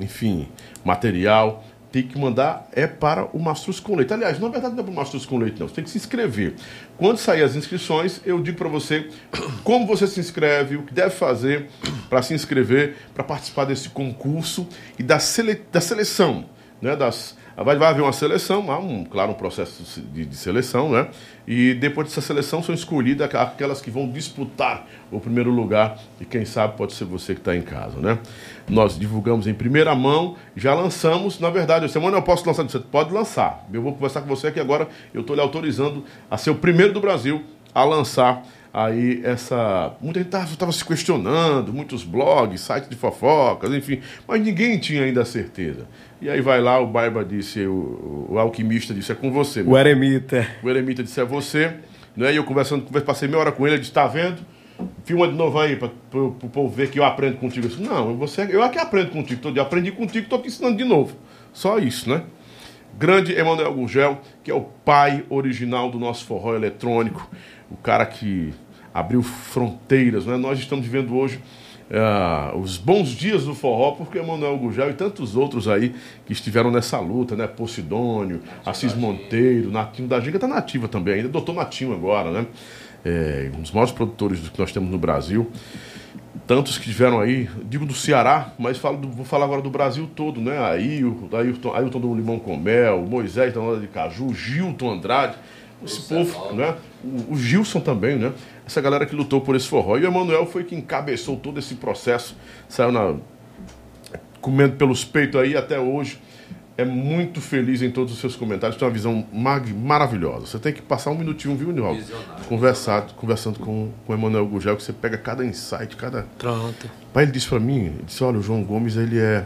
enfim, material. Tem que mandar é para o Mastruz com Leite. Aliás, na verdade não é para o Mastruz com Leite, não. Você tem que se inscrever. Quando sair as inscrições, eu digo para você como você se inscreve, o que deve fazer para se inscrever, para participar desse concurso e da, sele, da seleção. Né, das, vai, vai haver uma seleção, há um, claro, um processo de, de seleção, né? E depois dessa seleção são escolhidas aqu- aquelas que vão disputar o primeiro lugar, e quem sabe pode ser você que está em casa, né? Nós divulgamos em primeira mão, já lançamos, na verdade, semana eu posso lançar, você pode lançar. Eu vou conversar com você aqui agora, eu estou lhe autorizando a ser o primeiro do Brasil a lançar aí essa. Muita gente estava se questionando, muitos blogs, sites de fofocas, enfim, mas ninguém tinha ainda a certeza. E aí vai lá, o Barba disse, o, o alquimista disse, é com você. O eremita. O eremita disse, é você. Né? E eu conversando, conversa- passei meia hora com ele, ele disse, tá vendo? Filma de novo aí, para o povo ver que eu aprendo contigo. Eu disse, não, você, eu é que aprendo contigo todo dia. Aprendi contigo, estou te ensinando de novo. Só isso, né? Grande Emanuel Gurgel, que é o pai original do nosso forró eletrônico, o cara que abriu fronteiras, né? Nós estamos vivendo hoje ah, os bons dias do forró, porque Emanuel Gurgel e tantos outros aí que estiveram nessa luta, né? Posidônio, Assis Monteiro, Natinho da Giga está nativa também, ainda doutor Natinho agora, né? É, um dos maiores produtores que nós temos no Brasil. Tantos que tiveram aí, digo do Ceará, mas falo do- vou falar agora do Brasil todo, né? Ailton, Ailton, Ailton do Limão com Mel, Moisés da Nora de Caju, Gilton Andrade, esse povo, né? O, o Gilson também, né? Essa galera que lutou por esse forró. E o Emanuel foi que encabeçou todo esse processo, saiu na, comendo pelos peitos aí até hoje. É muito feliz em todos os seus comentários, tem uma visão mag- maravilhosa. Você tem que passar um minutinho, viu, Nivaldo? Conversar, conversando com, com o Emanuel Gugel, que você pega cada insight, cada. Pronto. Pai, ele disse pra mim, ele disse, olha, o João Gomes, ele é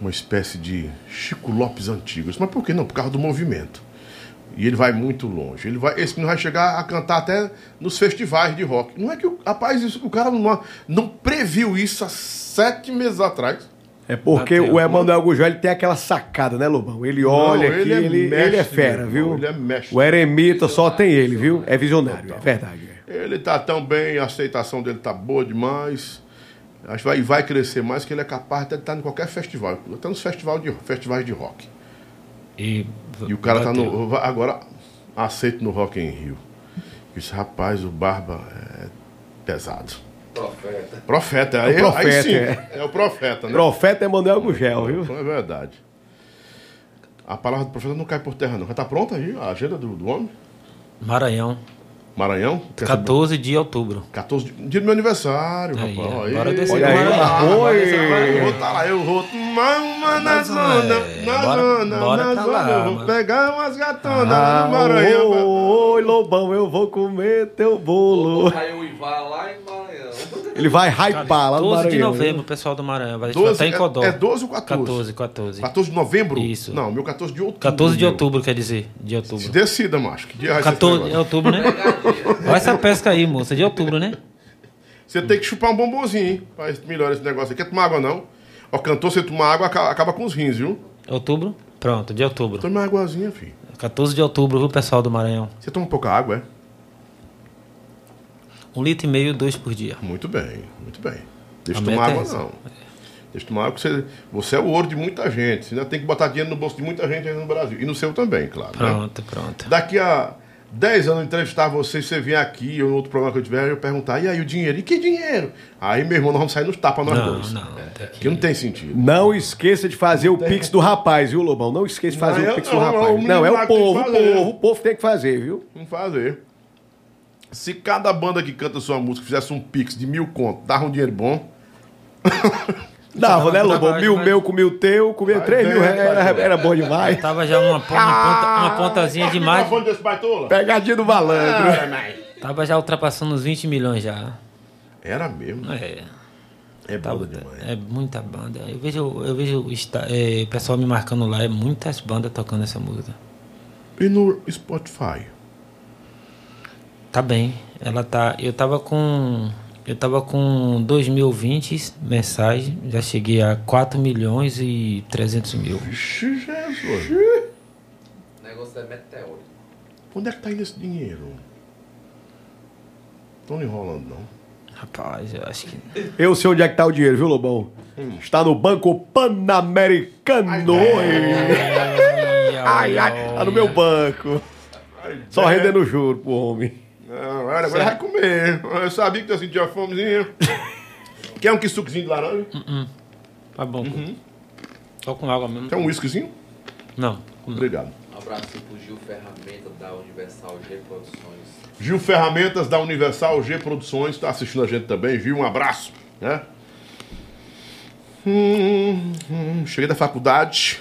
uma espécie de Chico Lopes antigo. Mas por que não? Por causa do movimento. E ele vai muito longe. Ele vai, esse menino vai chegar a cantar até nos festivais de rock. Não é que o rapaz, isso, o cara não, não previu isso há sete meses atrás. É porque o Emanuel Gugel ele tem aquela sacada, né, Lobão? Ele olha Não, aqui, ele é ele, mestre, ele é fera, viu? ele é mestre. O eremita só tem ele, viu? É visionário, é verdade. Ele tá tão bem, a aceitação dele tá boa demais. Acho que vai, vai crescer mais, que ele é capaz de estar em qualquer festival, até nos festival de, festivais de rock. E, E o cara tá bateu. no. vai- Agora aceito no Rock em Rio. Esse rapaz, o Barba, é pesado. Profeta. Profeta, É o aí, aí profeta, sim, é. é. o profeta, né? Profeta Emanuel Gugel, viu? É verdade. A palavra do profeta não cai por terra, não. Já tá pronta aí a agenda do, do homem? Maranhão. Maranhão? Quer saber? 14 de outubro. 14 de, dia do meu aniversário, Aí, rapaz. bora descer olha aí, Maranhão. Oi. Eu vou tá lá, eu vou tomar na zona, na bora- zona, bora na zona. lá, eu vou pegar umas gatonas Ah, no Maranhão. Oi, Lobão, eu vou comer teu bolo. Aí o Ivar lá em Maranhão. Ele vai hypar lá no 12 de Maranhão. novembro, o pessoal do Maranhão. Vai 12, até em Codó. é, é 12 ou 14? 14, 14. 14 de novembro? Isso. Não, meu 14 de outubro. 14 de meu. outubro, quer dizer. De outubro. Se decida, macho. Que dia vai ser esse 14 de outubro, né? Olha essa pesca aí, moça. De outubro, né? Você tem que chupar um bombonzinho, hein? Pra melhorar esse negócio. Quer tomar água, não? Ó, cantor, você tomar água, acaba, acaba com os rins, viu? Outubro? Pronto, de outubro. Toma uma águazinha, filho. 14 de outubro, viu, pessoal do Maranhão? Você toma pouca água, é? Um litro e meio, dois por dia. Muito bem, muito bem. Deixa A tomar é água, essa. não. Deixa eu tomar água, porque você, você é o ouro de muita gente. Você ainda tem que botar dinheiro no bolso de muita gente aí no Brasil. E no seu também, claro. né? Pronto, pronto. Daqui a, 10 anos entrevistar você, você vier aqui, ou em outro programa que eu tiver, eu perguntar, e aí o dinheiro? E que dinheiro? Aí, meu irmão, nós vamos sair nos tapas nós Não, dois. não, É, que não tem sentido. Não esqueça de fazer o pix do rapaz, viu, Lobão? Não esqueça de fazer Não, o pix não, do não, o rapaz. Não, é o tem que povo, o fazer. povo, o povo tem que fazer, viu? Vamos fazer. Se cada banda que canta sua música fizesse um pix de mil conto, dava um dinheiro bom. Dava, né, Lobão? Mas- Mil mas- meu com mil teu, com mil, três é, mil reais, era, era bom demais. Tava já uma, pon- uma, ponta, uma pontazinha de mais. Microfone desse baitola? Pegadinha do malandro. Tava já ultrapassando os 20 milhões já. Era mesmo. É. É Tá- banda demais. É muita banda. Eu vejo, eu vejo o esta- é, o pessoal me marcando lá, é muitas bandas tocando essa música. E no Spotify? Tá bem. Ela tá. Eu tava com. Eu tava com 2 mil ouvintes mensais. Já cheguei a 4 milhões e 300 mil. Vixe, Jesus. O negócio é meteórico. Onde é que tá indo esse dinheiro? Tô enrolando, não. Rapaz, eu acho que. Eu sei onde é que tá o dinheiro, viu, Lobão? Está no Banco Pan-Americano. Ai, ai, tá no meu banco. Só rendendo juro pro homem. Não, agora agora vai comer. Eu sabia que tu sentia fomezinha. Quer um que sucozinho de laranja? Tá bom. Só com água mesmo. Quer um whiskyzinho? Não. Obrigado. Um abraço pro Gil Ferramenta da Universal G Produções. Gil Ferramentas da Universal G Produções está assistindo a gente também. Gil, um abraço. Né? Hum, hum, cheguei da faculdade,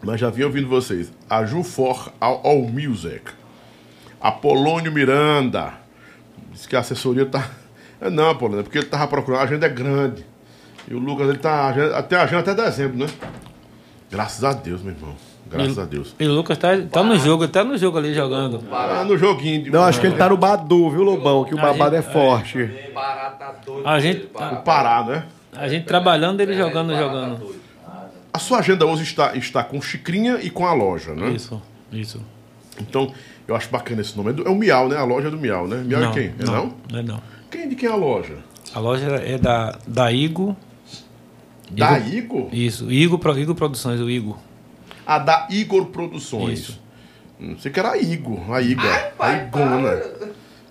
mas já vinha ouvindo vocês. A Ju For All, All Music. Apolônio Miranda. Diz que a assessoria tá. É não, Apolônio, é porque ele tava procurando. A agenda é grande. E o Lucas, ele tá. Até a agenda até dezembro, né? Graças a Deus, meu irmão. Graças E- a Deus. E o Lucas tá, tá no jogo, tá no jogo ali jogando. Ah, no joguinho. de- Não, acho que ele tá no Badu, viu, Lobão? Que o babado é forte. Pará tá doido. A gente, O Pará, né? a gente trabalhando, ele jogando, jogando. A sua agenda hoje está, está com Chicrinha e com a loja, né? Isso, isso. Então, eu acho bacana esse nome. É, do- é o Miau, né? A loja é do Miau, né? Miau é quem? É não? Não é não. Quem de quem é a loja? A loja é da, da Igo. Da Igor? Isso, Igo, Pro- Igo Produções, o Igo. A da Igor Produções. Isso. Não sei que era a Igor, a Igor. a Igona.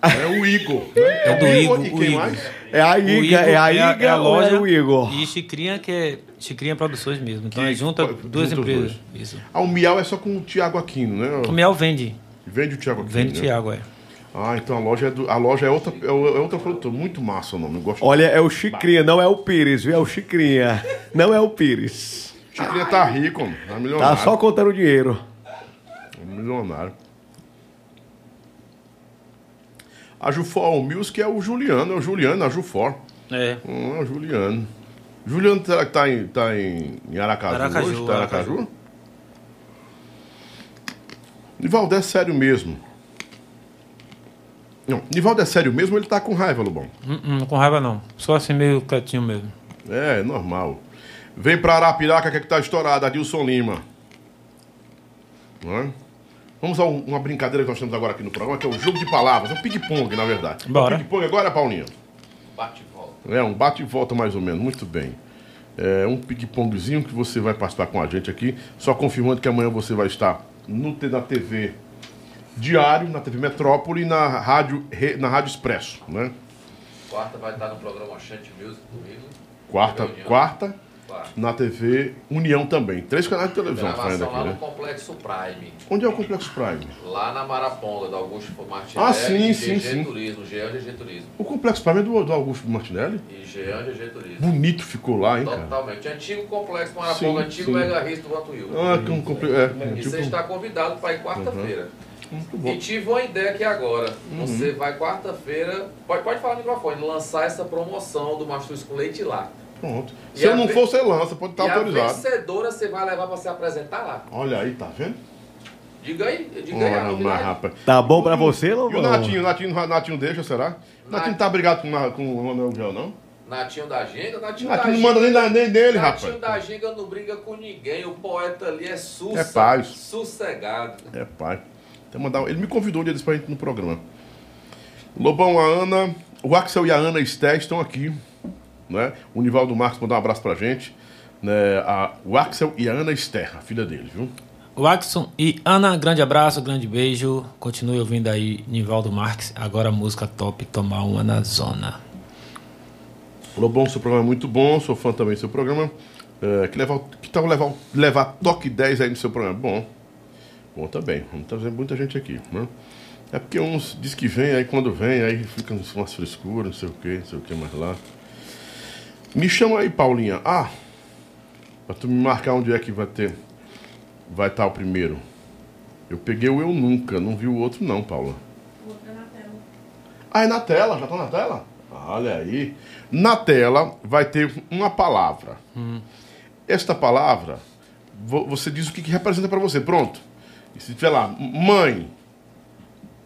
É o Igor. né? É do o Igor, E o quem Igor. mais? É a Iga, é a Iga ou é o Igor? E Chicrinha, que é Chicrinha Produções mesmo. Então Que- é junta duas empresas. dois. Isso. Ah, o Miau é só com o Tiago Aquino, né? O Miel vende. Vende o Tiago Aquino. Vende né? Thiago, é. Ah, então a loja é, do, a loja é outra, é o- é outra produtora. Muito massa o nome. Eu gosto. Olha, é o Chicrinha, não é o Pires, viu? É o Chicrinha. Não é o Pires. Chicrinha tá rico, mano. Tá milionário. Tá só contando dinheiro. Milionário. A Jufor Music é o Juliano, é o Juliano, a Jufor. É. Hum, é o Juliano. Juliano será que tá em, tá em, Aracaju, Aracaju, hoje? Tá em Aracaju? Aracaju. Nivaldo é sério mesmo. Não, Nivaldo é sério mesmo, ele tá com raiva, Lobão. Hum, hum, com raiva não. Só assim meio quietinho mesmo. É, normal. Vem pra Arapiraca que é que tá estourado, Adilson Lima. Não é? Vamos a um- uma brincadeira que nós temos agora aqui no programa, que é o jogo de palavras. É um ping-pong, na verdade. Bora. É um ping-pong agora, Paulinho? Bate e volta. É, um bate e volta mais ou menos. Muito bem. É um ping-pongzinho que você vai participar com a gente aqui. Só confirmando que amanhã você vai estar no, na TV Diário, na TV Metrópole e na Rádio, na Rádio Expresso, né? Quarta vai estar no programa Chante Music comigo. Quarta, quarta, Na TV União também. Três canais de televisão fazendo aqui, lá no né? Complexo Prime. Onde é o Complexo Prime? Lá na Maraponga, do Augusto Martinelli. Ah, sim, sim, sim. Turismo, Jean GG Turismo. O Complexo Prime é do, do Augusto Martinelli? E Jean GG Turismo. Bonito ficou lá, hein, cara? Totalmente. Antigo Complexo Maraponga, Sim, antigo sim. Mega Rio do Vantuil. Ah, que um comple- é, E você está convidado para ir quarta-feira. Muito bom. E tive uma ideia aqui agora. Uhum. Você vai quarta-feira, pode, pode falar no microfone, lançar essa promoção do Mastruz com leite lá. Pronto. E Se eu a não for, você lança, pode estar e a autorizado. vencedora você vai levar para se apresentar lá. Olha aí, tá vendo? Diga aí, diga aí a Ora, mas, novidade. rapaz. Tá bom pra você, E o Lobão? Natinho, o Natinho, o Natinho deixa, será? O Natinho não tá brigado com, o- com o Manuel Gel, não? Natinho da Ginga, Natinho, Natinho da não manda nem, nem dele, Natinho rapaz. da Ginga não briga com ninguém, o poeta ali é sussa, É paz. sossegado. É, pai. Então, mandar... Ele me convidou um dia desse pra gente ir no programa. Lobão, a Ana, o Axel e a Ana Esté estão aqui. Né? O Nivaldo Marcos mandou um abraço pra gente. Né? A... O Axel e a Ana Esté, a filha dele, viu? Waxon e Ana, grande abraço, grande beijo. Continue ouvindo aí Nivaldo Marques. Agora a música top, Tomar Uma na Zona. Lobão, seu programa é muito bom, sou fã também do seu programa. É, que, levar, que tal levar, levar toque 10 aí no seu programa? Bom, bom também. Vamos trazer muita gente aqui. Né? É porque uns diz que vem, aí quando vem, aí fica umas frescuras, não sei o que, não sei o que mais lá. Me chama aí, Paulinha. Ah, pra tu me marcar onde é que vai ter. Vai estar o primeiro. Eu peguei o Eu Nunca, não vi o outro não, Paula. Ah, é na tela, já tá na tela? Olha aí. Na tela vai ter uma palavra. Esta palavra, vo- você diz o que, que representa para você. Pronto. E se tiver lá, mãe.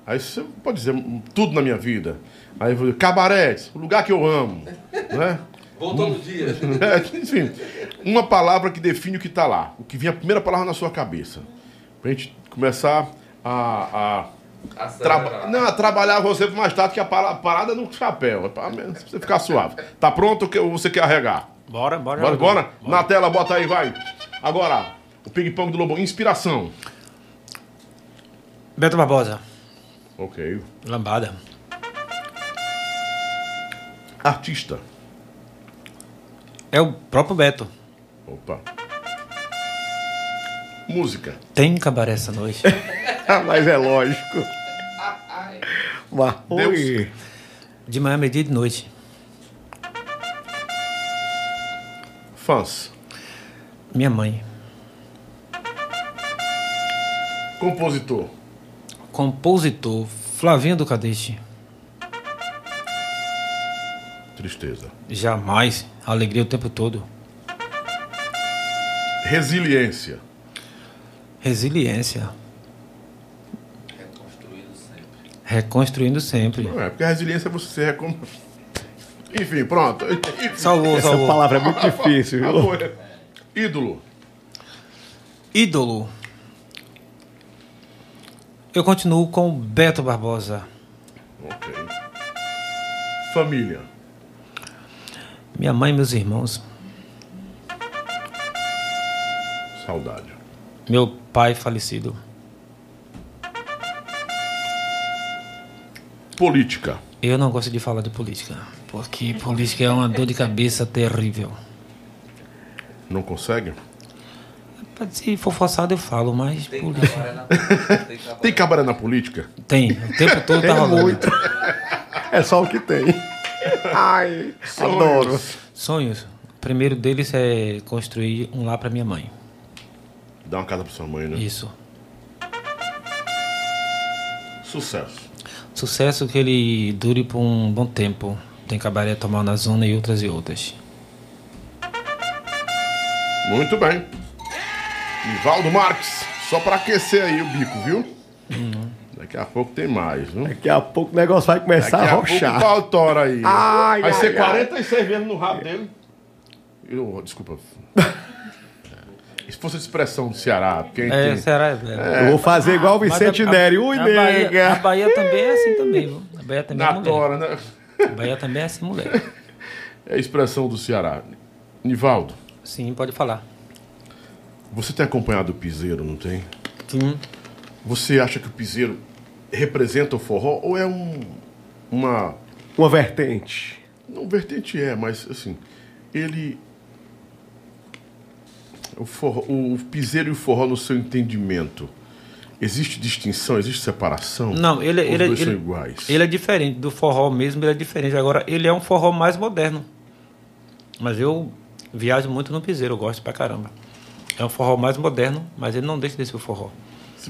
Aí você pode dizer "Hum, tudo na minha vida. Aí eu vou dizer, cabarés, o lugar que eu amo. né? Vou todo dia. É, enfim, uma palavra que define o que está lá. O que vem a primeira palavra na sua cabeça. Pra gente começar a. a traba- não, a trabalhar você mais tarde que a para- parada no chapéu. É pra você ficar suave. Tá pronto ou você quer arregar? Bora, bora. Bora, bora? Na tela, bota aí, vai. Agora, o ping-pong do Lobão. Inspiração. Beto Barbosa. Ok. Lambada. Artista. É o próprio Beto. Opa. Música. Tem cabaré essa noite. Mas é lógico. Mas, oi. De manhã, meio-dia e de noite. Fãs. Minha mãe. Compositor. Compositor. Flavinho do Cadete. Tristeza. Jamais. Alegria o tempo todo. Resiliência. Resiliência. Reconstruindo sempre. Não é, porque a resiliência é você se recom... Enfim, pronto. Salvou, Essa salvou. palavra é muito difícil, viu? Ídolo. Ídolo. Eu continuo com Beto Barbosa. Ok. Família. Minha mãe e meus irmãos. Saudade. Meu pai falecido. Política. Eu não gosto de falar de política. Porque política é uma dor de cabeça terrível. Não consegue? Se for forçado eu falo, mas política. Tem cabaré na política? Tem. O tempo todo Tem tá rolando. muito. É só o que tem. Ai, adoro. Sonhos. O primeiro deles é construir um lar para minha mãe. Dá uma casa pra sua mãe, né? Isso. Sucesso. Sucesso que ele dure por um bom tempo. Tem cabaré tomar na zona e outras e outras. Muito bem. Ivaldo Marques. Só pra aquecer aí o bico, viu? Daqui a pouco tem mais, viu? Daqui a pouco o negócio vai começar Daqui a a pouco rochar. o pau tora aí. Ai, Vai ai, ser ai. 46 vezes no rabo dele. Eu, desculpa. Se fosse a expressão do Ceará, quem É, tem... Ceará é velho. Eu vou fazer igual o Vicente a- a- Neri. Ui, a Bahia, nega. a Bahia também é assim também, viu? A Bahia também é Na mulher. tora, né? A Bahia também é assim, mulher. É a expressão do Ceará. Nivaldo, Sim, pode falar. você tem acompanhado o piseiro, não tem? Sim. Você acha que o piseiro representa o forró ou é um uma Uma vertente. não vertente é, mas assim, ele o, forró, o piseiro e o forró no seu entendimento existe distinção, existe separação? Não, ele, ele, os dois ele, são iguais. ele é diferente do forró mesmo, ele é diferente. Agora, ele é um forró mais moderno. Mas eu viajo muito no piseiro, eu gosto pra caramba. É um forró mais moderno, mas ele não deixa de ser o forró.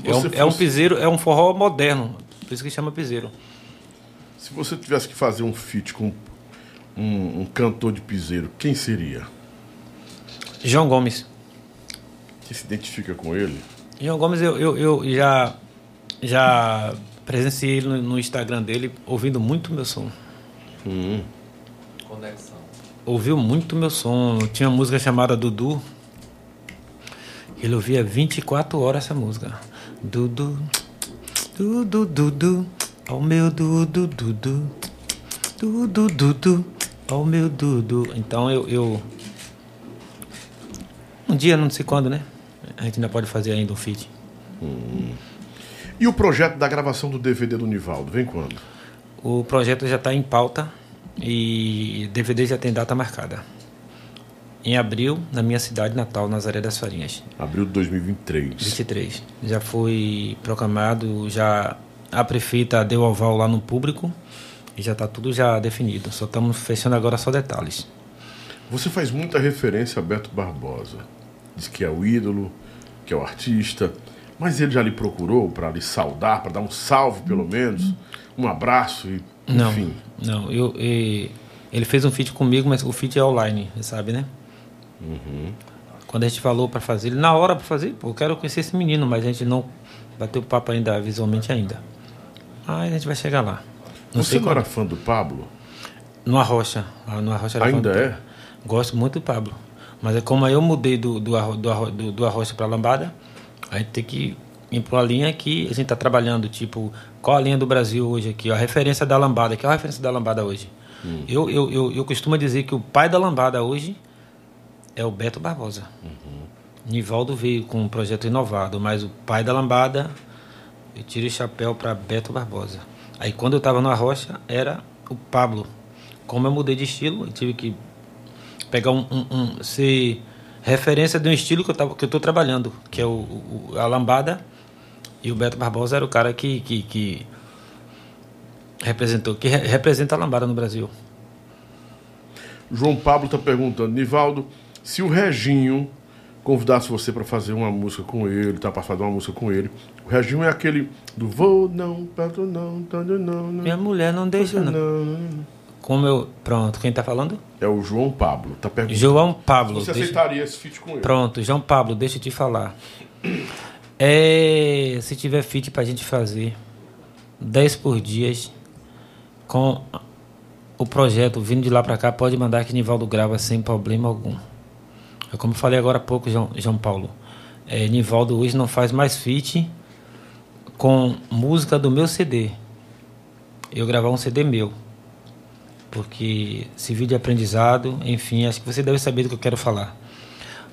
Se É um, você é um fosse- piseiro, é um forró moderno, por isso que chama piseiro. Se você tivesse que fazer um feat com um, um cantor de piseiro, quem seria? João Gomes. Que se identifica com ele? João Gomes, eu, eu, eu já, já presenciei ele no, no Instagram dele, ouvindo muito meu som. Hum. Conexão. Ouviu muito meu som. Tinha uma música chamada Dudu. Ele ouvia 24 horas essa música. Dudu, Dudu, Dudu, ao meu Dudu, Dudu, Dudu, Dudu, ao meu Dudu. Então eu, eu. Um dia, não sei quando, né? a gente ainda pode fazer ainda um feat. Hum. E o projeto da gravação do DVD do Nivaldo, vem quando? O projeto já está em pauta e o DVD já tem data marcada. Em abril, na minha cidade natal, Nazaré das Farinhas. Abril de 2023. 23. Já foi proclamado, já a prefeita deu aval lá no público e já está tudo já definido. Só estamos fechando agora só detalhes. Você faz muita referência a Beto Barbosa. Diz que é o ídolo, que é o artista. Mas ele já lhe procurou para lhe saudar, para dar um salve pelo menos, um abraço e Não, enfim. não. Eu, e- ele fez um feat comigo, mas o feat é online, você sabe, né? Uhum. Quando a gente falou para fazer, na hora para fazer, pô, eu quero conhecer esse menino, mas a gente não bateu papo ainda visualmente ainda. Mas a gente vai chegar lá. Não Você não era fã do Pablo? No Arrocha. Ah, No Arrocha Ainda é? Gosto muito do Pablo. Mas é como eu mudei do, do, Arro- do, Arro- do, do Arrocha para Lambada, a gente tem que ir para uma linha que a gente está trabalhando. Tipo, qual a linha do Brasil hoje aqui? ó, A referência da Lambada. Que é a referência da Lambada hoje? Hum. Eu, eu, eu, eu costumo dizer que o pai da Lambada hoje é o Beto Barbosa. Nivaldo veio com um projeto inovado, mas o pai da Lambada, eu tiro o chapéu para Beto Barbosa. Aí quando eu estava no Arrocha, era o Pablo. Como eu mudei de estilo, eu tive que pegar um, um- um- ser referência de um estilo que eu tava, que eu estou trabalhando, que é o, o- a Lambada. E o Beto Barbosa era o cara que, que, que representou, que re- representa a Lambada no Brasil. João Pablo está perguntando, Nivaldo, se o Reginho convidasse você para fazer uma música com ele, tá para fazer uma música com ele. O Reginho é aquele do vou não, pato não, tando não, não. Minha mulher não deixa não. Como eu, pronto, quem está falando? É o João Pablo, tá perguntando. João Pablo. Você deixa- aceitaria esse feat com ele? Pronto, João Pablo, deixa eu te falar. É, se tiver fit pra gente fazer 10 por dias com o projeto vindo de lá pra cá, pode mandar que Nivaldo grava sem problema algum. É como eu falei agora há pouco, João, João Paulo. É, Nivaldo hoje não faz mais fit com música do meu CD. Eu gravar um CD meu. Porque se vídeo de aprendizado, enfim, acho que você deve saber do que eu quero falar.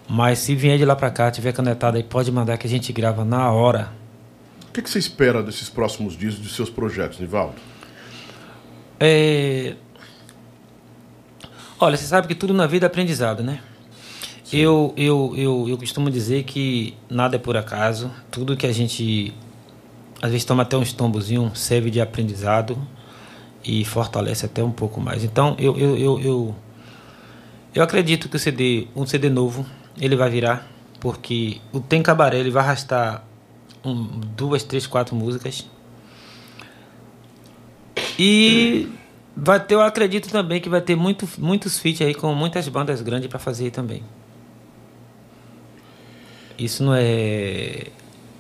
Mas se vier de lá pra cá, tiver canetado aí, pode mandar que a gente grava na hora. O que, que você espera desses próximos dias dos seus projetos, Nivaldo? É... Olha, você sabe que tudo na vida é aprendizado, né? Eu, eu, eu, eu costumo dizer que nada é por acaso. Tudo que a gente às vezes toma até uns tombozinhos serve de aprendizado e fortalece até um pouco mais. Então eu, eu, eu, eu, eu acredito que o CD, um CD novo, ele vai virar, porque o Tem Cabaré ele vai arrastar um, duas, três, quatro músicas. E vai ter, eu acredito também que vai ter muito, muitos feats aí com muitas bandas grandes para fazer também. Isso não é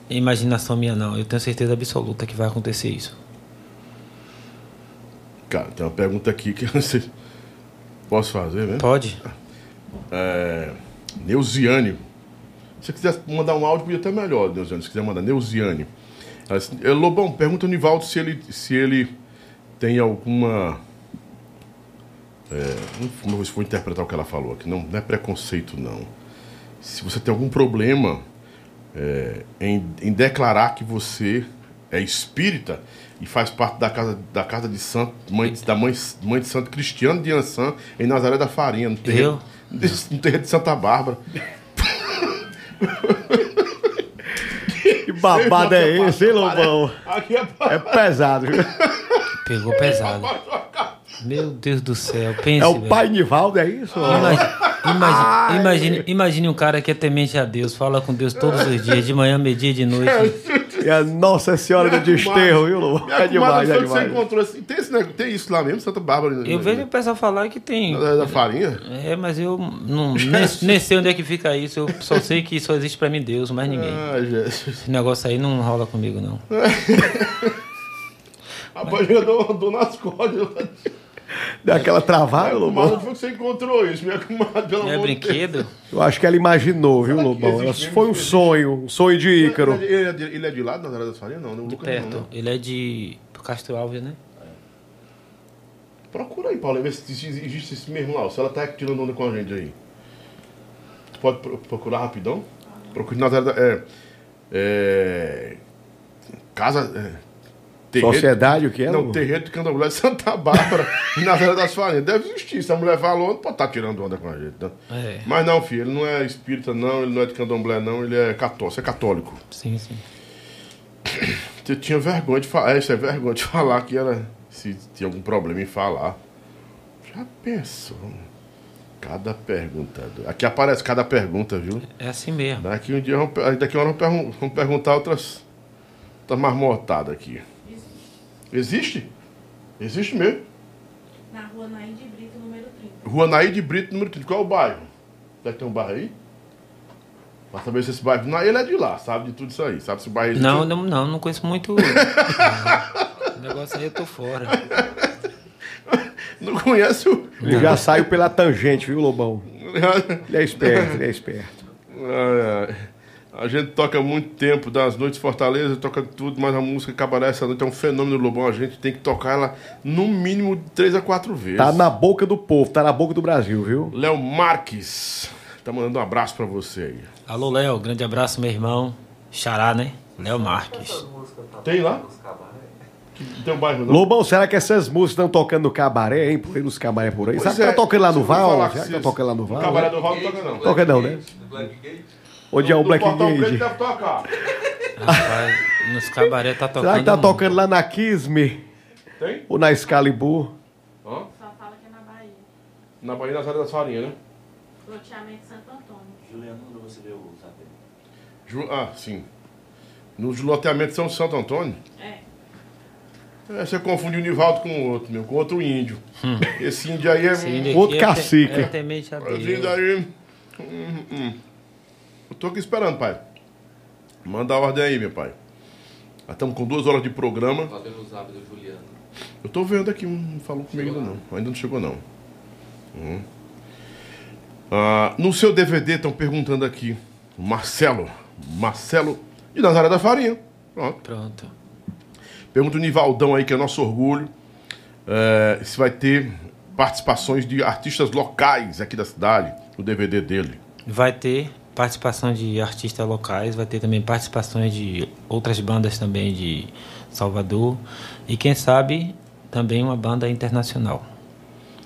imaginação minha não, eu tenho certeza absoluta que vai acontecer isso. Cara, tem uma pergunta aqui que eu não sei. Posso fazer, né? Pode. É, Neuziane. Se você quiser mandar um áudio, podia até melhor, Neuziane. Se quiser mandar, Neuziane. Ela disse, "É, Lobão, pergunta ao Nivaldo se ele, se ele tem alguma. É, não sei se vou interpretar o que ela falou aqui. Não, não é preconceito, não. Se você tem algum problema é, em, em declarar que você é espírita e faz parte da casa, da casa de santo, mãe, da mãe, mãe de santo Cristiano de Ançã, em Nazaré da Farinha, no terreiro, no terreiro de Santa Bárbara. Que babado é esse, hein, Lobão? É, É pesado. Pegou pesado. Meu Deus do céu, pense. É o velho. pai Nivaldo, é isso? Imagine, imagine, imagine, imagine um cara que é temente a Deus, fala com Deus todos os dias, de manhã, meio-dia e de noite. E a Nossa Senhora do Desterro, viu? Minha É demais, é que você demais. encontrou assim. Tem, esse negócio- tem isso lá mesmo, Santa Bárbara? Eu vejo o pessoal falar que tem. Da, da farinha? É, mas eu não, nem, nem sei onde é que fica isso. Eu só sei que só existe pra mim Deus, mais ninguém. Ah, Jesus. Esse negócio aí não rola comigo, não. Rapaz, eu dou, dou nas cordas. Deu aquela travada, Lobão? onde foi que você encontrou isso? Minha comadre, pelo Não é amor de Deus. brinquedo? Eu acho que ela imaginou, viu, Lobão? Ela- existe Foi um sonho, um sonho de Ícaro. Ele, é de, ele é de lá, Nazaré das Farinhas? Não, não, o De Lucas perto. não. Ele é de Castro Alves, né? Procura aí, Paulo, vê se se existe esse mesmo lá. Se ela tá tirando onda com a gente aí. Pode pro- procurar rapidão? Procure Nazaré da. É, é, casa. É, Sociedade, o que é? Não, Lu? terreiro de Candomblé de Santa Bárbara, em Nazaré das Farinhas. Deve existir. Se a mulher falou, não pode estar tirando onda com a gente. Né? É. Mas não, filho, ele não é espírita, não, ele não é de Candomblé, não, ele é católico. Você é católico. Sim, sim. Você tinha vergonha de falar. É, isso é vergonha de falar que era. Se tinha algum problema em falar. Já pensou? Cada pergunta. Aqui aparece cada pergunta, viu? É assim mesmo. Daqui um dia daqui uma hora vamos, pergun- vamos perguntar outras, outras marmotadas aqui. Existe? Existe mesmo. Na rua Naide Brito, número 30. Rua Naí de Brito, número 30. Qual é o bairro? Será que tem um bairro aí? Pra saber se esse bairro. Não, ele é de lá, sabe de tudo isso aí. Sabe se o bairro existe? Não, não, não, não conheço muito. o negócio aí eu tô fora. Não conhece o. Ele já saiu pela tangente, viu, Lobão? Ele é esperto, ele é esperto. Ai, ai. A gente toca muito tempo, das noites Fortaleza, toca tudo, mas a música Cabaré essa noite é um fenômeno Lobão. A gente tem que tocar ela no mínimo três a quatro vezes. Tá na boca do povo, tá na boca do Brasil, viu? Léo Marques tá mandando um abraço pra você aí. Alô, Léo, grande abraço, meu irmão. Xará, né? Léo Marques. Tem lá? Um bairro não? Lobão, será que essas músicas estão tocando no cabaré, hein? Por aí nos cabaré por aí? Pois Será que é, tá tocando lá no Val? Será que tá tocando lá no Val? No cabaré do Val não toca não. Toca não, né? Onde é o Black Gate? deve tocar. Rapaz, nos cabaré tá tocando. Será que tá tocando lá na Kisme? Tem? Ou na Excalibur? Hã? Só fala que é na Bahia. Na Bahia das Áreas das Farinhas, né? Loteamento Santo Antônio. Juliano, onde você viu o saber? Ju- Ah, sim. No loteamento São Santo Antônio? É. É, você confunde o Nivaldo com o outro, meu, com outro índio. Esse índio aí é Esse índio Outro é cacique. é temente a Esse Deus. índio aí. Hum, hum. Eu tô aqui esperando, pai. Manda a ordem aí, meu pai. Nós estamos com duas horas de programa. Vendo os hábitos do Juliano. Eu tô vendo aqui, não falou comigo ainda não. Ainda não chegou não. Hum. Ah, no seu DVD estão perguntando aqui, Marcelo, Marcelo de Nazaré da Farinha. Pronto. Pronto. Pergunta o Nivaldão aí, que é nosso orgulho, é, se vai ter participações de artistas locais aqui da cidade, no DVD dele. Vai ter participação de artistas locais, vai ter também participações de outras bandas também de Salvador e quem sabe também uma banda internacional.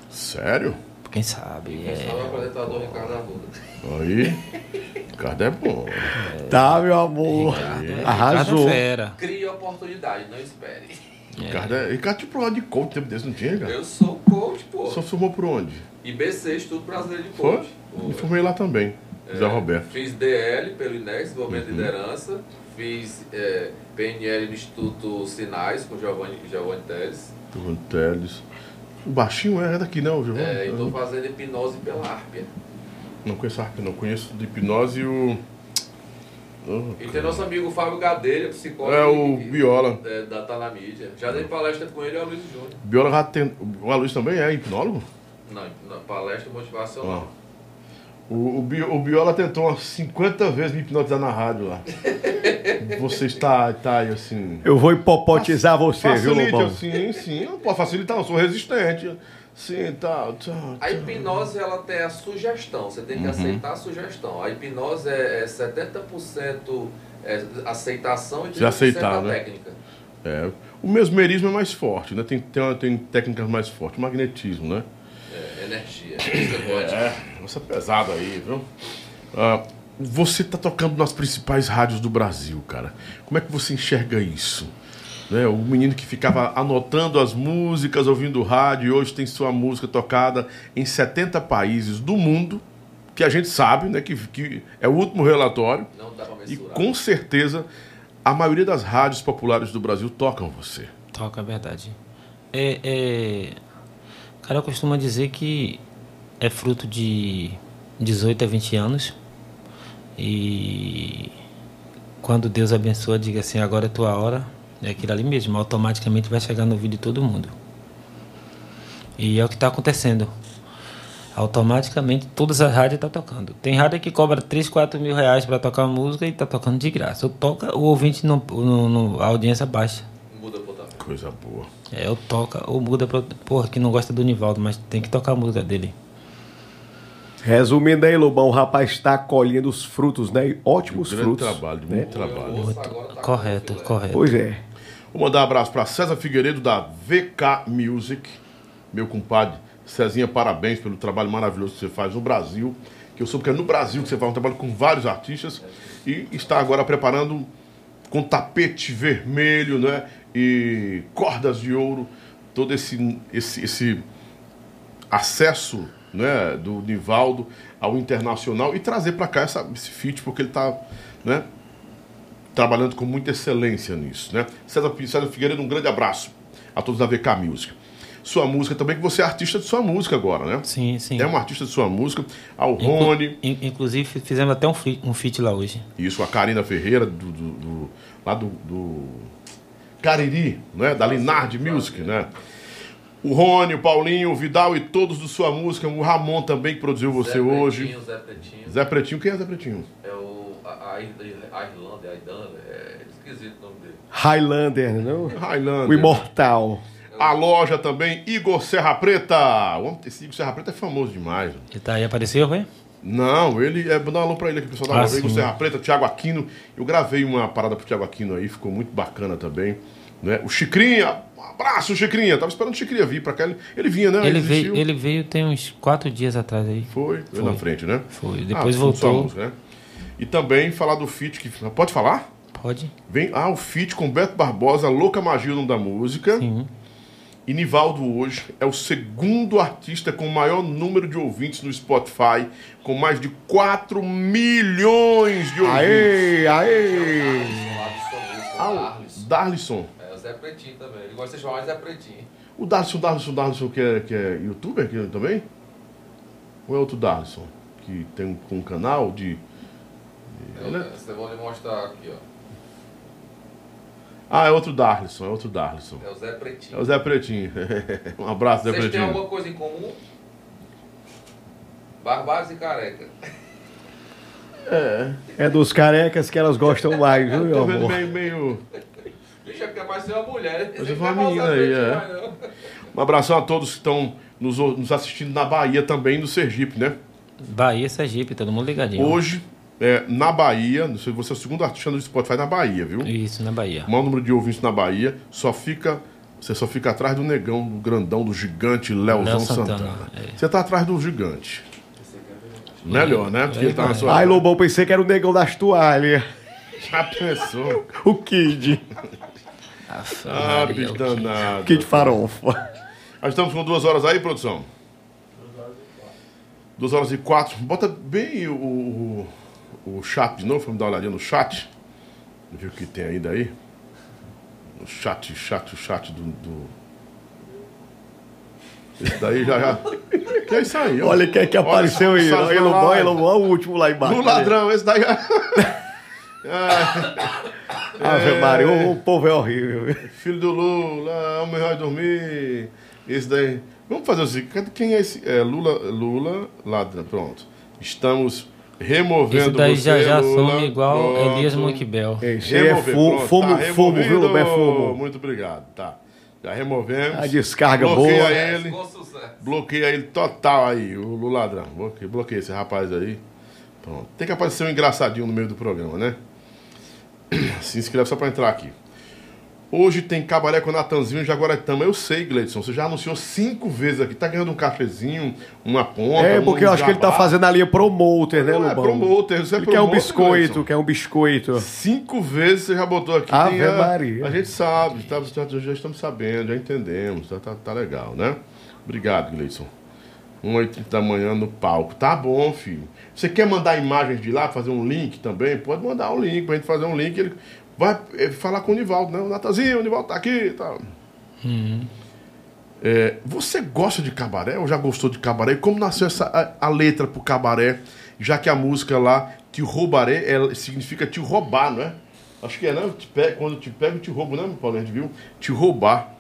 Sério? Quem sabe? Quem sabe o É... apresentador Ricardo Arruda. Aí, Ricardo é bom. Tá, meu amor. Arrasou. fera. Crie oportunidade, não espere. Ricardo, é, Ricardo tinha problema de coach tempo desse, não tinha, cara? Eu sou coach, pô. Só formou por onde? IBC, Estudo Brasileiro de Foi? Coach. Me formei lá também, Zé Roberto. Fiz DL pelo INEX, Desenvolvimento Uhum. de Liderança. Fiz é, PNL no Instituto Sinais, com Giovanni, Giovanni Teles. Giovanni Teles. O baixinho é daqui, não, Giovanni? É, e estou fazendo hipnose pela Árpia. Não conheço a harpa, não. Conheço de hipnose e o... Oh, E tem nosso amigo Fábio Gadelha, psicólogo. É, o e- Biola. É, da Tá na Mídia. Já dei palestra com ele e o Luiz Júnior. Biola já tem... O Aloysio também é hipnólogo? Não, na palestra motivacional. O, o, Bi- o Biola tentou umas 50 vezes me hipnotizar na rádio lá. Você está, está aí assim... Eu vou hipopotizar você, viu, Facilite, Lobão? Sim, sim. Eu posso facilitar, eu sou resistente. Sim, tá, tá. A hipnose ela tem a sugestão, você tem que Uhum. aceitar a sugestão. A hipnose é, é 70% é aceitação e 30% Se aceitar, da né? técnica. É, o mesmerismo é mais forte, né? Tem, tem, uma- tem técnicas mais fortes. Magnetismo, né? É, energia. física quântica. É, essa pesada aí, viu? Ah, você tá tocando nas principais rádios do Brasil, cara. Como é que você enxerga isso? Né? O menino que ficava anotando as músicas, ouvindo rádio, e hoje tem sua música tocada em 70 países do mundo, que a gente sabe, né? Que, que é o último relatório. Não dá pra E mensurar. com certeza a maioria das rádios populares do Brasil tocam você. Toca, é verdade. É, é... O cara costuma dizer que é fruto de 18 a 20 anos. E quando Deus abençoa, diga assim, agora é tua hora. É aquilo ali mesmo, automaticamente vai chegar no ouvido de todo mundo. E é o que está acontecendo. Automaticamente todas as rádios estão tocando. Tem rádio que cobra 3, 4 mil reais para tocar música e está tocando de graça. Ou toca, o ouvinte não, não, não- a audiência baixa. Muda. Coisa boa. É, ou toca, ou muda pra. Porra, que não gosta do Nivaldo, mas tem que tocar a música dele. Resumindo aí, Lobão, o rapaz está colhendo os frutos, né? Ótimos Grande frutos. trabalho, né? muito trabalho. Correto, correto. Pois é. Vou mandar um abraço para César Figueiredo da VK Music, meu compadre. Cezinha, parabéns pelo trabalho maravilhoso que você faz no Brasil. Que eu soube que é no Brasil que você faz um trabalho com vários artistas e está agora preparando com tapete vermelho, né? E cordas de ouro, todo esse, esse, esse acesso né, do Nivaldo ao internacional e trazer para cá essa, esse feat, porque ele está né, trabalhando com muita excelência nisso. Né? César, César Figueiredo, um grande abraço a todos da VK Music. Sua música também, que você é artista de sua música agora, né? Sim, sim. É um artista de sua música. Ao Rony. In- inclusive, fizemos até um feat, um feat lá hoje. Isso, a Karina Ferreira, do, do- do- lá do, do Cariri, né? da Linardi Music, né? O Rony, o Paulinho, o Vidal e todos do sua música, o Ramon também que produziu você Zé hoje. Pretinho, Zé Pretinho. Zé Pretinho, quem é Zé Pretinho? É o. A, a, a Irlanda, a Irlanda, é esquisito o nome dele. Highlander, não? Highlander. O Imortal. A loja também, Igor Serra Preta. O homem- Esse Igor Serra Preta é famoso demais. Ele tá aí, apareceu, foi? Não, ele é. Vou dar um alô pra ele aqui, pessoal da Ah, loja. Igor. Serra Preta, Thiago Aquino. Eu gravei uma parada pro Thiago Aquino aí, ficou muito bacana também. Né? O Chicrinha, abraço, Chicrinha. Tava esperando o Chicrinha vir pra cá. Ele, ele vinha, né? Ele veio, ele veio tem uns quatro dias atrás aí. Foi, foi na frente, né? Foi. Depois Ah, voltou. música, né? E também falar do feat que. Pode falar? Pode. Vem, ah, o feat com Beto Barbosa, Louca Magia, o nome da música. Sim. E Nivaldo hoje é o segundo artista com o maior número de ouvintes no Spotify, com mais de 4 milhões de ouvintes. Aê, aê! Ah, o Darlison. É o Zé Pretinho também. Ele gosta de chamar de Zé Pretinho. O Darlison, Darlison, Darlison que é, que é youtuber aqui também? Ou é outro Darlison? Que tem um, um canal de... Ele é- Eu vou lhe mostrar aqui, ó. Ah, é outro Darlison, é outro Darlison. É o Zé Pretinho. É o Zé Pretinho. um abraço, Zé Vocês têm Pretinho. alguma coisa em comum? Barbados e careca. É. É dos carecas que elas gostam mais, viu, meu Tô vendo amor? meio... meio... Bicho, é porque mais ser uma mulher. Vou quer uma menina aí, é. Mais. Um abração a todos que estão nos, nos assistindo na Bahia também, no Sergipe, né? Bahia, Sergipe, todo mundo ligadinho. Hoje, é, na Bahia, você é o segundo artista do Spotify na Bahia, viu? Isso, na Bahia. O maior número de ouvintes na Bahia, só fica. Você só fica atrás do negão, do grandão, do gigante Leozão Léo Santana. Santana, é. Você tá atrás do gigante. Melhor, né? Porque ele tá na sua. Ai, Lobão, pensei que era o negão das toalhas. Já pensou? O Kid. Ah, bicho danado. Kid farofa. Nós estamos com duas horas aí, produção? Duas horas e quatro. Bota bem o, o, o chat de novo, vamos dar uma olhadinha no chat. Ver o que tem ainda aí. O chat, chat, o chat do. do... Esse daí já. já... Que é isso aí? ó. Olha quem é que apareceu aí. Olha, Lobão, olha, Lobão, olha o último lá embaixo. No ladrão, esse daí. Ave Maria, o, o povo é horrível. Filho do Lula, homem vai dormir. Esse daí. Vamos fazer o seguinte: cadê- quem é esse? É Lula, Lula, ladrão. Pronto. Estamos removendo Esse daí você, já já Lula. some igual Pronto. Elias aí é fu- fumo, tá fumo, viu, removido. Lobão? É fumo. Muito obrigado, tá. Já removemos. A descarga bloqueia boa. ele. Bloqueia ele total aí, o Lula ladrão. Bloqueia, bloqueia esse rapaz aí. Pronto. Tem que aparecer um engraçadinho no meio do programa, né? Se inscreve só pra entrar aqui. Hoje tem cabaré com Natanzinho em Jaguaretama. Eu sei, Gleidson, você já anunciou cinco vezes aqui. Tá ganhando um cafezinho, uma ponta. É, porque um eu acho que ele tá jabá. fazendo a linha promoter, né, Não, é Lobão? promoter, você é Ele quer um promoter, biscoito, Gleidson. quer um biscoito. Cinco vezes você já botou aqui. Ave a, Maria. A gente sabe, tá, já, já estamos sabendo, já entendemos. Tá, tá, tá legal, né? Obrigado, Gleison. 1h30 da manhã no palco. Tá bom, filho. Você quer mandar imagens de lá, fazer um link também? Pode mandar um link pra gente fazer um link. Ele vai eh, falar com o Nivaldo, né? O Natazinho, o Nivaldo tá aqui e tal. É, você gosta de cabaré ou já gostou de cabaré? Como nasceu essa, a, a letra pro cabaré? Já que a música lá, te roubaré, ela significa te roubar, não é? Acho que é, né? Te pe- quando te pego, te roubo, né, Paulo? A gente viu? Te roubar.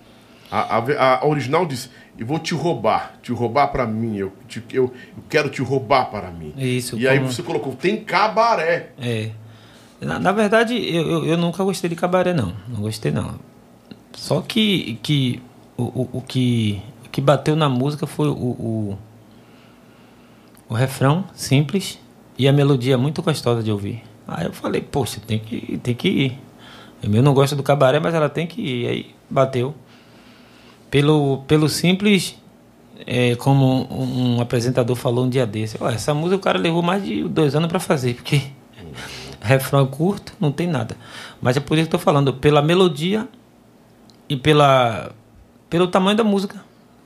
A, a- a original diz: Eu vou te roubar, te roubar para mim, eu, te- eu, eu quero te roubar para mim. Isso, E aí como- você colocou: tem cabaré. É. Na, na verdade, eu, eu, eu nunca gostei de cabaré, não. Não gostei, não. Só que, que o, o, o que o que bateu na música foi o, o, o refrão simples e a melodia muito gostosa de ouvir. Aí eu falei, poxa, tem que, tem que ir. Eu não gosto do cabaré, mas ela tem que ir. Aí bateu. Pelo, pelo simples, é, como um, um apresentador falou um dia desse, "Ó, essa música o cara levou mais de dois anos para fazer, porque refrão curto, não tem nada. Mas é por isso que eu tô falando, pela melodia e pela, pelo tamanho da música.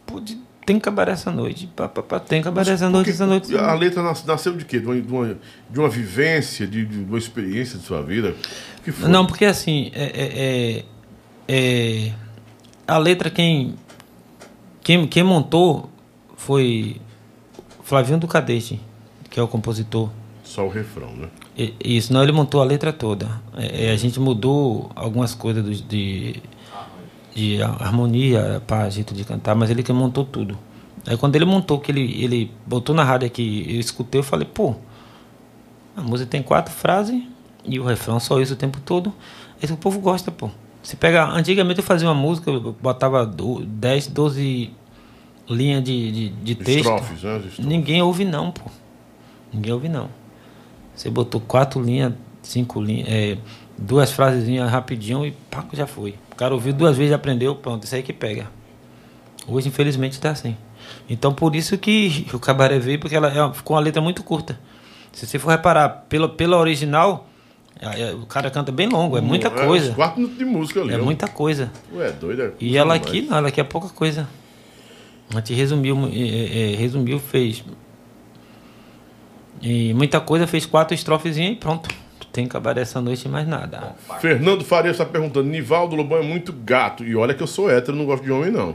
Pô, de- tem cabaré essa noite. Pá, pá, pá, tem cabaré essa noite, essa noite. A letra nas- nasceu de quê? De uma, de uma, de uma vivência, de, de uma experiência de sua vida? Não, porque assim, é, é- é- é- a letra quem, quem, quem montou foi Flavinho do Cadete, que é o compositor. Só o refrão, né? E- Isso, não, ele montou a letra toda. É, é, a gente mudou algumas coisas do- de, de harmonia para jeito de cantar, mas ele que montou tudo. Aí quando ele montou, que ele, ele botou na rádio aqui, eu escutei, eu falei, pô, a música tem quatro frases e o refrão só isso o tempo todo. Esse o povo gosta, pô. Se pega, antigamente eu fazia uma música, eu botava do- 10, 12 linhas de, de, de texto. Estrofes, né? Estrofes. Ninguém ouve não, pô. Ninguém ouve não. Você botou quatro linhas, cinco linhas, é, duas frasezinhas rapidinho e pá, já foi. O cara ouviu duas vezes, aprendeu, pronto, isso aí que pega. Hoje, infelizmente, tá assim. Então, por isso que o cabaré veio, porque ela é- ficou uma letra muito curta. Se você for reparar, pela, pela original, é- o cara canta bem longo, é muita É, coisa. uns quatro minutos de música ali. É muita coisa. Ué, doido. é E ela aqui, não, ela aqui é pouca coisa. A gente resumiu, é, resumiu, fez. E muita coisa, fez quatro estrofezinhas e pronto. Tem cabaré essa noite e mais nada. Fernando Faria está perguntando: Nivaldo Lobão é muito gato. E olha que eu sou hétero, não gosto de homem, não.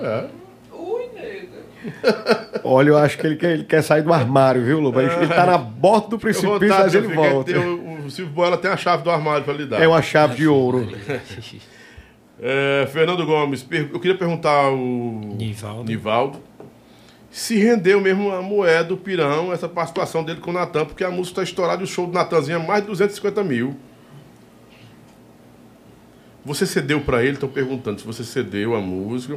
É. Olha, eu acho que ele quer, ele quer sair do armário, viu, Lobo? Ele, ele tá na borda do precipício, mas ele volta. o, o Silvio Boela tem a chave do armário para lhe dar. É uma chave de ouro. É, Fernando Gomes, eu queria perguntar ao Nivaldo. se rendeu mesmo a moeda do Pirão, essa participação dele com o Natan, porque a música está estourada e o show do Natanzinho é mais de 250 mil. Você cedeu para ele? Estão perguntando se você cedeu a música,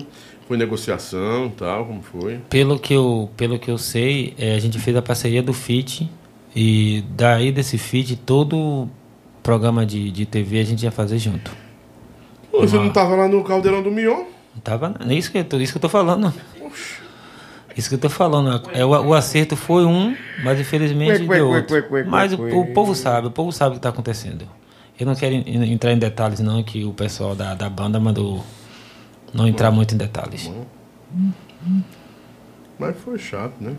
foi negociação tal, como foi? Pelo que eu, pelo que eu sei, é, a gente fez a parceria do FIT. E daí desse FIT, todo programa de, de TV a gente ia fazer junto. Pô, Você não estava lá no Caldeirão do Mion? Não tava, é isso que, eu tô- isso que eu tô falando. Isso que eu tô falando. É, o, o acerto foi um, mas infelizmente Ué, ué, deu ué, outro. ué, ué, Mas ué, o, ué. o povo sabe, o povo sabe o que está acontecendo. Eu não quero en- entrar em detalhes, não, que o pessoal da, da banda mandou não entrar muito em detalhes. Mas foi chato, né?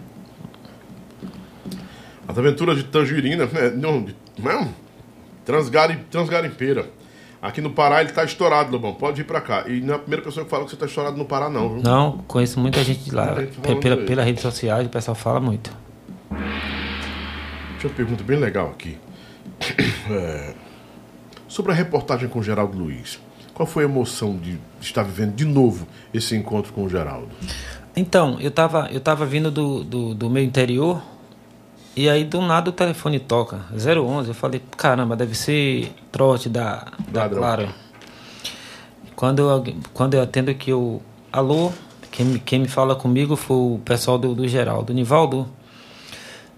As aventuras de Tangerina, né? Não, de, não, Transgari, Transgarimpeira. Aqui no Pará ele tá estourado, Lobão. Pode vir pra cá. E não é a primeira pessoa que fala que você tá estourado no Pará, não. Viu? Não, conheço muita gente de lá. Pela, pelas redes sociais, o pessoal fala muito. Tinha uma pergunta bem legal aqui. É, sobre a reportagem com o Geraldo Luiz. Qual foi a emoção de estar vivendo de novo esse encontro com o Geraldo? Então, eu tava, eu tava vindo do, do, do meu interior e aí do nada o telefone toca. 011, eu falei, caramba, deve ser trote da, da. Claro. Quando eu, quando eu atendo que eu. Alô? Quem, me- quem me fala comigo foi o pessoal do, do Geraldo. Nivaldo,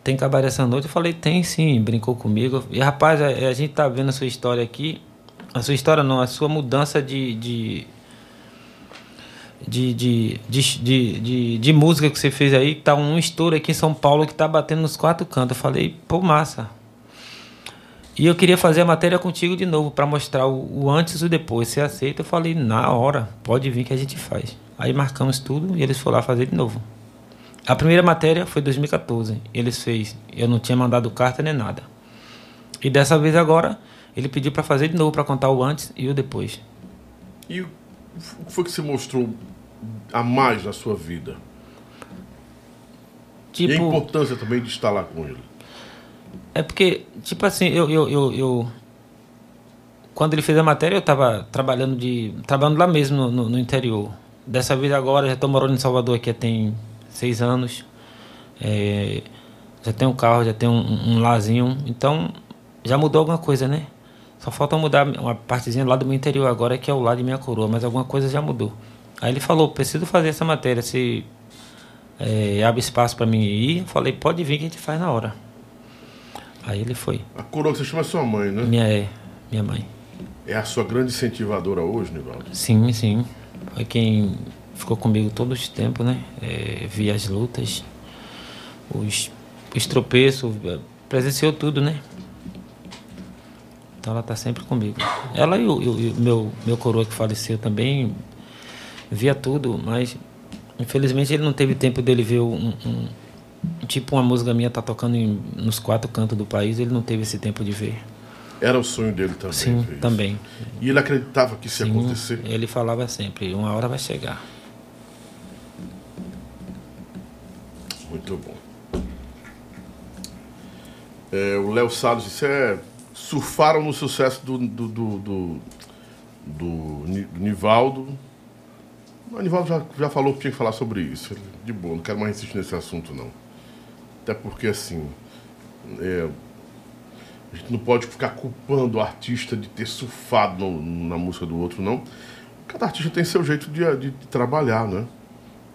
tem cabaré essa noite? Eu falei, tem sim, brincou comigo. E rapaz, a, a gente tá vendo a sua história aqui. A sua história não, a sua mudança de, de, de, de, de, de, de, música que você fez aí, tá um estouro aqui em São Paulo que tá batendo nos quatro cantos. Eu falei, pô, massa. E eu queria fazer a matéria contigo de novo para mostrar o, o antes e o depois. Você aceita? Eu falei, na hora, pode vir que a gente faz. Aí marcamos tudo e eles foram lá fazer de novo. A primeira matéria foi em 2014. Eles fez. Eu não tinha mandado carta nem nada. E dessa vez agora, ele pediu para fazer de novo para contar o antes e o depois. E o que foi que se mostrou a mais na sua vida? E a Tipo- importância também de estar lá com ele. É porque, tipo assim, eu, eu, eu, eu- quando ele fez a matéria, eu estava trabalhando de trabalhando lá mesmo no, no- no interior. Dessa vez agora, já estou morando em Salvador aqui tem seis anos. É, já tenho um carro, já tenho um, um lazinho. Então, já mudou alguma coisa, né? Só falta mudar uma partezinha lá do meu interior agora, que é o lado de minha coroa, mas alguma coisa já mudou. Aí ele falou, preciso fazer essa matéria, se é, abre espaço para mim ir. Eu falei, pode vir que a gente faz na hora. Aí ele foi. A coroa que você chama é sua mãe, né? Minha é, minha mãe. É a sua grande incentivadora hoje, Nivaldo? Sim, sim. Foi quem ficou comigo todo esse tempo, né? É, via as lutas, os, os tropeços, é, presenciou tudo, né? Então ela tá sempre comigo. Ela e o, meu, meu coroa que faleceu também via tudo, mas infelizmente ele não teve tempo dele ver um, um- tipo uma música minha tá tocando em- nos quatro cantos do país, ele não teve esse tempo de ver. Era o sonho dele também. Sim, isso. também. E ele acreditava que isso ia Sim, acontecer. Ele falava sempre, uma hora vai chegar. Muito bom. É, o Léo Salles disse, é, surfaram no sucesso do, do, do, do, do Ni- do Nivaldo. O Nivaldo já, já falou que tinha que falar sobre isso. De boa, não quero mais insistir nesse assunto, não. Até porque, assim, é, a gente não pode ficar culpando o artista de ter surfado no- na música do outro, não. Cada artista tem seu jeito de, de- de trabalhar, né?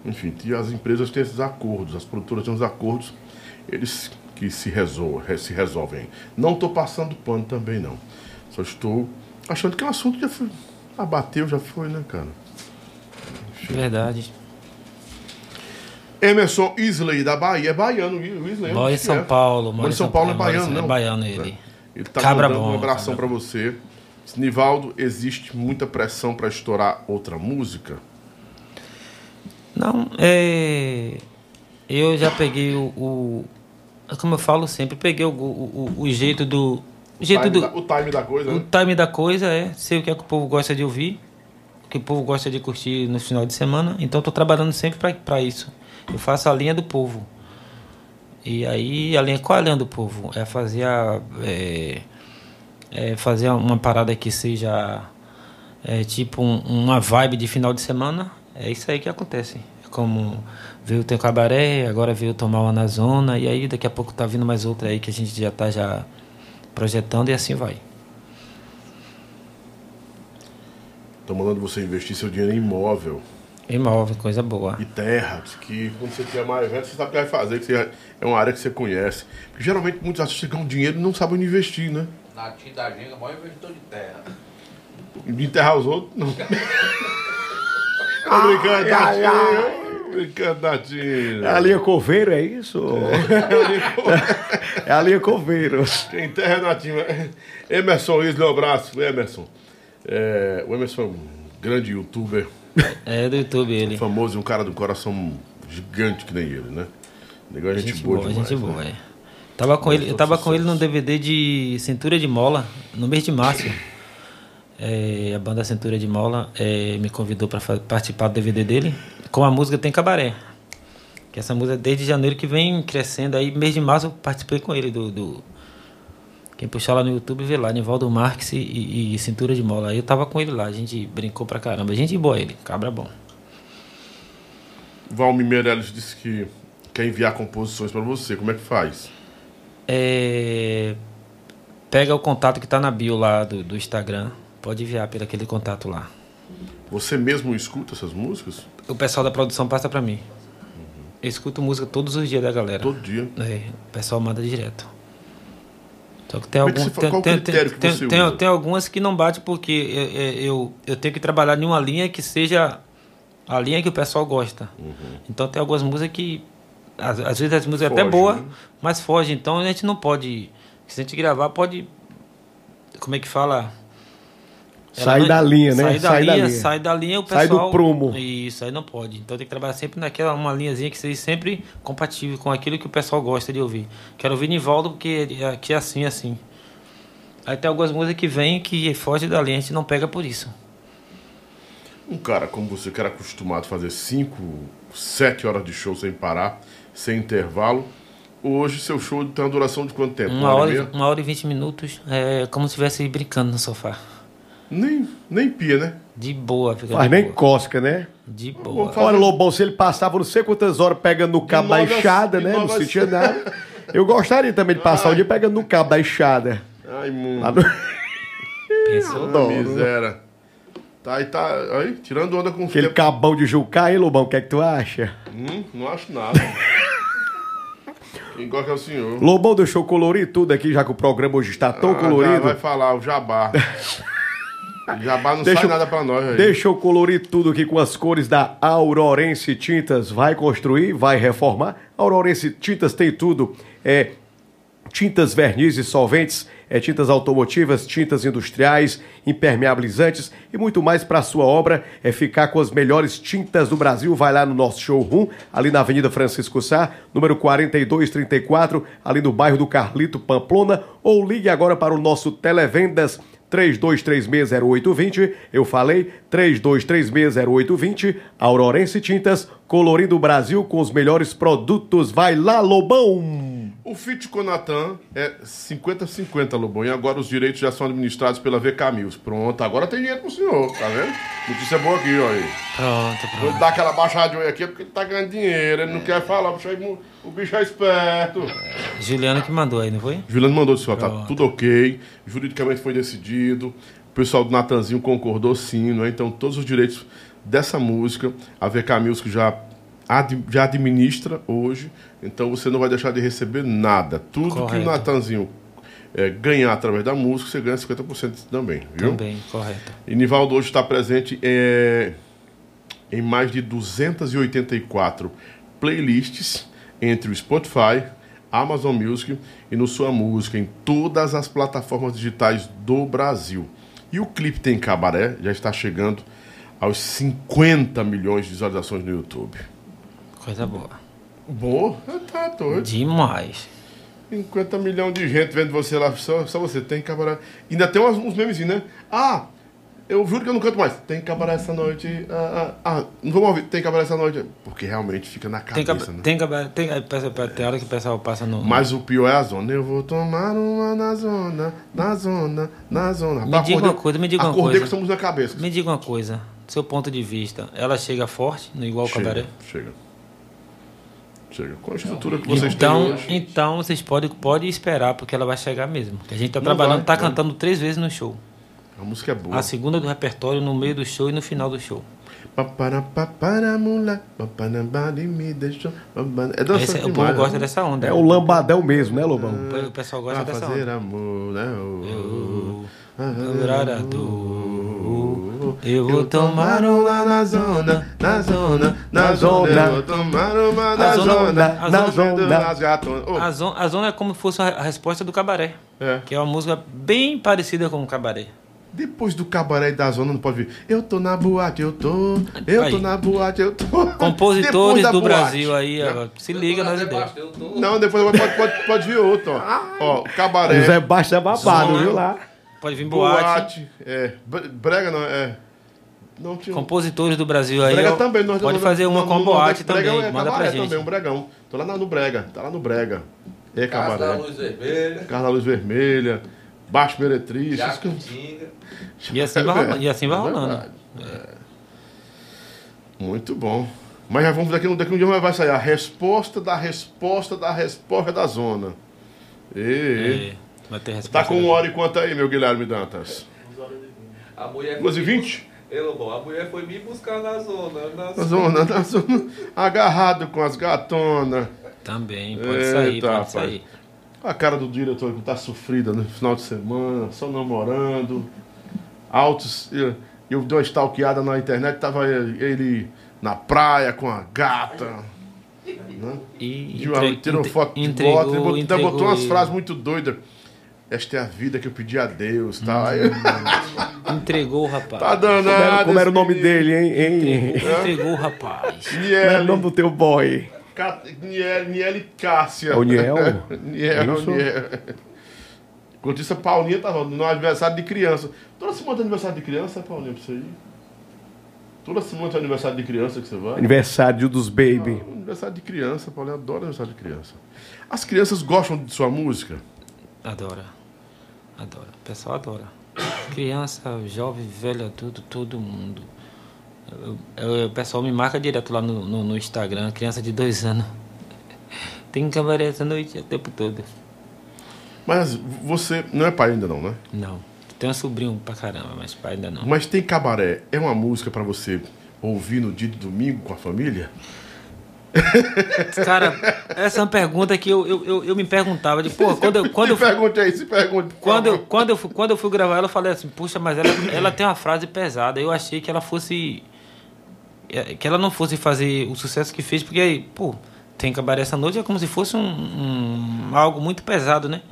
Enfim, as empresas têm esses acordos, as produtoras têm os acordos, eles que se, resol se resolvem. Não estou passando pano também, não. Só estou achando que o assunto já foi. Abateu, já foi, né, cara? Verdade. Emerson Isley, da Bahia. É baiano, o Isley. Mora em acho que São é. Paulo. Mora em São Paulo, é mora em- baiano, É não? baiano ele. Ele tá Cabra mandando bom, um abração pra você. Nivaldo, existe muita pressão para estourar outra música? Não, é. Eu já peguei o. o- como eu falo sempre, peguei o, o, o- jeito do. O jeito time do. da- o time da coisa, O né? time da coisa é sei o que é que o povo gosta de ouvir, o que o povo gosta de curtir no final de semana. Então eu tô trabalhando sempre para isso. Eu faço a linha do povo. E aí, a linha, qual é a linha do povo? É fazer a. É, é fazer uma parada que seja é, tipo um- uma vibe de final de semana. É isso aí que acontece. É como veio ter cabaré, agora veio tomar uma na zona, e aí daqui a pouco tá vindo mais outra aí que a gente já tá já projetando e assim vai. Tô mandando você investir seu dinheiro em imóvel. Imóvel, coisa boa. E terra, que quando você tiver mais evento, você sabe o que vai fazer, que você- é uma área que você conhece. Porque geralmente muitos artistas ganham dinheiro e não sabem onde investir, né? Natinho da Ginga, maior investidor de terra. De enterrar os outros, não. Tô brincando, Ai, ai, Natinho. Brincando, Natinho. É a linha Coveiro, é isso? É a linha Coveiro. Quem enterra é Natinho. Emerson Isley, um abraço. Emerson. É, o Emerson é um grande youtuber. É do YouTube ele. Famoso e um cara do coração gigante que nem ele, né? É gente, Gente boa, boa, demais. gente boa, né? é. Tava com ele, eu tava com ele num DVD de Cintura de Mola, no mês de março. É, a banda Cintura de Mola é, me convidou para participar do DVD dele com a música Tem Cabaré. Que essa música desde janeiro que vem crescendo. Aí, mês de março, eu participei com ele do. do- quem puxar lá no YouTube vê lá, Nivaldo Marques e, e- e Cintura de Mola. Aí eu tava com ele lá, a gente brincou pra caramba. Gente boa ele, cabra bom. Valmir Meirelles disse que quer enviar composições pra você. Como é que faz? É, pega o contato que tá na bio lá do, do Instagram. Pode enviar pelo aquele contato lá. Você mesmo escuta essas músicas? O pessoal da produção passa pra mim. Eu escuto música todos os dias da galera. Todo dia? É, o pessoal manda direto. Só que tem é que algum, você fa- tem, qual tem, critério tem, que tem, você tem- usa? tem algumas que não bate porque eu, eu, eu, eu tenho que trabalhar em uma linha que seja a linha que o pessoal gosta. Uhum. Então tem algumas músicas que às, às vezes as músicas até Foge, boa, né? mas foge. Então a gente não pode, se a gente gravar pode como é que fala? Sai não- da linha, né? Sai da, Sai da linha, linha. sai da linha, o Sai do pessoal. prumo. Isso, aí não pode. Então tem que trabalhar sempre naquela uma linhazinha que seja sempre compatível com aquilo que o pessoal gosta de ouvir. Quero ouvir Nivaldo porque aqui é assim, assim. Aí tem algumas músicas que vêm que foge da linha, a gente não pega por isso. Um cara como você, que era acostumado a fazer 5, 7 horas de show sem parar, sem intervalo, hoje seu show tem uma duração de quanto tempo? Uma hora, e e- uma hora e vinte minutos, é como se estivesse brincando no sofá. Nem, nem pia, né? De boa, fica Faz de nem boa. cosca, né? De boa. Olha, Lobão, se ele passava não sei quantas horas pegando no cabo da enxada, né? Não sentia nada. Eu gostaria também de passar o dia pegando no cabo da enxada. Ai, mundo. Lá no- Pensou? Adoro. Miséria. Tá aí, tá aí, tirando onda com o Aquele tempo. cabão de Jucá, hein, Lobão? O que é que tu acha? Hum, não acho nada. Quem gosta é o senhor. Lobão deixou colorir tudo aqui, já que o programa hoje está tão Ah, já colorido. vai falar, o jabá. Jabá não Deixa sai nada pra nós aí. Deixa eu colorir tudo aqui com as cores da Aurorense Tintas. Vai construir, vai reformar. Aurorense Tintas tem tudo. É tintas vernizes solventes, é, tintas automotivas, tintas industriais, impermeabilizantes e muito mais para a sua obra. É ficar com as melhores tintas do Brasil. Vai lá no nosso showroom, ali na Avenida Francisco Sá, número 4234, ali no bairro do Carlito Pamplona, ou ligue agora para o nosso Televendas 32360820. Eu falei 32360820. Aurorense Tintas, colorindo o Brasil com os melhores produtos. Vai lá, Lobão! O Fit com Natan é 50-50, Lobão. E agora os direitos já são administrados pela VK Mills. Pronto, agora tem dinheiro pro senhor, tá vendo? Notícia boa aqui, ó aí. Pronto, Vou dar aquela baixadinha aqui porque ele tá ganhando dinheiro. Ele não quer falar, o bicho é, o bicho é esperto. Juliano que mandou aí, não foi? Juliano mandou ó, tá Pronto. tudo ok, juridicamente foi decidido, o pessoal do Natanzinho concordou sim, né? Então todos os direitos dessa música, a VK Music já, ad- já administra hoje, então você não vai deixar de receber nada. Tudo que Correto. o Natanzinho é, ganhar através da música, você ganha 50% também, viu? Também, correto. E Nivaldo hoje está presente é, em mais de 284 playlists entre o Spotify, Amazon Music e no Sua Música, em todas as plataformas digitais do Brasil. E o clipe Tem Cabaré já está chegando aos 50 milhões de visualizações no YouTube. Coisa boa. Boa? Tá doido. Demais. 50 milhões de gente vendo você lá, só, só você tem cabaré. Ainda tem uns, uns memezinhos, né? Ah, eu juro que eu não canto mais. Tem cabaré essa noite. Ah, ah, ah, não vamos ouvir. Tem cabaré essa noite. Porque realmente fica na Tem, cabeça, cab- né? tem, cab- tem, tem, tem hora que o pessoal passa no. Mas o pior é a zona. Eu vou tomar uma na zona, na zona, na zona. Me diga uma Acordei- coisa, me diga uma Acordei coisa. com essa música na cabeça. Me diga uma coisa, do seu ponto de vista, ela chega forte no igual Chega, cabaré? Chega. Chega. Com a estrutura que vocês Então, têm hoje. então vocês podem pode esperar, porque ela vai chegar mesmo. Que a gente tá Não trabalhando, tá vai. cantando três vezes no show. A música é boa. A segunda do repertório, no meio do show e no final do show. É dançante Esse- o demais, povo gosta né? dessa onda. É o lambadão mesmo, né, Lobão? O pessoal gosta Pra dessa fazer onda. amor, né? Oh, Eu vou tomar um lá na zona, na zona, na zona. Eu vou tomar uma na zona- na zona- A zona, a zona é como se fosse a, a resposta do cabaré. É. Que é uma música bem parecida com o cabaré. Depois do cabaré e da zona não pode vir. Eu tô na boate, eu tô. Eu tô na boate, eu tô. Compositores da do boate. Brasil aí, ó, se liga nas ideias. Não, depois pode, pode, pode vir outro, ó. Ó, cabaré. Zé Baixo é babado, Zona. viu lá? Pode vir boate. Boate. É. Bre- Brega não, é. Não tinha. Compositores do Brasil aí. Brega ó, também, nós pode fazer uma com boate Brega também. É Manda pra cabaré gente. também, um bregão. Tô lá no Brega, tá lá no Brega. É Casa da cabaré. Luz Vermelha. Casa da Luz Vermelha, Baixo Meretriz. Jacutinga. E assim vai rolando. E assim vai É rolando. É. Muito bom. Mas já vamos daqui, daqui um dia vai sair a resposta da resposta da resposta da zona. E, É, vai ter resposta. Tá com uma hora e quanto aí, meu Guilherme Dantas? A mulher Duas e vinte? a mulher foi me buscar na zona. Na Na zona, na zona, agarrado com as gatonas. Também, pode sair, pode rapaz. sair. A cara do diretor que tá sofrida no final de semana, só namorando. Altos. Eu, eu dei uma stalkeada na internet, tava ele, ele na praia com a gata. Né? E De uma- entre- tirou entre- foto de entregou- bota, ele botou, botou entregou umas ele. frases muito doidas. Esta é a vida que eu pedi a Deus, tá? Aí- Entregou o rapaz. tá danado. Como era, como era o nome dele, hein? hein? Entregou o rapaz. Como era o nome do teu boy? Ca- Niel, Niel e Cássia. É o Niel? Niel, Isso. Niel. Enquanto isso, a Paulinha tava no aniversário de criança. Toda semana tem aniversário de criança, Paulinha, pra você ir? Toda semana tem aniversário de criança que você vai? Aniversário dos baby. Aniversário de criança, Paulinha adora aniversário de criança. As crianças gostam de sua música? Adora. Adora. O pessoal adora. Criança, jovem, velho, tudo, todo mundo. O pessoal me marca direto lá no, no, no Instagram, criança de dois anos. Tem cabaré essa noite o tempo todo. Mas você não é pai ainda não, né? Não. Tenho um sobrinho pra caramba, mas pai ainda não. Mas tem cabaré. É uma música pra você ouvir no dia de domingo com a família? Cara, essa é uma pergunta que eu, eu, eu, eu me perguntava. De, pô, quando eu, quando eu se pergunte aí, se pergunte. Quando eu, quando, eu, fui- quando eu fui gravar ela, eu falei assim, puxa, mas ela, ela tem uma frase pesada. Eu achei que ela fosse. Eh, Que ela não fosse fazer o sucesso que fez, porque aí, pô, tem cabaré essa noite, é como se fosse um, um- algo muito pesado, né?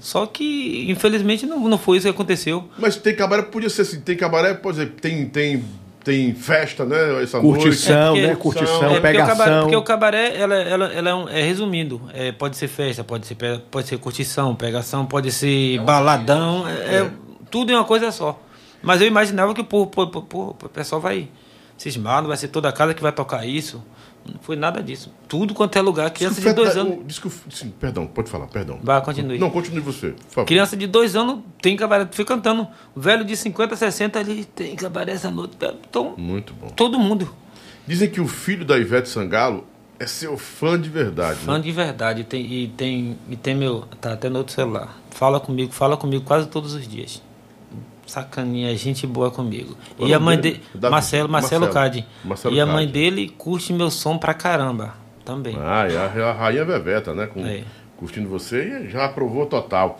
Só que, infelizmente, não, não foi isso que aconteceu. Mas tem cabaré, podia ser assim, tem cabaré, pode dizer, tem, tem, tem festa, né? Essa Curtição, noite. né? Curtição, É, porque o cabaré, pegação. porque o cabaré, ela, ela, ela é, um- é resumindo, é, pode ser festa, pode ser, pode ser curtição, pegação, pode ser baladão, é, é tudo em uma coisa só. Mas eu imaginava que pô, pô, pô, pô, o pessoal vai cismar, não vai ser toda casa que vai tocar isso. Não foi nada disso. Tudo quanto é lugar, criança de dois anos. Diz que o- sim, perdão, pode falar, perdão. Vai, continue. Não, continue você. Criança de dois anos tem cabaré, fica cantando. Velho de 50, 60 ali tem cabaré essa noite. Então, Muito bom. todo mundo. Dizem que o filho da Ivete Sangalo é seu fã de verdade. Fã né? de verdade. Tem, e, tem, e tem meu. Tá até no outro celular. Fala comigo, fala comigo quase todos os dias. Sacaninha, gente boa comigo. Qual e é a mãe dele. Davi. Marcelo, Marcelo, Marcelo. Cade. Marcelo e a mãe Cade. dele curte meu som pra caramba. Também. Ah, é a, a rainha Veveta, né? Com, É. Curtindo você e já aprovou total.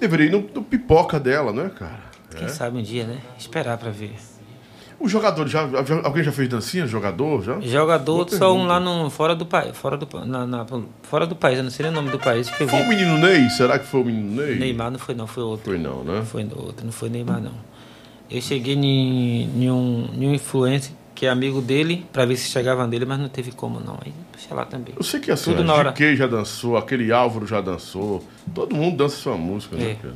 Deveria ir no, no pipoca dela, né, cara? Quem É. sabe um dia, né? Esperar pra ver. O jogador, já, já- alguém já fez dancinha? Jogador? Já? Jogador, só um lá no, fora do país. Fora do, na, na- fora do país, eu não sei o nome do país que. Foi o menino Ney? Será que foi o menino Ney? Neymar não foi não, foi outro. Foi não, né? Foi outro, não foi Neymar não. Eu cheguei em, em um, em um influencer que é amigo dele, pra ver se chegava nele, mas não teve como não. Aí deixa lá também. Eu sei que assim, Tudo na hora. GK já dançou, aquele Álvaro já dançou. Todo mundo dança sua música, né, É. cara?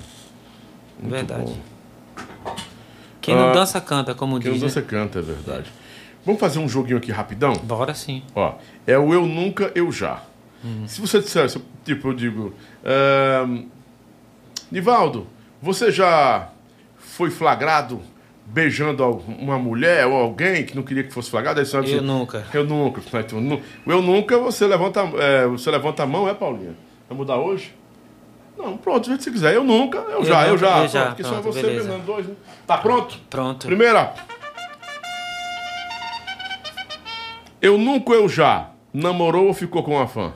Muito Verdade. bom. Quem não Ah, dança canta, como Quem diz. não né? dança canta, é verdade. Vamos fazer um joguinho aqui rapidão? Bora sim. Ó, é o eu nunca, eu já. Uhum. Se você disser, tipo, eu digo, Nivaldo, você já foi flagrado beijando uma mulher ou alguém que não queria que fosse flagrado? Aí você Eu nunca. Eu nunca. Eu nunca, você levanta, é, você levanta a mão, é, Paulinha? Vai mudar hoje? Não, pronto, do jeito que você quiser. Eu nunca, eu, Eu já, eu já. eu já. Pronto, que só é você beleza. beijando dois, né? Tá pronto? Pronto. Primeira. Eu nunca, eu já. Namorou ou ficou com uma fã?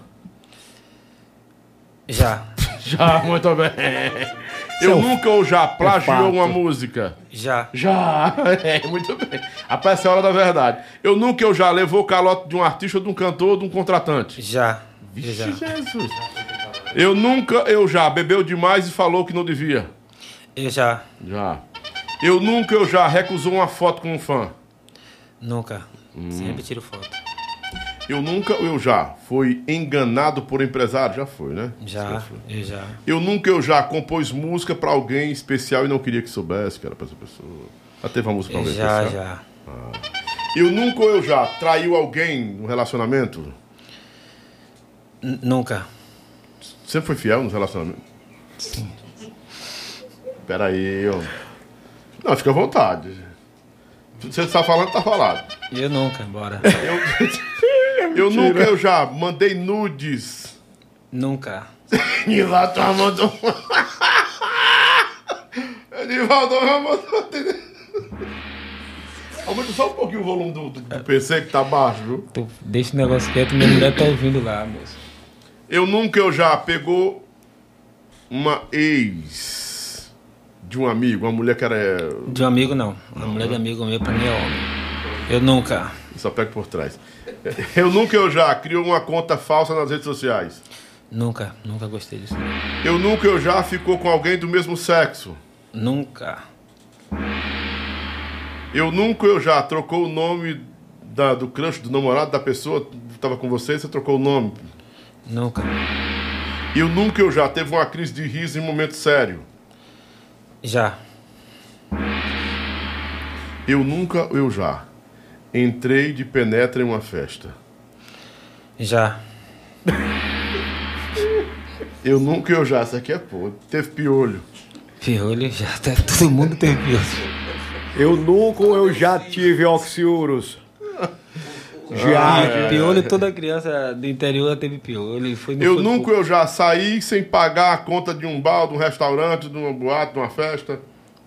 Já. Já, muito bem. Eu Seu- nunca ou já plagiou fato. uma música? Já. Já. É, muito bem. Rapaz, essa é a hora da verdade. Eu nunca ou já levou o calote de um artista, de um cantor, de um contratante? Já. Vixe, já. Jesus. Eu nunca, eu já. Bebeu demais e falou que não devia? Eu já. Já. Eu nunca, eu já. Recusou uma foto com um fã? Nunca. Hum. Sempre tiro foto. Eu nunca, eu já. Foi enganado por empresário? Já foi, né? Já. foi. Eu já. Eu nunca, eu já compôs música pra alguém especial e não queria que soubesse que era pra essa pessoa. Já teve uma música pra alguém Já, especial? já. Ah. Eu nunca, eu já. Traiu alguém no relacionamento? N- Nunca. Sempre foi fiel nos relacionamentos? Sim. Peraí, ó. Não, fica à vontade. Você tá falando, tá falado. Eu nunca, bora. Eu, eu nunca, eu já mandei nudes. Nunca. Nivaldo mandou. Nivaldo mandou. Aumenta só um pouquinho o volume do, do- do PC que tá baixo, viu? Tu deixa o negócio quieto, minha mulher tá ouvindo lá, moço. Eu nunca, eu já pegou uma ex de um amigo, uma mulher que era. De um amigo, não. Uma mulher de amigo meu, pra mim é homem. Eu nunca. Só pega por trás. Eu nunca, eu já criou uma conta falsa nas redes sociais. Nunca. Nunca gostei disso. Eu nunca, eu já ficou com alguém do mesmo sexo. Nunca. Eu nunca, eu já trocou o nome da- do crush, do namorado da pessoa que tava com você, você trocou o nome. Nunca. Eu nunca, eu já teve uma crise de riso em um momento sério. Já. Eu nunca, eu já entrei de penetra em uma festa. Já. Eu nunca, eu já, isso aqui é pô, teve piolho. Piolho já. Todo mundo tem piolho. Eu nunca ou eu já tive oxiurus. Já. Ah, Piolho, toda criança do interior teve piolho. Foi, Eu foi nunca, eu já saí sem pagar a conta de um bar, de um restaurante, de uma boate, de uma festa.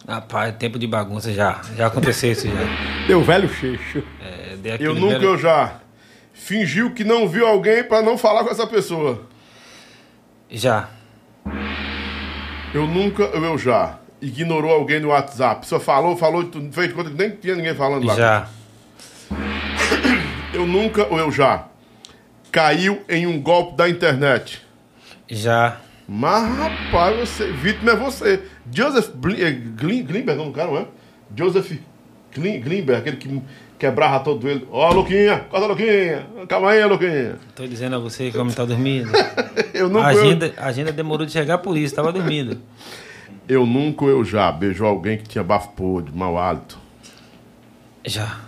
Rapaz, tempo de bagunça já. Já aconteceu isso já. Deu velho xixo. É, Eu nunca, velho- eu já. Fingiu que não viu alguém pra não falar com essa pessoa. Já. Eu nunca, eu, já. Ignorou alguém no WhatsApp. Só falou, falou, tu fez de conta que nem tinha ninguém falando lá. Já. Eu nunca, ou eu já. Caiu em um golpe da internet. Já. Mas, rapaz, você, vítima é você. Joseph eh, Glimberg, não, cara, não é? Joseph Glimberg, aquele que quebrava todo ele. Ó, Luquinha, corta, Luquinha. Calma aí, Luquinha. Tô dizendo a você que o homem tá dormindo. Eu nunca, a, agenda, a agenda demorou de chegar por isso, tava dormindo. Eu nunca, eu já. Beijou alguém que tinha bafo podre, mau hálito. Já.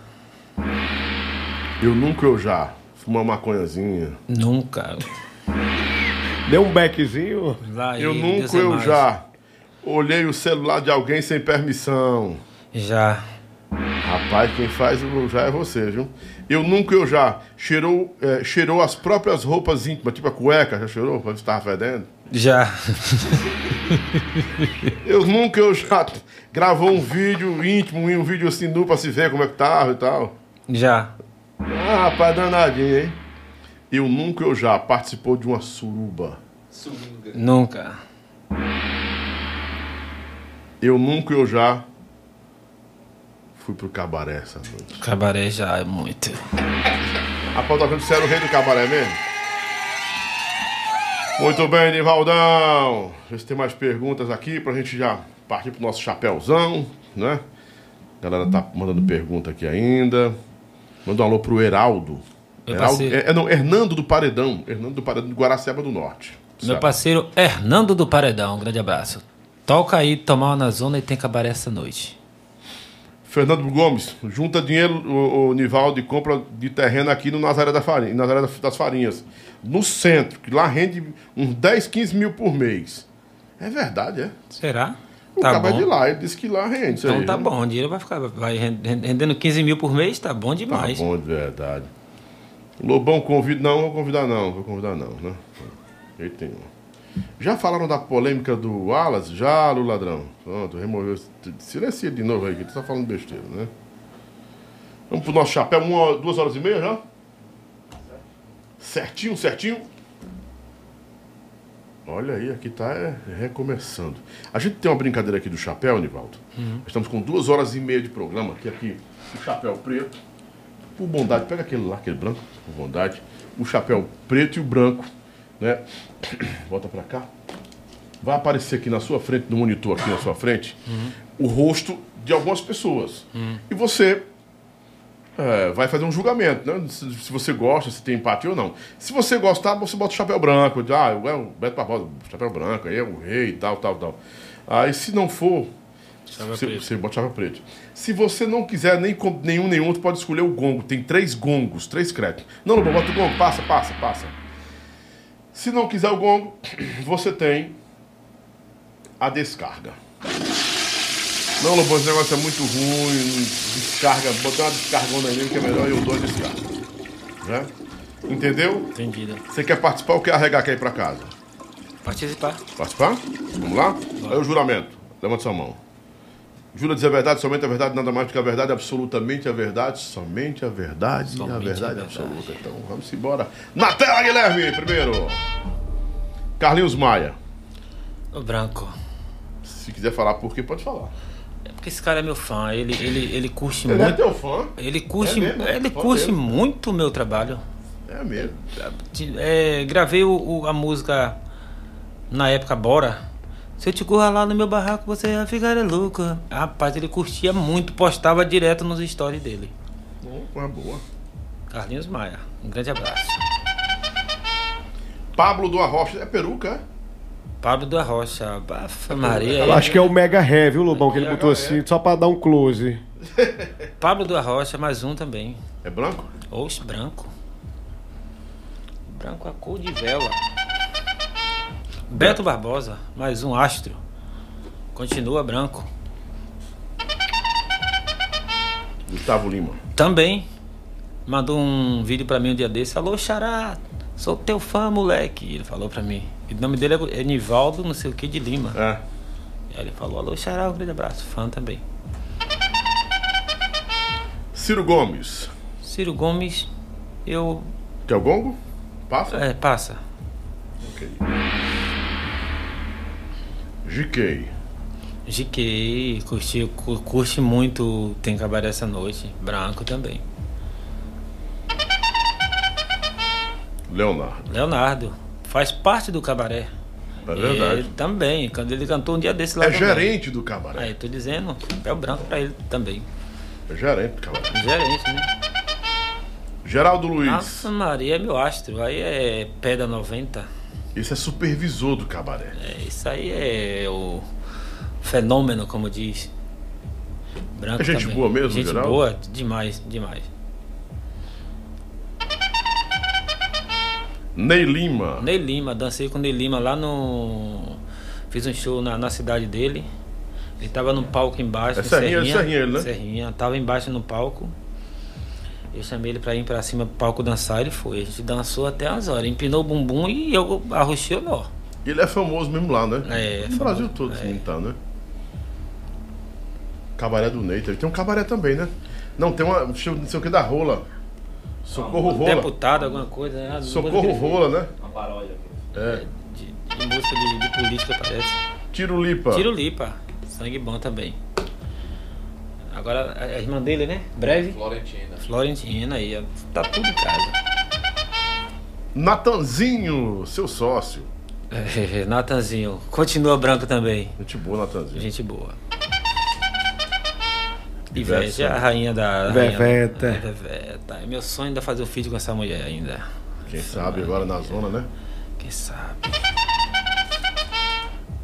Eu nunca, eu já. Fumar uma maconhazinha. Nunca. Deu um beckzinho. Lá Eu ele, nunca, Deus é eu mais. já. Olhei o celular de alguém sem permissão. Já. Rapaz, quem faz o já é você, viu? Eu nunca, eu já. Cheirou, eh, cheirou as próprias roupas íntimas, tipo a cueca, já cheirou quando estava fedendo? Já. Eu nunca, eu já. Gravou um vídeo íntimo, um vídeo assim nu pra se ver como é que tava e tal. Já. Ah, rapaz, danadinho, hein? Eu nunca, eu já. Participou de uma suruba. Nunca. Eu nunca, eu já. Fui pro cabaré essa noite. Cabaré já é muito. Rapaz, você era o rei do cabaré mesmo? Muito bem, Nivaldão. Deixa eu ver se tem mais perguntas aqui pra gente já partir pro nosso chapéuzão, né? A galera tá mandando pergunta aqui ainda. Manda um alô pro Heraldo. Meu Heraldo é, é, não, Hernando do Paredão. Hernando do Paredão de Guaraciaba do Norte. Meu Sabe? parceiro Hernando do Paredão, um grande abraço. Toca aí, tomar uma na zona e tem cabaré essa noite. Fernando Gomes, junta dinheiro, o, o Nivaldo, e compra de terreno aqui no Nazaré, da Farinha, Nazaré das Farinhas. No centro, que lá rende uns 10, 15 mil por mês. É verdade, é? Será? Tá bom. de lá, ele disse que lá rende. Então aí, tá né? bom, o dinheiro vai ficar vai rend- rendendo 15 mil por mês, tá bom Tá demais. bom, de verdade. Lobão convida. Não, vou convidar não, vou convidar não, né? Jeito nenhum. Já falaram da polêmica do Wallace? Já, Lu Ladrão. Pronto, removeu. Silencia de novo aí, que tu tá falando besteira, né? Vamos pro nosso chapéu, uma, duas horas e meia já? Certinho, certinho. Olha aí, aqui tá é, recomeçando. A gente tem uma brincadeira aqui do chapéu, Nivaldo. Uhum. Estamos com duas horas e meia de programa, que aqui o chapéu preto. Por bondade, pega aquele lá, aquele branco, por bondade. O chapéu preto e o branco, né? Volta pra cá. Vai aparecer aqui na sua frente, no monitor aqui na sua frente, o rosto de algumas pessoas. E você é, vai fazer um julgamento, né? Se, se você gosta, se tem empatia ou não. Se você gostar, você bota o chapéu branco. Ah, é o Beto Barbosa, chapéu branco, aí é o rei, tal, tal, tal. Aí se não for, você, você bota chapéu preto. Se você não quiser nem com- nenhum, nenhum, tu pode escolher o gongo. Tem três gongos, três créditos. Não, não, bota o gongo, passa, passa, passa. Se não quiser o gongo, você tem a descarga. Não, Lobão, esse negócio é muito ruim. Descarga, botar uma descargona nele que é melhor eu dou a descarga. Né? Entendeu? Entendido. Você quer participar ou quer arregar quer ir pra casa? Participar. Participar? Vamos lá? Aí o juramento. Levanta sua mão. Jura dizer a verdade, somente a verdade, nada mais do que a verdade, absolutamente a verdade, somente a verdade e a Somente a verdade verdade. absoluta. Então vamos embora. Na tela, Guilherme, primeiro. Carlinhos Maia. O branco. Se quiser falar por quê, pode falar. É porque esse cara é meu fã, ele, ele, ele curte Ele é muito. teu fã? Ele curte, É mesmo? ele curte muito o meu trabalho. É mesmo. É, gravei o, o- a música na época Bora. Se eu te currar lá no meu barraco, você vai ficar louco. Rapaz, ele curtia muito, postava direto nos stories dele. Bom, uma boa. Carlinhos Maia, um grande abraço. Pablo do Arrocha. É peruca, é? Pablo da Rocha, Bafa Maria. Eu acho que é o Mega Heavy, o Lobão, que ele botou assim, só pra dar um close. Pablo da Rocha, mais um também. É branco? Oxe, branco. Branco a cor de vela. Beto Barbosa, mais um astro. Continua branco. Gustavo Lima. Também mandou um vídeo pra mim um dia desse. Falou, Xará, sou teu fã, moleque. Ele falou pra mim. E o nome dele é- é Nivaldo, não sei o que, de Lima. É. Aí ele falou, alô, Xará, um grande abraço. Fã também. Ciro Gomes. Ciro Gomes, eu. Quer o gongo? Passa? É, passa. Ok. GK. GK, curti, cu- curte muito Tem Cabaré essa noite. Branco também. Leonardo. Leonardo, faz parte do cabaré. É verdade. Ele também, quando ele cantou um dia desse lá. É também. gerente do cabaré. Aí, tô dizendo, chapéu branco pra ele também. É gerente do cabaré. Gerente, né? Geraldo Luiz. Nossa Maria é meu astro, aí é pedra 90. Esse é supervisor do cabaré. É, isso aí é o fenômeno, como diz. Branco É gente também. boa mesmo, Gente Geraldo? boa, demais, demais. Ney Lima. Ney Lima, dancei com o Ney Lima lá no. Fiz um show na, na cidade dele. Ele tava no palco embaixo. É em Serrinha, Serrinha ele, né? Serrinha, tava embaixo no palco. Eu chamei ele pra ir pra cima pro palco dançar, ele foi. A gente dançou até umas horas, empinou o bumbum e eu arrochei o nó. Ele é famoso mesmo lá, né? É, No Brasil todo, menino tá, né? Cabaré do Ney. Tem um cabaré também, né? Não, tem uma. Não sei o que da rola. Socorro Rola. Deputado, alguma coisa, né? Socorro Rola, né? Uma paródia. É. De música de, de política, parece. Tiro Lipa. Tiro Lipa. Sangue bom também. Agora, a irmã dele, né? Breve. Florentina. Florentina aí, tá tudo em casa. Natanzinho, seu sócio. É, Natanzinho, continua branco também. Gente boa, Natanzinho. Gente boa. Ivete é a rainha da. a Veveta. Rainha, Veveta. É meu sonho ainda fazer um vídeo com essa mulher ainda. Quem sabe agora na zona, né? Quem sabe?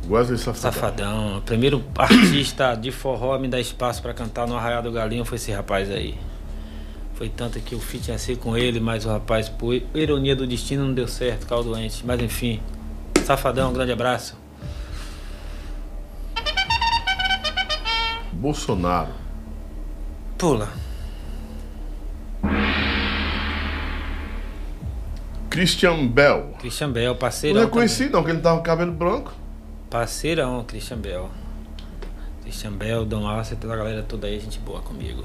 Wesley Safadão. Safadão. O primeiro artista de forró a me dar espaço pra cantar no Arraial do Galinho foi esse rapaz aí. Foi tanto que o feat ia ser com ele, mas o rapaz, por ironia do destino, não deu certo, caiu doente. Mas enfim, Safadão, um grande abraço. Bolsonaro. Pula. Christian Bell. Christian Bell, Não parceirão. reconheci não, que ele tava com cabelo branco. Parceirão, Christian Bell. Christian Bell, Dom Alce, toda a galera toda aí, gente boa comigo.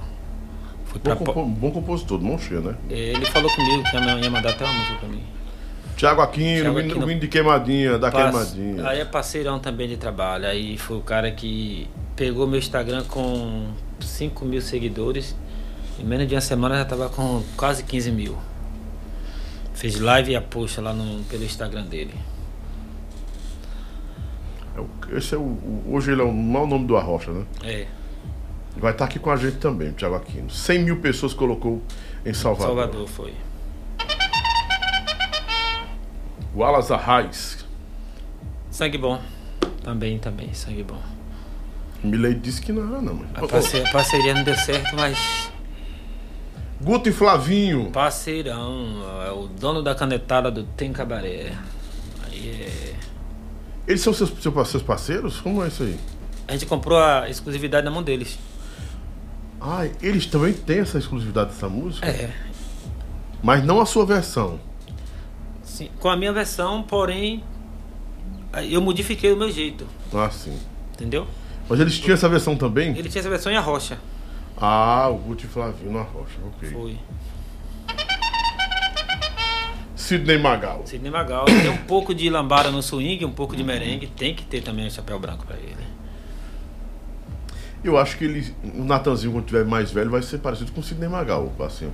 Fui Bom, compo- bom compositor, mão cheia, né? Ele falou comigo que ia mandar até uma música pra mim. Tiago Aquino, Aquino. vindo de queimadinha, da Pass- queimadinha. Aí é parceirão também de trabalho. Aí foi o cara que pegou meu Instagram com 5 mil seguidores. Em menos de uma semana já tava com quase 15 mil. Fez live e a posta lá no, pelo Instagram dele. É Esse é o, hoje ele é o mau nome do Arrocha, né? É, Vai estar aqui com a gente também, o Thiago Aquino. 100 mil pessoas colocou em Salvador. Salvador foi. Alas Arraes. Sangue bom. Também, também, sangue bom. Milei disse que não era, não. A, Mas... parce- a parceria não deu certo, mas Guto e Flavinho. parceirão, é o dono da canetada do Tem Cabaré. Aí é. Eles são seus, seus parceiros? Como é isso aí? A gente comprou a exclusividade na mão deles. Ah, eles também têm essa exclusividade dessa música? É. Mas não a sua versão. Sim, com a minha versão, porém, eu modifiquei o meu jeito, Ah, sim. entendeu? Mas eles tinham essa versão também? Ele tinha essa versão em arrocha. Ah, o Guto e Flavinho na rocha, ok. Foi. Sidney Magal. Sidney Magal. Tem um pouco de lambada no swing, um pouco de merengue. Tem que ter também um chapéu branco pra ele. Eu acho que ele, o Natanzinho, quando tiver mais velho, vai ser parecido com o Sidney Magal, assim.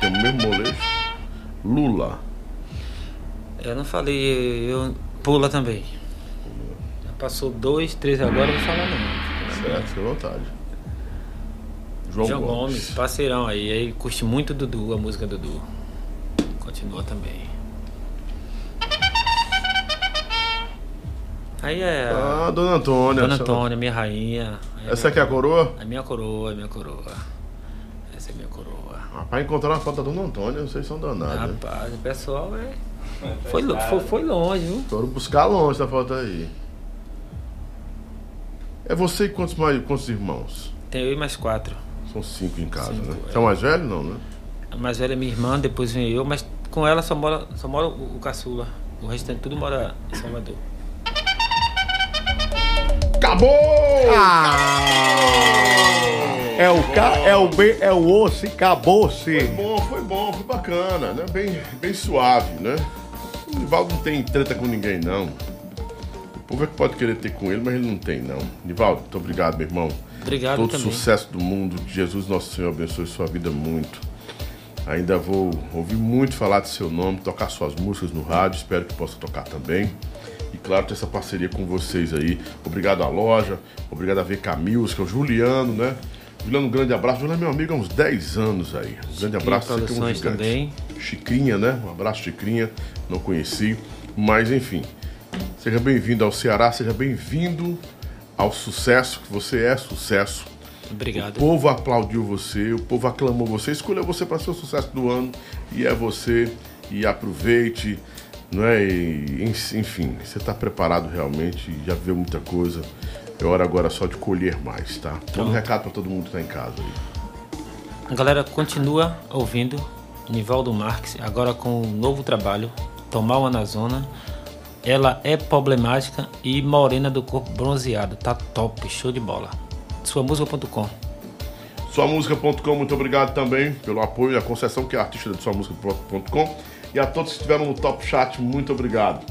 Tem o mesmo molejo. Lula. Eu não falei, eu pula também. Passou dois, três agora, eu vou falar não. Certo, fica à vontade. João, João Gomes. Gomes, parceirão aí. Aí curte muito Dudu, a música Dudu. Continua também. Aí é. Ah, Dona Antônia. Dona essa- Antônia, minha rainha. Aí Essa aqui é a coroa? É minha coroa, é minha coroa. Essa é minha coroa. Rapaz, encontrar uma foto da Dona Antônia, vocês são danados. né? Rapaz, o pessoal é. Foi, lo- foi, foi longe, viu? Foram buscar longe essa foto aí. É você e quantos, mais, quantos irmãos? Tem eu e mais quatro. São cinco em casa, Cinco, né? é. Você é o mais velho? Não, né? A mais velha é minha irmã, depois vem eu, mas com ela só mora, só mora o, o caçula. O restante tudo mora em Salvador. Acabou! É o K, é o B, é o osso e acabou-se. Foi bom, foi bom, foi bacana, né? Bem, bem suave, né? O Nivaldo não tem treta com ninguém, não. O povo é que pode querer ter com ele, mas ele não tem, não. Nivaldo, muito obrigado, meu irmão. Obrigado Todo também. sucesso do mundo. Jesus, nosso Senhor, abençoe sua vida muito. Ainda vou ouvir muito falar de seu nome, tocar suas músicas no rádio, espero que possa tocar também. E claro, ter essa parceria com vocês aí. Obrigado à loja, obrigado a VK Music, ao Juliano, né? Juliano, um grande abraço. Juliano é meu amigo há uns 10 anos aí. Um grande abraço, você que é um gigante. também. Chicrinha, né? Um abraço, Chicrinha. Não conheci. Mas enfim. Seja bem-vindo ao Ceará, seja bem-vindo ao sucesso, que você é sucesso. Obrigado. O povo aplaudiu você, o povo aclamou você, escolheu você para ser o sucesso do ano e é você. E aproveite, não é? E, en- enfim, você está preparado realmente, já viu muita coisa. É hora agora só de colher mais, tá? Manda um recado para todo mundo que tá em casa aí. Galera, continua ouvindo Nivaldo Marques, agora com um novo trabalho, Tomar uma na Zona. Ela é problemática e morena do corpo bronzeado. Tá top, show de bola. Suamusica.com. Suamusica.com, muito obrigado também pelo apoio e a concessão que é artista de suamusica.com e a todos que estiveram no Top Chat, muito obrigado.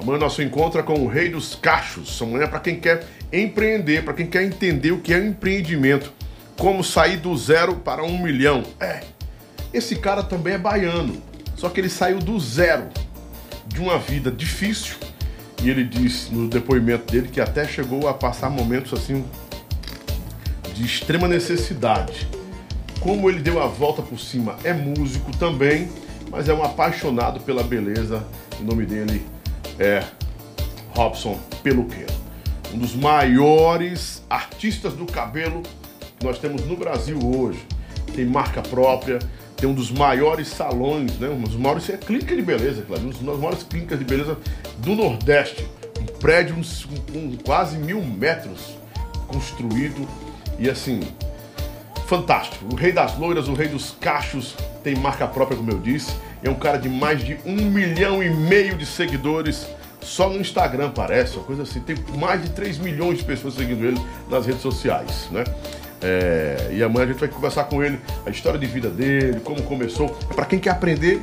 Amanhã nosso encontro é com o Rei dos Cachos. Amanhã é para quem quer empreender, para quem quer entender o que é empreendimento, como sair do zero para um milhão. É, esse cara também é baiano, só que ele saiu do zero de uma vida difícil e ele disse no depoimento dele que até chegou a passar momentos assim de extrema necessidade. Como ele deu a volta por cima, é músico também, mas é um apaixonado pela beleza. O nome dele é Robson Peluqueiro. Um dos maiores artistas do cabelo que nós temos no Brasil hoje. Tem marca própria, tem um dos maiores salões, né? Um dos maiores, é clínica de beleza, claro, um dos maiores clínicas de beleza do Nordeste. Um prédio com com quase mil metros construído e assim, fantástico. O rei das loiras, o rei dos cachos, tem marca própria, como eu disse. É um cara de mais de um milhão e meio de seguidores. Só no Instagram parece, uma coisa assim. Tem mais de 3 milhões de pessoas seguindo ele nas redes sociais, né? É, e amanhã a gente vai conversar com ele, a história de vida dele, como começou. É para quem quer aprender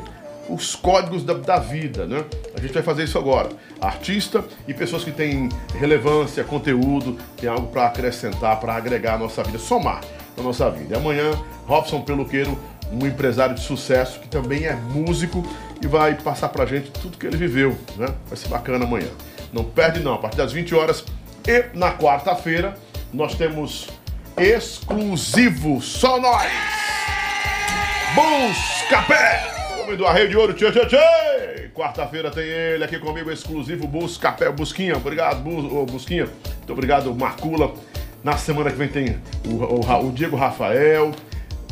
os códigos da, da vida, né? A gente vai fazer isso agora. Artista e pessoas que têm relevância, conteúdo, tem algo para acrescentar, para agregar à nossa vida, somar na nossa vida. E amanhã, Robson Peluqueiro, um empresário de sucesso que também é músico e vai passar pra gente tudo que ele viveu, né? Vai ser bacana amanhã. Não perde não, a partir das 20 horas e na quarta-feira nós temos exclusivo só nós. Buscapé! Homem do Arreio de Ouro, tchê, tchê, tchê! Quarta-feira tem ele aqui comigo, exclusivo Buscapé. Busquinha, obrigado, Bu- ô, Busquinha. Muito obrigado, Marcula. Na semana que vem tem o, o o Diego Rafael.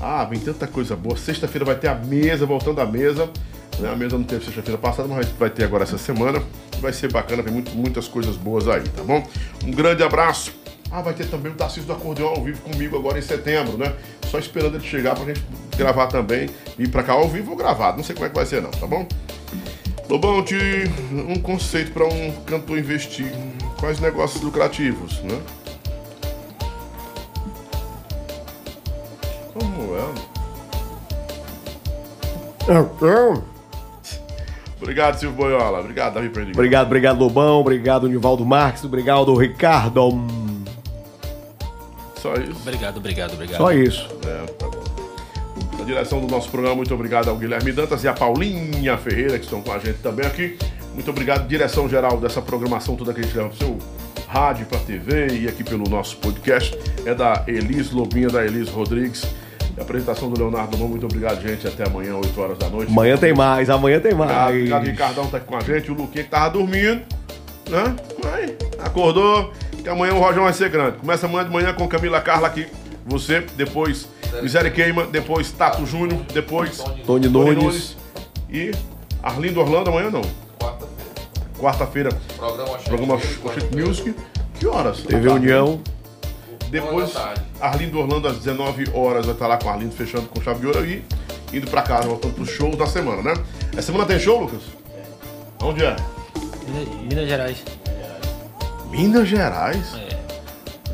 Ah, vem tanta coisa boa. Sexta-feira vai ter a mesa, voltando à mesa. Né? A mesa não teve sexta-feira passada, mas vai ter agora essa semana. Vai ser bacana, tem muito- muitas coisas boas aí, tá bom? Um grande abraço. Ah, vai ter também o Tarcísio do Acordeão ao vivo comigo agora em setembro, né? Só esperando ele chegar pra gente gravar também. E pra cá ao vivo ou gravado. Não sei como é que vai ser não, tá bom? Lobão, te um conceito pra um cantor investir. Quais negócios lucrativos, né? Como é? Então, Obrigado, Silvio Boiola. Obrigado, Davi Perdigão. Obrigado, obrigado, Lobão. Obrigado, Nivaldo Marques. Obrigado, Ricardo. Só isso? Obrigado, obrigado, obrigado. Só isso. É, tá bom. Na direção do nosso programa, muito obrigado ao Guilherme Dantas e à Paulinha Ferreira, que estão com a gente também aqui. Muito obrigado, direção geral dessa programação toda que a gente leva pro seu rádio, pra TV e aqui pelo nosso podcast. É da Elis Lobinha, da Elis Rodrigues. E a apresentação do Leonardo Mão. Muito obrigado, gente. Até amanhã, 8 horas da noite. Amanhã tem mais, amanhã tem Obrigado, mais. obrigado, Ricardão tá aqui com a gente. O Luquinha que tava dormindo, né? Mas acordou, que amanhã o Rojão vai ser grande. Começa amanhã de manhã com Camila Carla aqui. Você, depois Miséria Queima, depois Tato Júnior, depois Tony Nunes. E Arlindo Orlando amanhã não. Quarta-feira. Programa Programa Oxente Music. Que horas? TV tarde. União. Depois, Arlindo Orlando às 19 horas vai estar lá com o Arlindo fechando com chave de ouro e indo pra casa, voltando pros shows da semana, né? Essa semana tem show, Lucas? Onde é? Minas Gerais. Minas Gerais? É.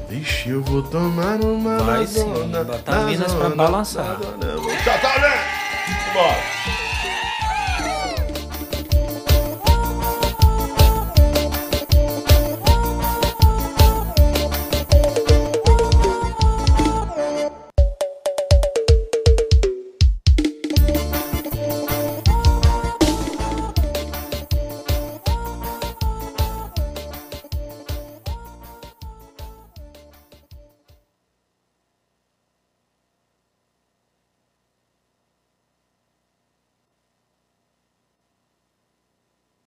Vixe, eu vou tomar uma Vai sim, botar Minas pra balançar. Tchau, tchau, gente! Bora!